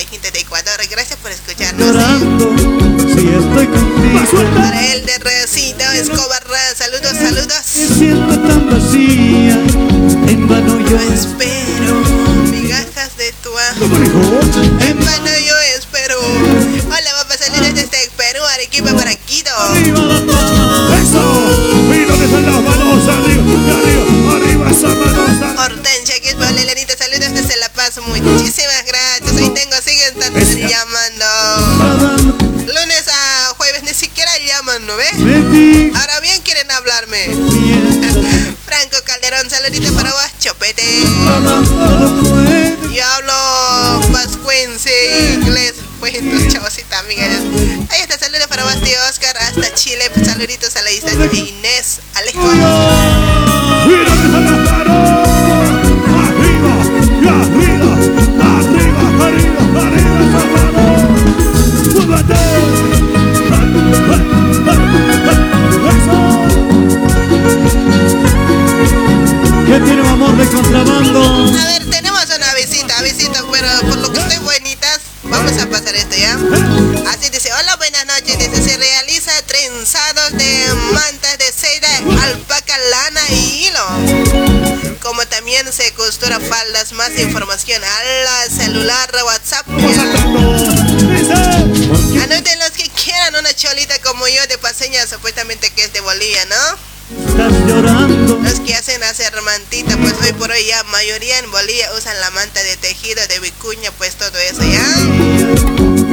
información a la celular, WhatsApp. Anoten los que quieran una cholita como yo de paseña, supuestamente que es de Bolivia, ¿no? Los que hacen hacer mantita, pues hoy por hoy ya mayoría en Bolivia usan la manta de tejido, de vicuña, pues todo eso ya.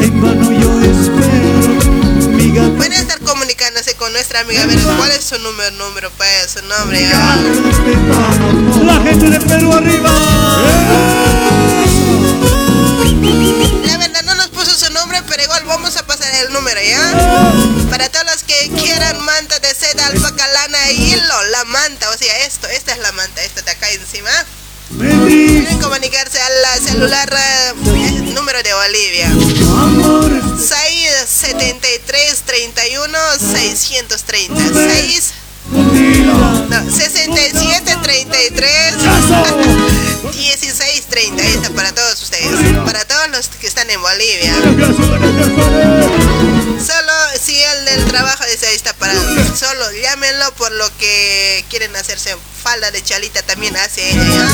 Con nuestra amiga, a ver cuál es su número, número, pues su nombre. ya. La gente de Perú arriba. La verdad no nos puso su nombre, pero igual vamos a pasar el número, ¿ya? Para todos los que quieran manta de seda, alpaca, lana y hilo, la manta, o sea, esto, esta es la manta, esta de acá encima. Pueden comunicarse a la celular eh, número de Bolivia. 673 31 630 6 no, 67 33 16 30 Ahí está para todos ustedes. Para todos los que están en Bolivia Solo si el del trabajo dice ahí está para Solo llámenlo por lo que quieren hacerse falda de chalita También hace ella ¿ya?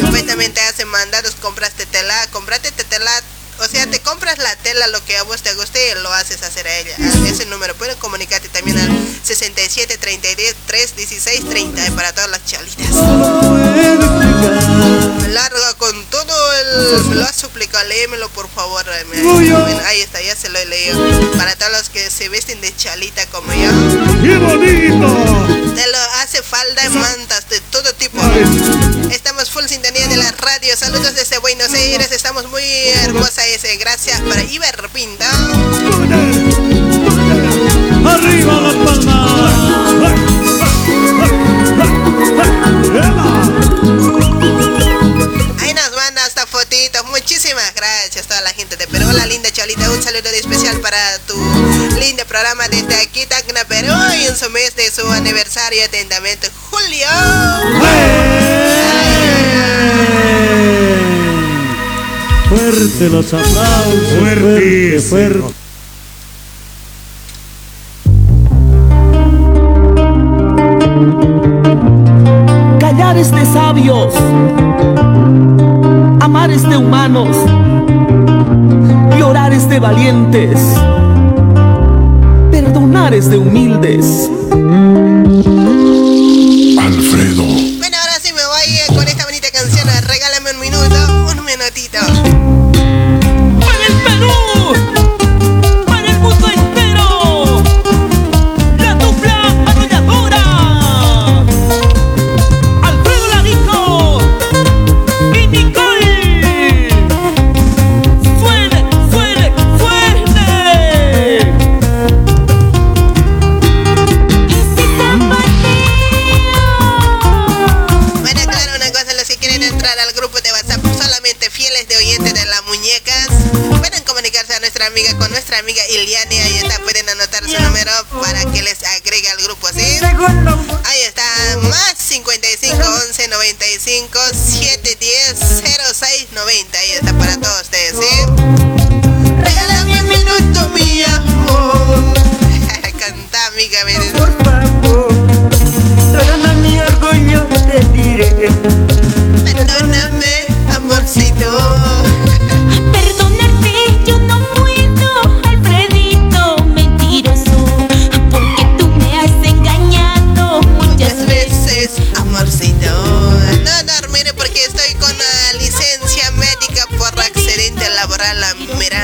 Supuestamente hace mandados Compraste tela, comprate tela o sea, te compras la tela, lo que a vos te guste y lo haces hacer a ella. A ese número pueden comunicarte también al 67 33 16 30 para todas las chalitas. Larga con todo el. Me lo has suplicado, léemelo por favor. eh, ahí está, ya se lo he leído. Para todos los que se visten de chalita como yo. ¡Qué bonito! Te lo hace falda, mantas de todo tipo. Estamos full sintonía de la radio. Saludos desde Buenos Aires. Estamos muy hermosa ese. Gracias para Iber Pinta. Arriba las palmas. Muchísimas gracias a toda la gente de Perú. La linda Cholita, un saludo especial para tu lindo programa desde aquí, Tacna, Perú. Y en su mes de su aniversario, atentamente, Julio. Fuerte los aplausos. Fuerte, fuerte. fuerte. Callares de sabios. Amar es de humanos. Llorar es de valientes. Perdonar es de humildes. Nuestra amiga con nuestra amiga Iliane, ahí está, pueden anotar su número para que les agregue al grupo, ¿sí? Ahí está, más 55 11 95 710 06 90, ahí está para todos ustedes, ¿sí? Regálame un minuto, mi amor. Canta, amiga. Por favor, orgullo, te diré. Perdóname, amorcito.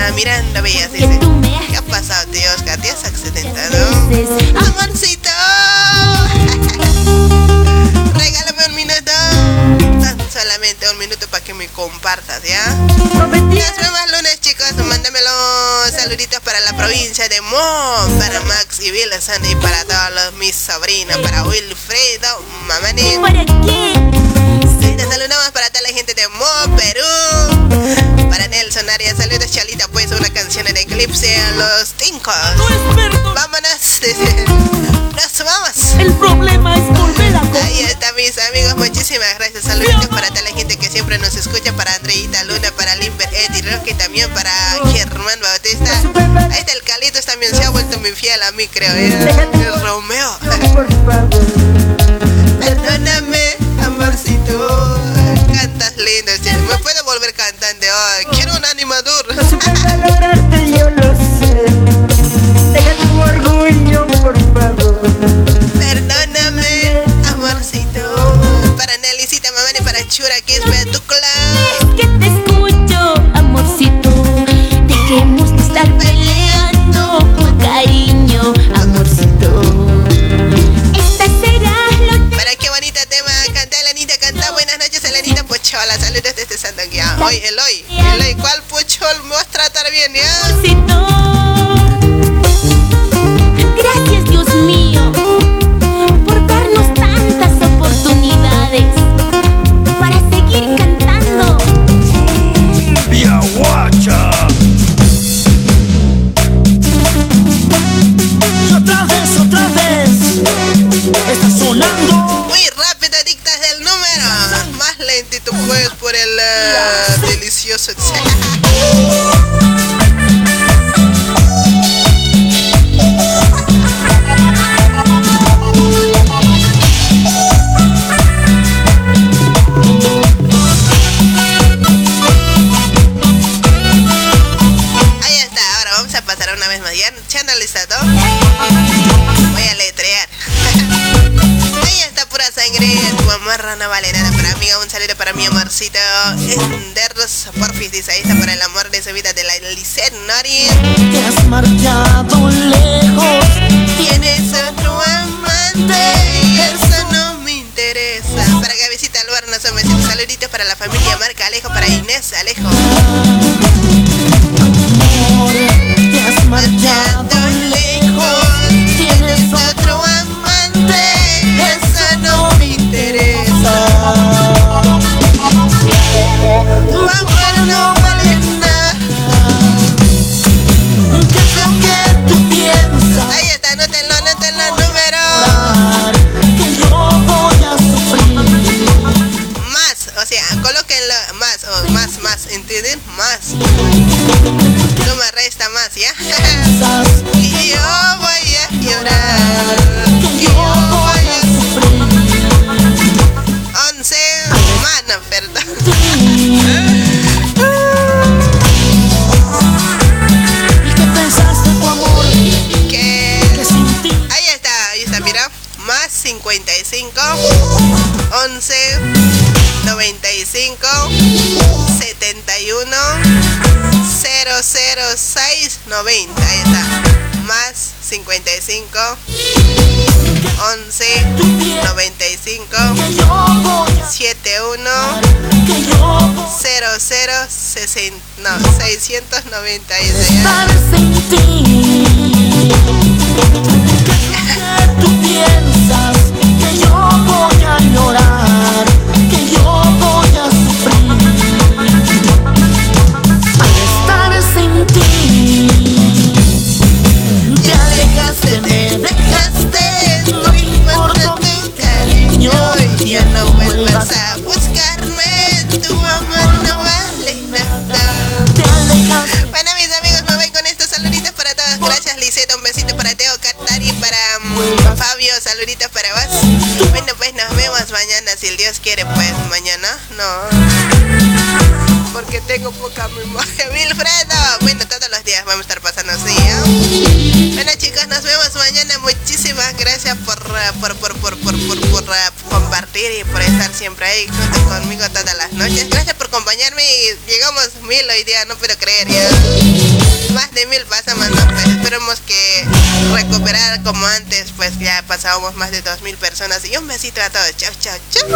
Ah, Mira, mirando, veas, dice. ¿Qué ha pasado, tío Oscar? ¿Te has accidentado? Amorcito. Regálame un minuto. Tan solamente un minuto para que me compartas, ¿ya? Nos vemos lunes, chicos. Mándame los saluditos para la provincia de Mo, para Max y Wilson y para todos los, mis sobrinos, para Wilfredo, Mamani. ¿Para qué? Sí, te saludamos para toda la gente de Mo, Perú. Para Nelson Arias, saludos, Chalita, pues una canción en Eclipse a los Tincos. Vámonos. Nos vamos. El problema es volver a Ahí está, mis amigos. Muchísimas gracias. Saluditos para toda la gente que siempre nos escucha. Para Andreita Luna, para Limber Eddie Rocky, también para Germán Bautista. Ahí está el Calitos también se ha vuelto muy fiel a mí, creo. ¿eh? El Romeo. Perdóname, amorcito. Lindo. sí. Me puedo volver cantante hoy. Quiero un animador. 90 y como antes, pues ya pasábamos más de 2.000 personas. Y un besito a todos. Chao, chao, chao.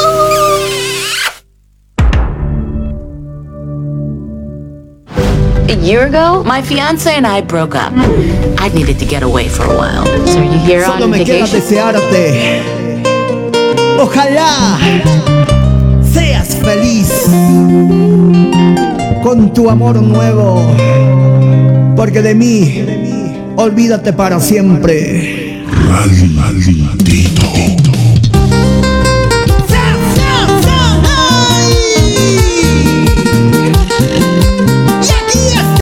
A year ago, my fiance and I broke up. I needed to get away for a while. So are you here Solo on me queda desearte. Ojalá seas feliz con tu amor nuevo, porque de mí olvídate para siempre maldito.